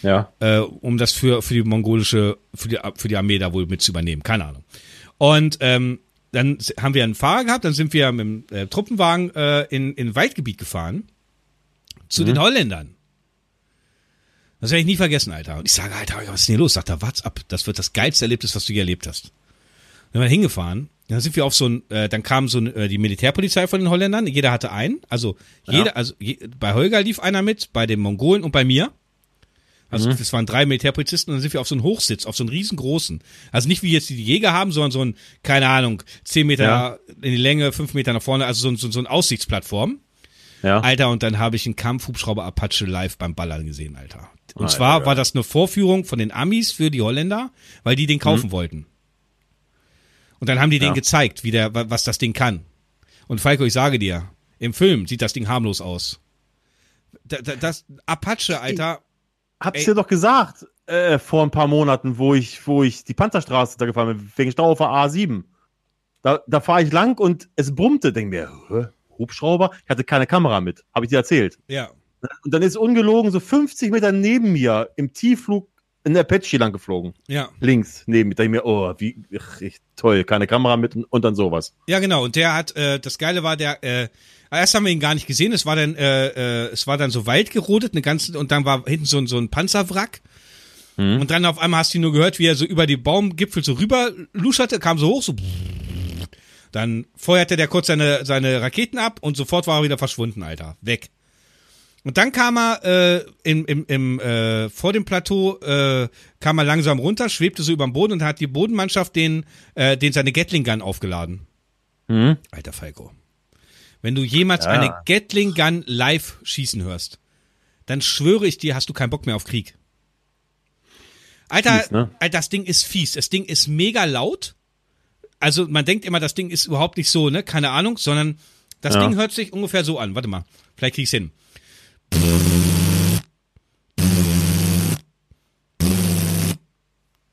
Ja. äh, um das für für die mongolische für die für die Armee da wohl mit zu übernehmen, keine Ahnung. Und ähm, dann haben wir einen Fahrer gehabt, dann sind wir mit dem äh, Truppenwagen äh, in in Waldgebiet gefahren zu den Holländern. Das werde ich nie vergessen, Alter. Und ich sage, Alter, was ist denn hier los? Sagt er, what's up? Das wird das geilste Erlebnis, was du je erlebt hast. Dann sind wir hingefahren. Dann sind wir auf so ein, äh, dann kam so ein, äh, die Militärpolizei von den Holländern. Jeder hatte einen. Also jeder, also je, bei Holger lief einer mit, bei den Mongolen und bei mir. Also das waren drei Militärpolizisten und dann sind wir auf so einen Hochsitz, auf so einen riesengroßen. Also nicht wie jetzt die Jäger haben, sondern so ein, keine Ahnung, zehn Meter Ja. in die Länge, fünf Meter nach vorne, also so, ein- so, so eine Aussichtsplattform. Ja. Alter, und dann habe ich einen Kampfhubschrauber Apache live beim Ballern gesehen, Alter. Und Alter, zwar ja. war das eine Vorführung von den Amis für die Holländer, weil die den kaufen wollten. Und dann haben die Ja. denen gezeigt, wie der, wa- was das Ding kann. Und Falco, ich sage dir, im Film sieht das Ding harmlos aus. Da, da, das Apache, Alter, Hab's Ey. dir doch gesagt, äh, vor ein paar Monaten, wo ich, wo ich die Panzerstraße da gefahren bin, wegen Stau auf der A7. Da, da fahre ich lang und es brummte, denk mir, Hubschrauber? Ich hatte keine Kamera mit, habe ich dir erzählt. ja. Und dann ist ungelogen so 50 Meter neben mir im Tiefflug ein Apache lang geflogen. Ja, Links neben mir. Da ich mir, oh, wie ach, ich, toll, keine Kamera mit und, und dann sowas. ja genau. Und der hat, äh, das Geile war, der, äh, erst haben wir ihn gar nicht gesehen. Es war dann, äh, äh, es war dann so weit gerodet, eine ganze, und dann war hinten so, ein so ein Panzerwrack. Und dann auf einmal hast du ihn nur gehört, wie er so über die Baumgipfel so rüber luscherte, kam so hoch, so. Dann feuerte der kurz seine, seine Raketen ab und sofort war er wieder verschwunden, Alter. Weg. Und dann kam er äh, im, im, im, äh, vor dem Plateau, äh, kam er langsam runter, schwebte so über dem Boden und hat die Bodenmannschaft den, äh, den seine Gatling Gun aufgeladen. Mhm. Alter Falco. Wenn du jemals Ja. eine Gatling Gun live schießen hörst, dann schwöre ich dir, hast du keinen Bock mehr auf Krieg. Alter, Fies, ne? Alter, das Ding ist fies. Das Ding ist mega laut. Also man denkt immer, das Ding ist überhaupt nicht so, ne? Keine Ahnung, sondern das Ja. Ding hört sich ungefähr so an. Warte mal, vielleicht krieg ich's hin.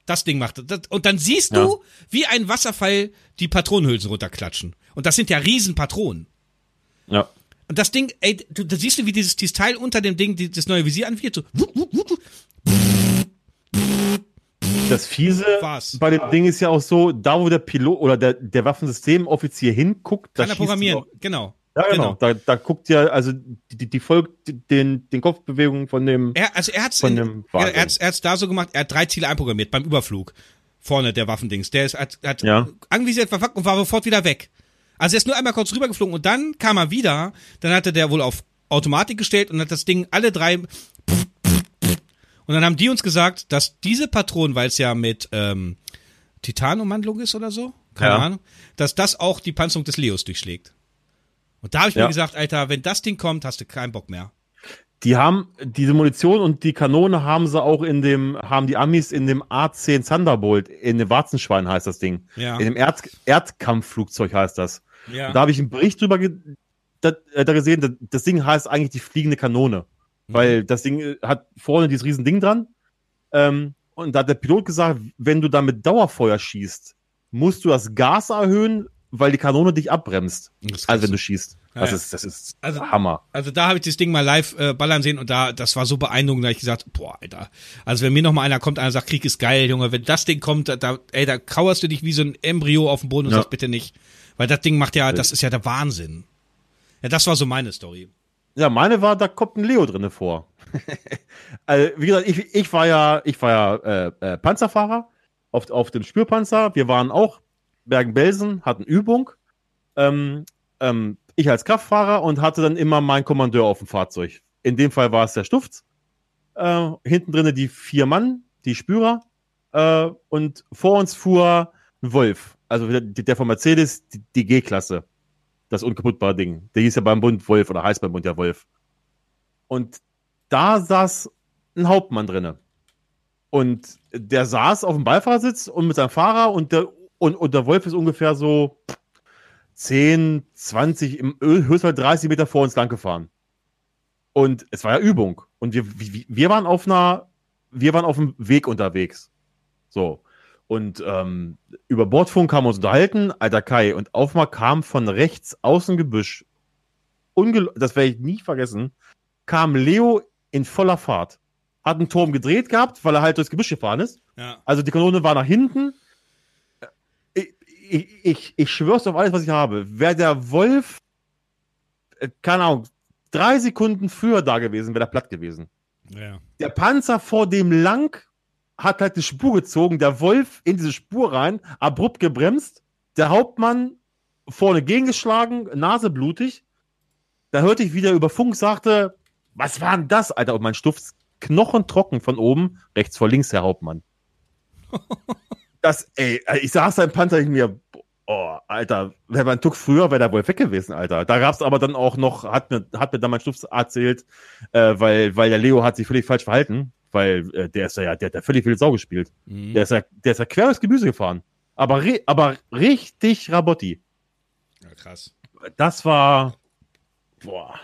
Das Ding macht das. Und dann siehst du, Ja. wie ein Wasserfall die Patronenhülsen runterklatschen. Und das sind ja Riesenpatronen. Ja. Und das Ding, ey, du, da siehst du, wie dieses, dieses Teil unter dem Ding, die, das neue Visier anfährt, so. Das Fiese War's. bei dem Ding ist ja auch so, da wo der Pilot oder der, der Waffensystemoffizier hinguckt, da Kann er programmieren. Genau. Ja, genau. Da, da guckt ja, also die, die, folgt den, den Kopfbewegungen von dem. Er, also er in, dem er, er hat's, da so gemacht, er hat drei Ziele einprogrammiert beim Überflug. Vorne der Waffendings. Der ist, hat, hat Ja. anvisiert, verfuckt und war sofort wieder weg. Also er ist nur einmal kurz rübergeflogen und dann kam er wieder, dann hatte der wohl auf Automatik gestellt und hat das Ding alle drei und dann haben die uns gesagt, dass diese Patronen, weil es ja mit ähm, Titanummantelung ist oder so, keine Ja. Ahnung, dass das auch die Panzerung des Leos durchschlägt. Und da habe ich Ja. mir gesagt, Alter, wenn das Ding kommt, hast du keinen Bock mehr. Die haben diese Munition und die Kanone haben sie auch in dem, haben die Amis in dem A10 Thunderbolt, in dem Warzenschwein heißt das Ding. Ja. In dem Erd, Erdkampfflugzeug heißt das. Ja. Und da habe ich einen Bericht drüber ge da, äh, da gesehen, das, das Ding heißt eigentlich die fliegende Kanone. Mhm. Weil das Ding äh, hat vorne dieses riesen Ding dran. Ähm, und da hat der Pilot gesagt, wenn du da mit Dauerfeuer schießt, musst du das Gas erhöhen, weil die Kanone dich abbremst. Also wenn du schießt. Ja, das. Ist, das ist Also- Hammer. Also da habe ich das Ding mal live äh, ballern sehen und da, das war so beeindruckend, da hab ich gesagt, boah, Alter. Also wenn mir noch mal einer kommt, einer sagt, Krieg ist geil, Junge, wenn das Ding kommt, da, ey, da kauerst du dich wie so ein Embryo auf den Boden und Ja. sagst bitte nicht. Weil das Ding macht ja, das ist ja der Wahnsinn. Ja, das war so meine Story. Ja, meine war, da kommt ein Leo drinne vor. also, wie gesagt, ich, ich war ja, ich war ja äh, äh, Panzerfahrer auf, auf dem Spürpanzer. Wir waren auch Bergen-Belsen, hatten Übung. Ähm, ähm, ich als Kraftfahrer und hatte dann immer meinen Kommandeur auf dem Fahrzeug. In dem Fall war es der Stufz. Äh, hinten drinne die vier Mann, die Spürer. Äh, und vor uns fuhr ein Wolf. Also der, der von Mercedes, die, die G-Klasse das unkaputtbare Ding. Der hieß ja beim Bund Wolf oder heißt beim Bund ja Wolf. Und da saß ein Hauptmann drinne. Und der saß auf dem Beifahrersitz und mit seinem Fahrer und der, und, und der Wolf ist ungefähr so 10, 20, im Öl, höchstens 30 Meter vor uns lang gefahren. Und es war ja Übung. Und wir, wir, wir waren auf einer, wir waren auf dem Weg unterwegs. So. Und ähm, über Bordfunk haben wir uns unterhalten, alter Kai, und auf mal kam von rechts aus dem Gebüsch, ungel das werde ich nie vergessen, kam Leo in voller Fahrt. Hat einen Turm gedreht gehabt, weil er halt durchs Gebüsch gefahren ist. Ja. Also die Kanone war nach hinten. Ich, ich, ich, schwör's auf alles, was ich habe. Wäre der Wolf, äh, keine Ahnung, drei Sekunden früher da gewesen, wäre der platt gewesen. Ja. Der Panzer vor dem lang hat halt eine Spur gezogen, der Wolf in diese Spur rein, abrupt gebremst, der Hauptmann vorne gegengeschlagen, Nase blutig. Da hörte ich wieder über Funk, sagte, was war denn das, Alter? Und mein Stuft knochentrocken von oben, rechts vor links, Herr Hauptmann. das, ey, ich saß da im Panzer, ich mir, oh, Alter, wäre mein Tuck früher, wäre der wohl weg gewesen, Alter. Da gab's aber dann auch noch, hat mir, hat mir dann mein Stuft erzählt, äh, weil, weil der Leo hat sich völlig falsch verhalten, weil äh, der ist ja, der hat ja völlig viel Sau gespielt. Mhm. Der ist ja, der ist ja quer durchs Gemüse gefahren. Aber, ri- aber richtig Rabotti. ja, krass. Das war, boah,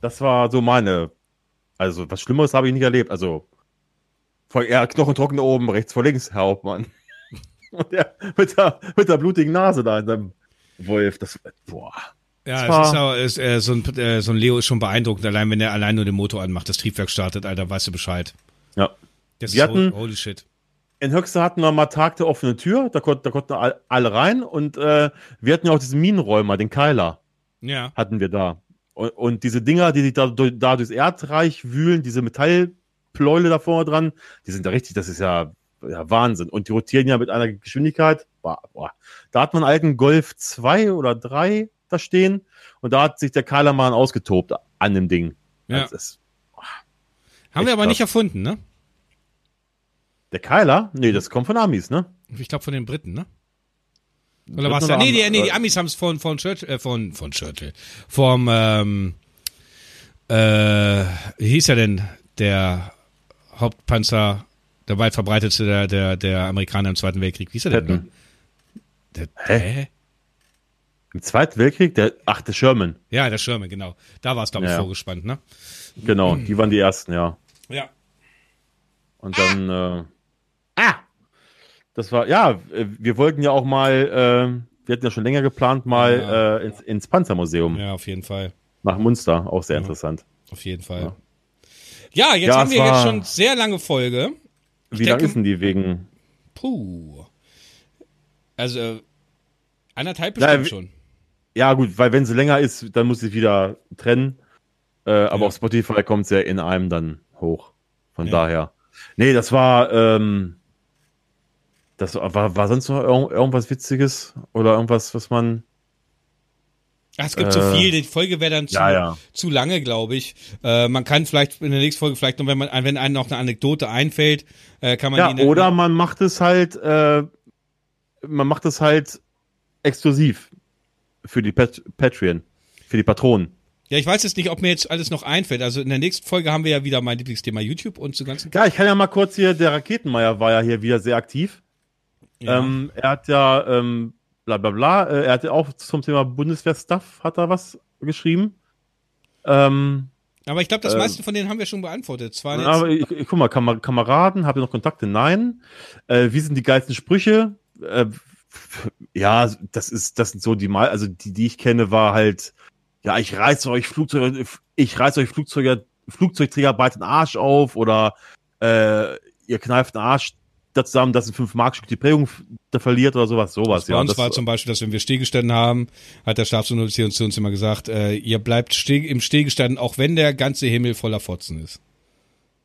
das war so meine, also was Schlimmeres habe ich nicht erlebt. Also, voll eher knochentrocken da oben, rechts vor links, Herr Hauptmann. Und der mit der, mit der blutigen Nase da in seinem Wolf, das, boah. Ja, Das es ist, auch, ist äh, so, ein, äh, so ein Leo ist schon beeindruckend, allein wenn er allein nur den Motor anmacht, das Triebwerk startet, Alter, weißt du Bescheid. Ja. Das Wir ist hatten- holy shit. In Höchste hatten wir mal Tag der offenen Tür, da, konnt, da konnten all- alle rein und äh, wir hatten ja auch diesen Minenräumer, den Keiler. Ja. hatten wir da. Und, und diese Dinger, die sich da, da durchs Erdreich wühlen, diese Metallpläule da vorne dran, die sind da richtig, das ist ja, ja Wahnsinn. Und die rotieren ja mit einer Geschwindigkeit. Boah, boah. Da hat man einen alten Golf 2 oder 3 da stehen und da hat sich der Keilermann ausgetobt an dem Ding. Ja. Ist, Haben wir aber krass. nicht erfunden, ne? der Keiler? Nee, das kommt von Amis, ne? Ich glaube von den Briten, ne? Oder was? Nee, die, nee, die Amis haben es von von Churchill, äh, von von Churchill, vom ähm, äh, wie hieß er denn der Hauptpanzer, der weit verbreitetste der der der Amerikaner im Zweiten Weltkrieg? Wie hieß er denn? Patton. Der, Hä? hä? Im Zweiten Weltkrieg, der, ach, der Sherman. Ja, der Schirme, genau. Da war es, glaube ich, Ja, ja. vorgespannt, ne? Genau, die waren die ersten, ja. Ja. Und dann, äh, ah! Das war, ja, äh, wir wollten ja auch mal, äh, wir hatten ja schon länger geplant, mal Ja. äh, ins, ins Panzermuseum Ja, auf jeden Fall. nach Munster. Auch sehr interessant. Auf jeden Fall. Ja, jetzt Ja, haben wir jetzt schon sehr lange Folge. Wie lang ist denn die wegen? Puh. Also, anderthalb Ja, bestimmt wie- schon. Ja, gut, weil wenn sie länger ist, dann muss ich wieder trennen. Äh, aber Ja. auf Spotify kommt sie ja in einem dann hoch. Von Ja. daher. Nee, das war, ähm, das war, war sonst noch irg irgendwas Witziges oder irgendwas, was man. Ach, es gibt Äh, zu viel, die Folge wäre dann zu, Ja, ja. zu lange, glaube ich. Äh, man kann vielleicht in der nächsten Folge, vielleicht noch, wenn man, wenn einem noch eine Anekdote einfällt, äh, kann man Ja, die oder man macht es halt, äh, man macht es halt exklusiv für die Pat Patreon, für die Patronen. Ja, ich weiß jetzt nicht, ob mir jetzt alles noch einfällt. Also in der nächsten Folge haben wir ja wieder mein Lieblingsthema YouTube und so ganzen. Ja, ich kann ja mal kurz hier, der Raketenmeier war ja hier wieder sehr aktiv. Ja. Ähm, er hat ja, ähm, bla bla bla, äh, er hat ja auch zum Thema Bundeswehr-Stuff, hat er was geschrieben. Ähm, Aber ich glaube, das äh, meiste von denen haben wir schon beantwortet. Zwar jetzt, aber ich, ich, guck mal, Kam Kameraden, habt ihr noch Kontakte? Nein. Äh, wie sind die geilsten Sprüche? Äh, ja, das ist, das sind so die mal, also die, die ich kenne, war halt, ja, ich reiße euch Flugzeuge, ich reiße euch Flugzeuge, Flugzeugträger bald den Arsch auf oder äh, ihr kneift den Arsch da zusammen, dass ein 5 Mark Stück die Prägung verliert oder sowas, sowas, bei ja. uns Das, war zum Beispiel, dass wenn wir stillgestanden haben, hat der Stabsunteroffizier uns zu uns immer gesagt, äh, ihr bleibt steh, im Stillgestanden, auch wenn der ganze Himmel voller Fotzen ist.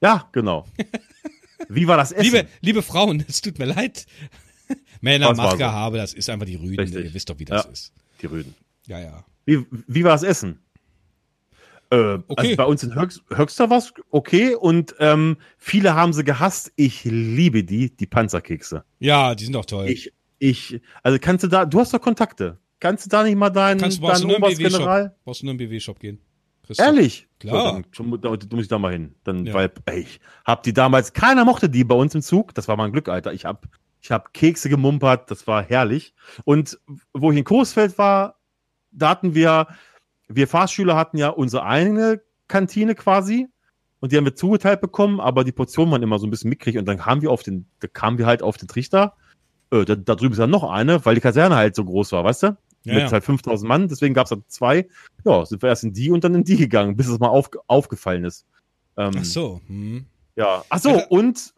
ja, genau. Wie war das Essen? Liebe, liebe Frauen, es tut mir leid. Männer, Das war Macht so. Das ist einfach die Rüden. Richtig. Ihr wisst doch, wie das Ja. ist. die Rüden. Ja, ja. Wie, wie war das Essen? Äh, Okay. Also bei uns in Höx Höxter war es okay und ähm, viele haben sie gehasst. Ich liebe die, die Panzerkekse. Ja, die sind doch toll. Ich, ich, also kannst du da, du hast doch Kontakte. Kannst du da nicht mal deinen, Kannst du deinen nur im BW-Shop. Oberstgeneral? Brauchst du nur im BW-Shop gehen. Du- Ehrlich? Klar. So, dann, schon, da, da muss ich da mal hin. Dann, Ja. weil, ey, ich hab die damals, keiner mochte die bei uns im Zug. Das war mein Glück, Alter. Ich hab, ich hab Kekse gemumpert. Das war herrlich. Und wo ich in Coesfeld war, da hatten wir, wir Fahrschüler hatten ja unsere eigene Kantine quasi. Und die haben wir zugeteilt bekommen, aber die Portionen waren immer so ein bisschen mickrig. Und dann kamen wir auf den, da kamen wir halt auf den Trichter. Äh, da, da drüben ist ja noch eine, weil die Kaserne halt so groß war, weißt du? Ja, Mit ja. halt 5000 Mann, deswegen gab es dann zwei. Ja, sind wir erst in die und dann in die gegangen, bis es mal auf, aufgefallen ist. Ähm, Ach so. Hm. Ja, ach so, Also- und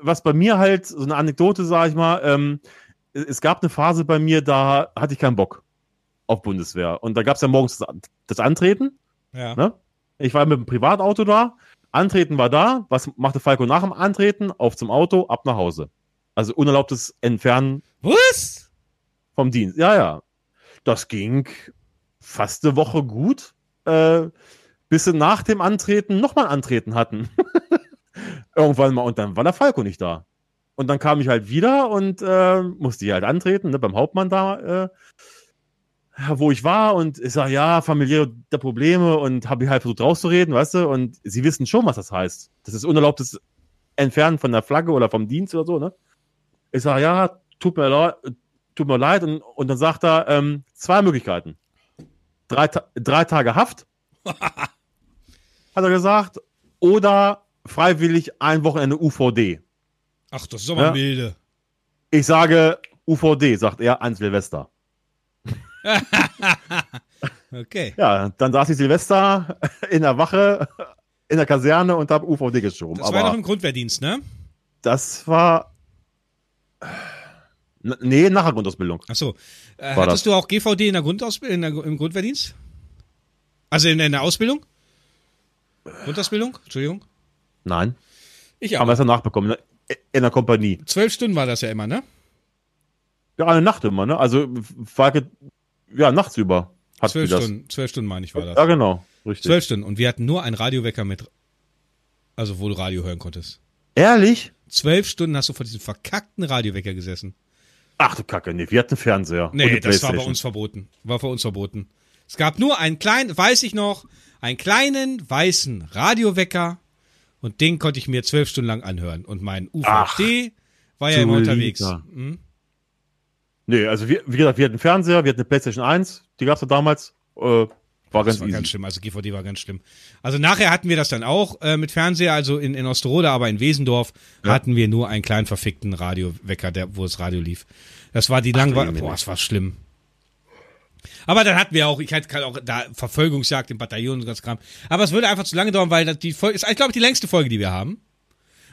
was bei mir halt, so eine Anekdote, sag ich mal, ähm, es gab eine Phase bei mir, da hatte ich keinen Bock auf Bundeswehr. Und da gab es ja morgens das, Antreten. Ja. Ne? Ich war mit dem Privatauto da, Antreten war da. Was machte Falco nach dem Antreten? Auf zum Auto, ab nach Hause. Also unerlaubtes Entfernen Was? vom Dienst. Ja, ja. Das ging fast eine Woche gut, äh, bis sie nach dem Antreten nochmal Antreten hatten. Irgendwann mal. Und dann war der Falco nicht da. Und dann kam ich halt wieder und äh, musste ich halt antreten, ne, beim Hauptmann da, äh, wo ich war. Und ich sage, ja, familiäre Probleme und habe ich halt versucht rauszureden, weißt du. Und sie wissen schon, was das heißt. Das ist unerlaubtes Entfernen von der Flagge oder vom Dienst oder so, ne? Ich sage, ja, tut mir leid, tut mir leid. Und, und dann sagt er, ähm, zwei Möglichkeiten. Drei, drei Tage Haft, hat er gesagt, oder freiwillig ein Wochenende UVD. Ach, das ist aber Ja. milde. Ich sage UVD, sagt er, an Silvester. Okay. Ja, dann saß ich Silvester in der Wache, in der Kaserne und habe UVD geschoben. Das war noch im Grundwehrdienst, ne? das war. Nee, nachher Grundausbildung. Ach so. Äh, hattest das. du auch GVD in der Grundausbildung, in der, im Grundwehrdienst? Also in, in der Ausbildung? Grundausbildung? Entschuldigung. Nein, Ich haben wir auch. es danach bekommen. ne? In der Kompanie. Zwölf Stunden war das ja immer, ne? Ja, eine Nacht immer, ne? Also, ge- ja, nachts über. Hat Zwölf. Stunden. Zwölf Stunden meine ich war Ja, das. genau. Richtig. Zwölf Stunden. Und wir hatten nur einen Radiowecker mit, also wo du Radio hören konntest. Ehrlich? Zwölf Stunden hast du vor diesem verkackten Radiowecker gesessen. Ach du Kacke, nee, wir hatten Fernseher. Nee, das war bei uns verboten. War für uns verboten. Es gab nur einen kleinen, weiß ich noch, einen kleinen weißen Radiowecker und den konnte ich mir zwölf Stunden lang anhören. Und mein UVD war ja immer unterwegs. Hm? Nee, also wir, wie gesagt, wir hatten Fernseher, wir hatten eine PlayStation 1, die gab's ja damals. Äh, war Das ganz war easy. ganz schlimm, also GVD war ganz schlimm. Also nachher hatten wir das dann auch äh, mit Fernseher, also in, in Osterode, aber in Wesendorf Ja. hatten wir nur einen kleinen verfickten Radiowecker, der, wo das Radio lief. Das war die langweilig. Jemine. Boah, das war schlimm. Aber dann hatten wir auch, ich hatte auch da Verfolgungsjagd im Bataillon und ganz Kram. Aber es würde einfach zu lange dauern, weil das die Folge ist, ich glaube, die längste Folge, die wir haben.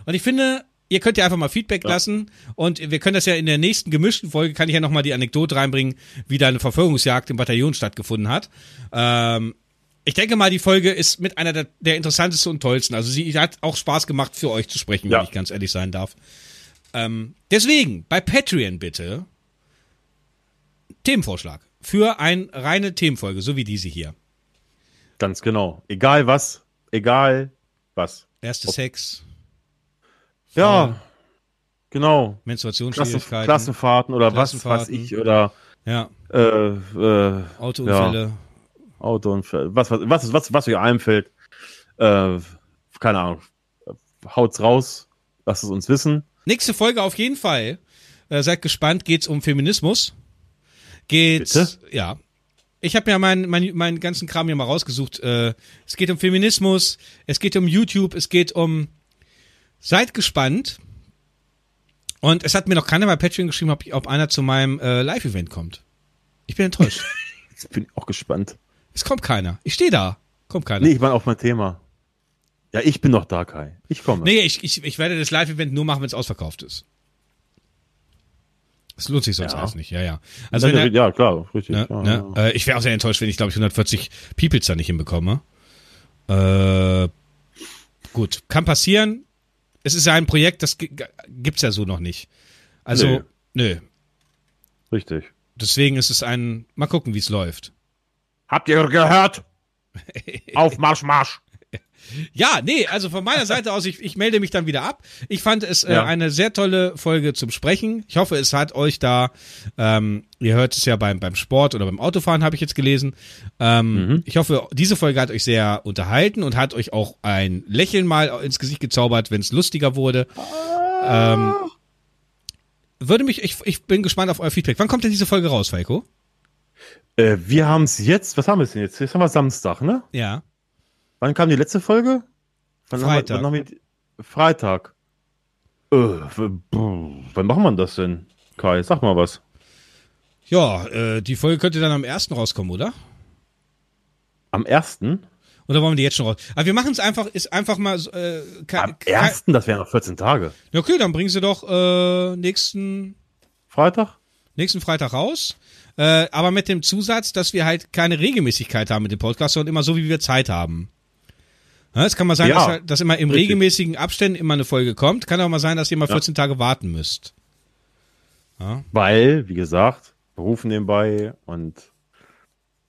Und ich finde, ihr könnt ja einfach mal Feedback lassen und wir können das ja in der nächsten gemischten Folge, kann ich ja nochmal die Anekdote reinbringen, wie da eine Verfolgungsjagd im Bataillon stattgefunden hat. Ähm, ich denke mal, die Folge ist mit einer der, der interessantesten und tollsten. Also sie hat auch Spaß gemacht, für euch zu sprechen, Ja. wenn ich ganz ehrlich sein darf. Ähm, deswegen, bei Patreon bitte Themenvorschlag für eine reine Themenfolge, so wie diese hier. Ganz genau. Egal was, egal was. Erste Sex, Ja, genau. Klassen, Menstruationsschwierigkeiten, Klassenfahrten oder was weiß Klassenfahrten. ich oder ja, äh, äh, Autounfälle. Autounfall, was, was, was, was, was euch einfällt. Äh, keine Ahnung. Haut's raus, lasst es uns wissen. Nächste Folge auf jeden Fall. Äh, seid gespannt, geht's um Feminismus. Geht's, Bitte? ja. Ich habe ja meinen mein, meinen ganzen Kram hier mal rausgesucht. Äh, es geht um Feminismus, es geht um YouTube, es geht um. Seid gespannt. Und es hat mir noch keiner bei Patreon geschrieben, ob, ob einer zu meinem äh, Live-Event kommt. Ich bin enttäuscht. Jetzt bin ich auch gespannt. es kommt keiner. Ich stehe da. Kommt keiner. Nee, ich war auf mein Thema. Ja, ich bin noch da, Kai. Ich komme. Nee, ich, ich, ich werde das Live-Event nur machen, wenn es ausverkauft ist. Das lohnt sich sonst Ja. alles nicht, ja, ja. Also Also wenn ja, klar, richtig. ne, ja, ne, ja. äh, ich wäre auch sehr enttäuscht, wenn ich, glaube ich, 140 Peoples da nicht hinbekomme. Äh, gut, kann passieren. Es ist ja ein Projekt, das gi- gibt's ja so noch nicht. Also, Nee. nö. Richtig. Deswegen ist es ein, mal gucken, wie es läuft. Habt ihr gehört? Auf Marsch, Marsch. Ja, nee, also von meiner Seite aus, ich, ich melde mich dann wieder ab. Ich fand es äh, Ja. eine sehr tolle Folge zum Sprechen. Ich hoffe, es hat euch da, ähm, ihr hört es ja beim, beim Sport oder beim Autofahren, habe ich jetzt gelesen. Ähm, Ich hoffe, diese Folge hat euch sehr unterhalten und hat euch auch ein Lächeln mal ins Gesicht gezaubert, wenn es lustiger wurde. Ähm, würde mich, ich, ich bin gespannt auf euer Feedback. Wann kommt denn diese Folge raus, Falco? Äh, wir haben es jetzt, was haben wir denn jetzt? Jetzt haben wir Samstag, ne? Ja. Wann kam die letzte Folge? Wann Freitag. Haben wir, wann haben wir, Freitag. Äh, wann machen wir das denn? Kai, sag mal was. Ja, äh, die Folge könnte dann am ersten rauskommen, oder? Am 1. Oder wollen wir die jetzt schon raus? Aber wir machen es einfach, ist einfach mal äh, Am ke- 1. Das wären noch 14 Tage. Ja, Okay, dann bringen sie doch äh, nächsten, Freitag? nächsten Freitag raus. Äh, aber mit dem Zusatz, dass wir halt keine Regelmäßigkeit haben mit dem Podcast, sondern immer so, wie wir Zeit haben. Ja, es kann mal sein, Ja, dass, halt, dass immer im richtig. regelmäßigen Abständen immer eine Folge kommt. Kann auch mal sein, dass ihr mal Ja. 14 Tage warten müsst. Weil, wie gesagt, Beruf nebenbei und.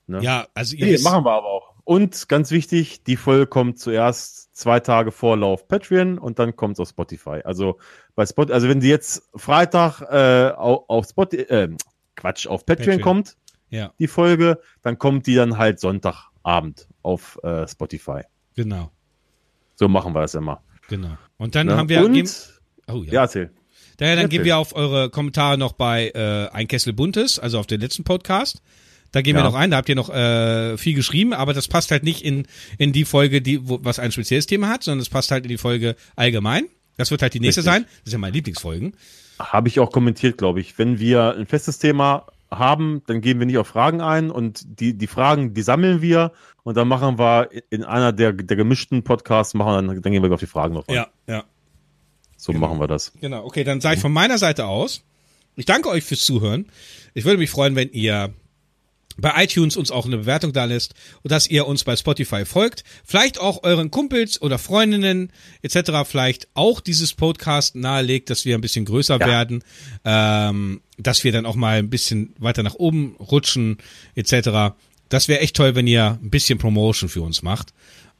Ne? Ja, also ihr Nee, machen wir aber auch. Und ganz wichtig, die Folge kommt zuerst zwei Tage Vorlauf Patreon und dann kommt es auf Spotify. Also bei Spot, also wenn die jetzt Freitag äh, auf, auf Spotify, äh, Quatsch, auf Patreon, Patreon. kommt, ja, die Folge, dann kommt die dann halt Sonntagabend auf äh, Spotify. genau, So machen wir das immer. genau. Und dann Ne? haben wir, und, geben, oh ja. erzähl. Daher dann Erzähl. gehen wir auf eure Kommentare noch bei äh, Ein Kessel Buntes, also auf den letzten Podcast. Da gehen wir Ja. noch ein, da habt ihr noch äh, viel geschrieben, aber das passt halt nicht in, in die Folge, die, wo, was ein spezielles Thema hat, sondern es passt halt in die Folge allgemein. Das wird halt die nächste Richtig. sein. Das sind ja meine Lieblingsfolgen. Habe ich auch kommentiert, glaube ich. Wenn wir ein festes Thema haben, dann gehen wir nicht auf Fragen ein und die, die Fragen, die sammeln wir und dann machen wir in einer der, der gemischten Podcasts, machen dann, dann gehen wir auf die Fragen noch ein. ja. So machen wir das. Genau, okay, dann sage ich von meiner Seite aus, ich danke euch fürs Zuhören. Ich würde mich freuen, wenn ihr bei iTunes uns auch eine Bewertung da lässt und dass ihr uns bei Spotify folgt. Vielleicht auch euren Kumpels oder Freundinnen etc. vielleicht auch dieses Podcast nahelegt, dass wir ein bisschen größer Ja. werden, ähm, dass wir dann auch mal ein bisschen weiter nach oben rutschen etc. Das wäre echt toll, wenn ihr ein bisschen Promotion für uns macht.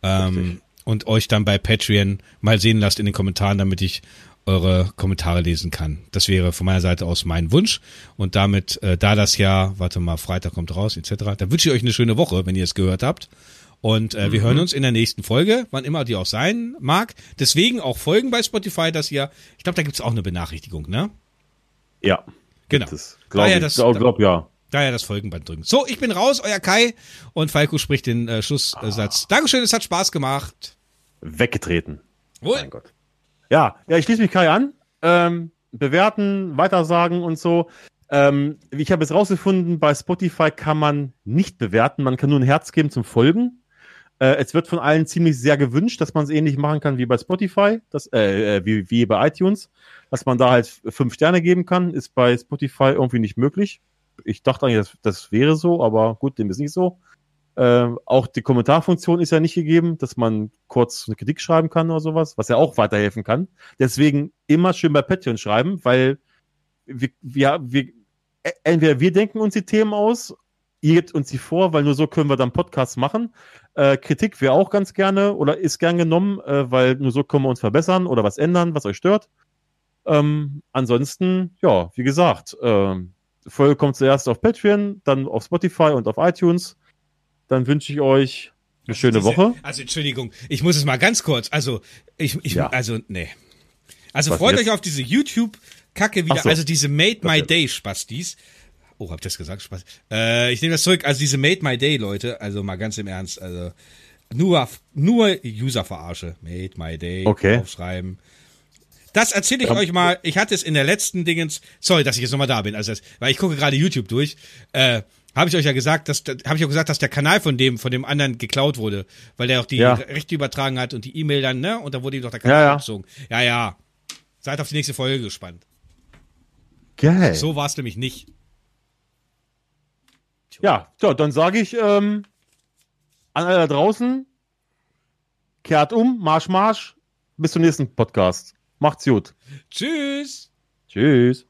Ähm, und euch dann bei Patreon mal sehen lasst in den Kommentaren, damit ich eure Kommentare lesen kann. Das wäre von meiner Seite aus mein Wunsch. Und damit, äh, da das ja, warte mal, Freitag kommt raus, etc., dann wünsche ich euch eine schöne Woche, wenn ihr es gehört habt. Und äh, wir hören uns in der nächsten Folge, wann immer die auch sein mag. Deswegen auch folgen bei Spotify, dass ihr, ich glaube, da gibt's auch eine Benachrichtigung, ne? Ja. Genau. Glaube ja, ich. Glaub, glaub, ja. Daher das Folgenband drücken. So, ich bin raus, euer Kai. Und Falco spricht den äh, Schlusssatz. Ah. Dankeschön, es hat Spaß gemacht. Weggetreten. Wohl. Mein Gott. Ja, ja, ich schließe mich Kai an. Ähm, bewerten, weitersagen und so. Ähm, ich habe es rausgefunden, bei Spotify kann man nicht bewerten, man kann nur ein Herz geben zum Folgen. Äh, es wird von allen ziemlich sehr gewünscht, dass man es ähnlich machen kann wie bei Spotify, das, äh, äh, wie, wie bei iTunes, dass man da halt fünf Sterne geben kann, ist bei Spotify irgendwie nicht möglich. Ich dachte eigentlich, das, das wäre so, aber gut, dem ist nicht so. Äh, auch die Kommentarfunktion ist ja nicht gegeben, dass man kurz eine Kritik schreiben kann oder sowas, was ja auch weiterhelfen kann. Deswegen immer schön bei Patreon schreiben, weil wir, wir, wir e, entweder wir denken uns die Themen aus, ihr gebt uns die vor, weil nur so können wir dann Podcasts machen. Äh, Kritik wäre auch ganz gerne oder ist gern genommen, äh, weil nur so können wir uns verbessern oder was ändern, was euch stört. Ähm, ansonsten, ja, wie gesagt, äh, Folge kommt zuerst auf Patreon, dann auf Spotify und auf iTunes dann wünsche ich euch eine also schöne diese, Woche. Also Entschuldigung, ich muss es mal ganz kurz. Also ich, ich ja. also nee. Also Was freut jetzt? euch auf diese YouTube-Kacke wieder. So. Also diese Made My. Day Spastis. Oh, hab das gesagt? Spaß. Äh, ich nehme das zurück. Also diese Made My Day Leute. Also mal ganz im Ernst. Also nur nur User-Verarsche. Made My Day. Okay. Aufschreiben. Das erzähle ich ja. euch mal. Ich hatte es in der letzten Dingens. Sorry, dass ich jetzt nochmal da bin. Also, das, weil ich gucke gerade YouTube durch. Äh, habe ich euch ja gesagt, dass habe ich auch gesagt, dass der Kanal von dem von dem anderen geklaut wurde, weil der auch die ja. Rechte übertragen hat und die E-Mail dann, ne? Und da wurde ihm doch der Kanal ja, ja. abgezogen. Ja, ja. Seid auf die nächste Folge gespannt. Geil. So war es nämlich nicht. Ja, so, dann sage ich ähm, an alle da draußen, kehrt um, Marsch, Marsch. Bis zum nächsten Podcast. Macht's gut. Tschüss. Tschüss.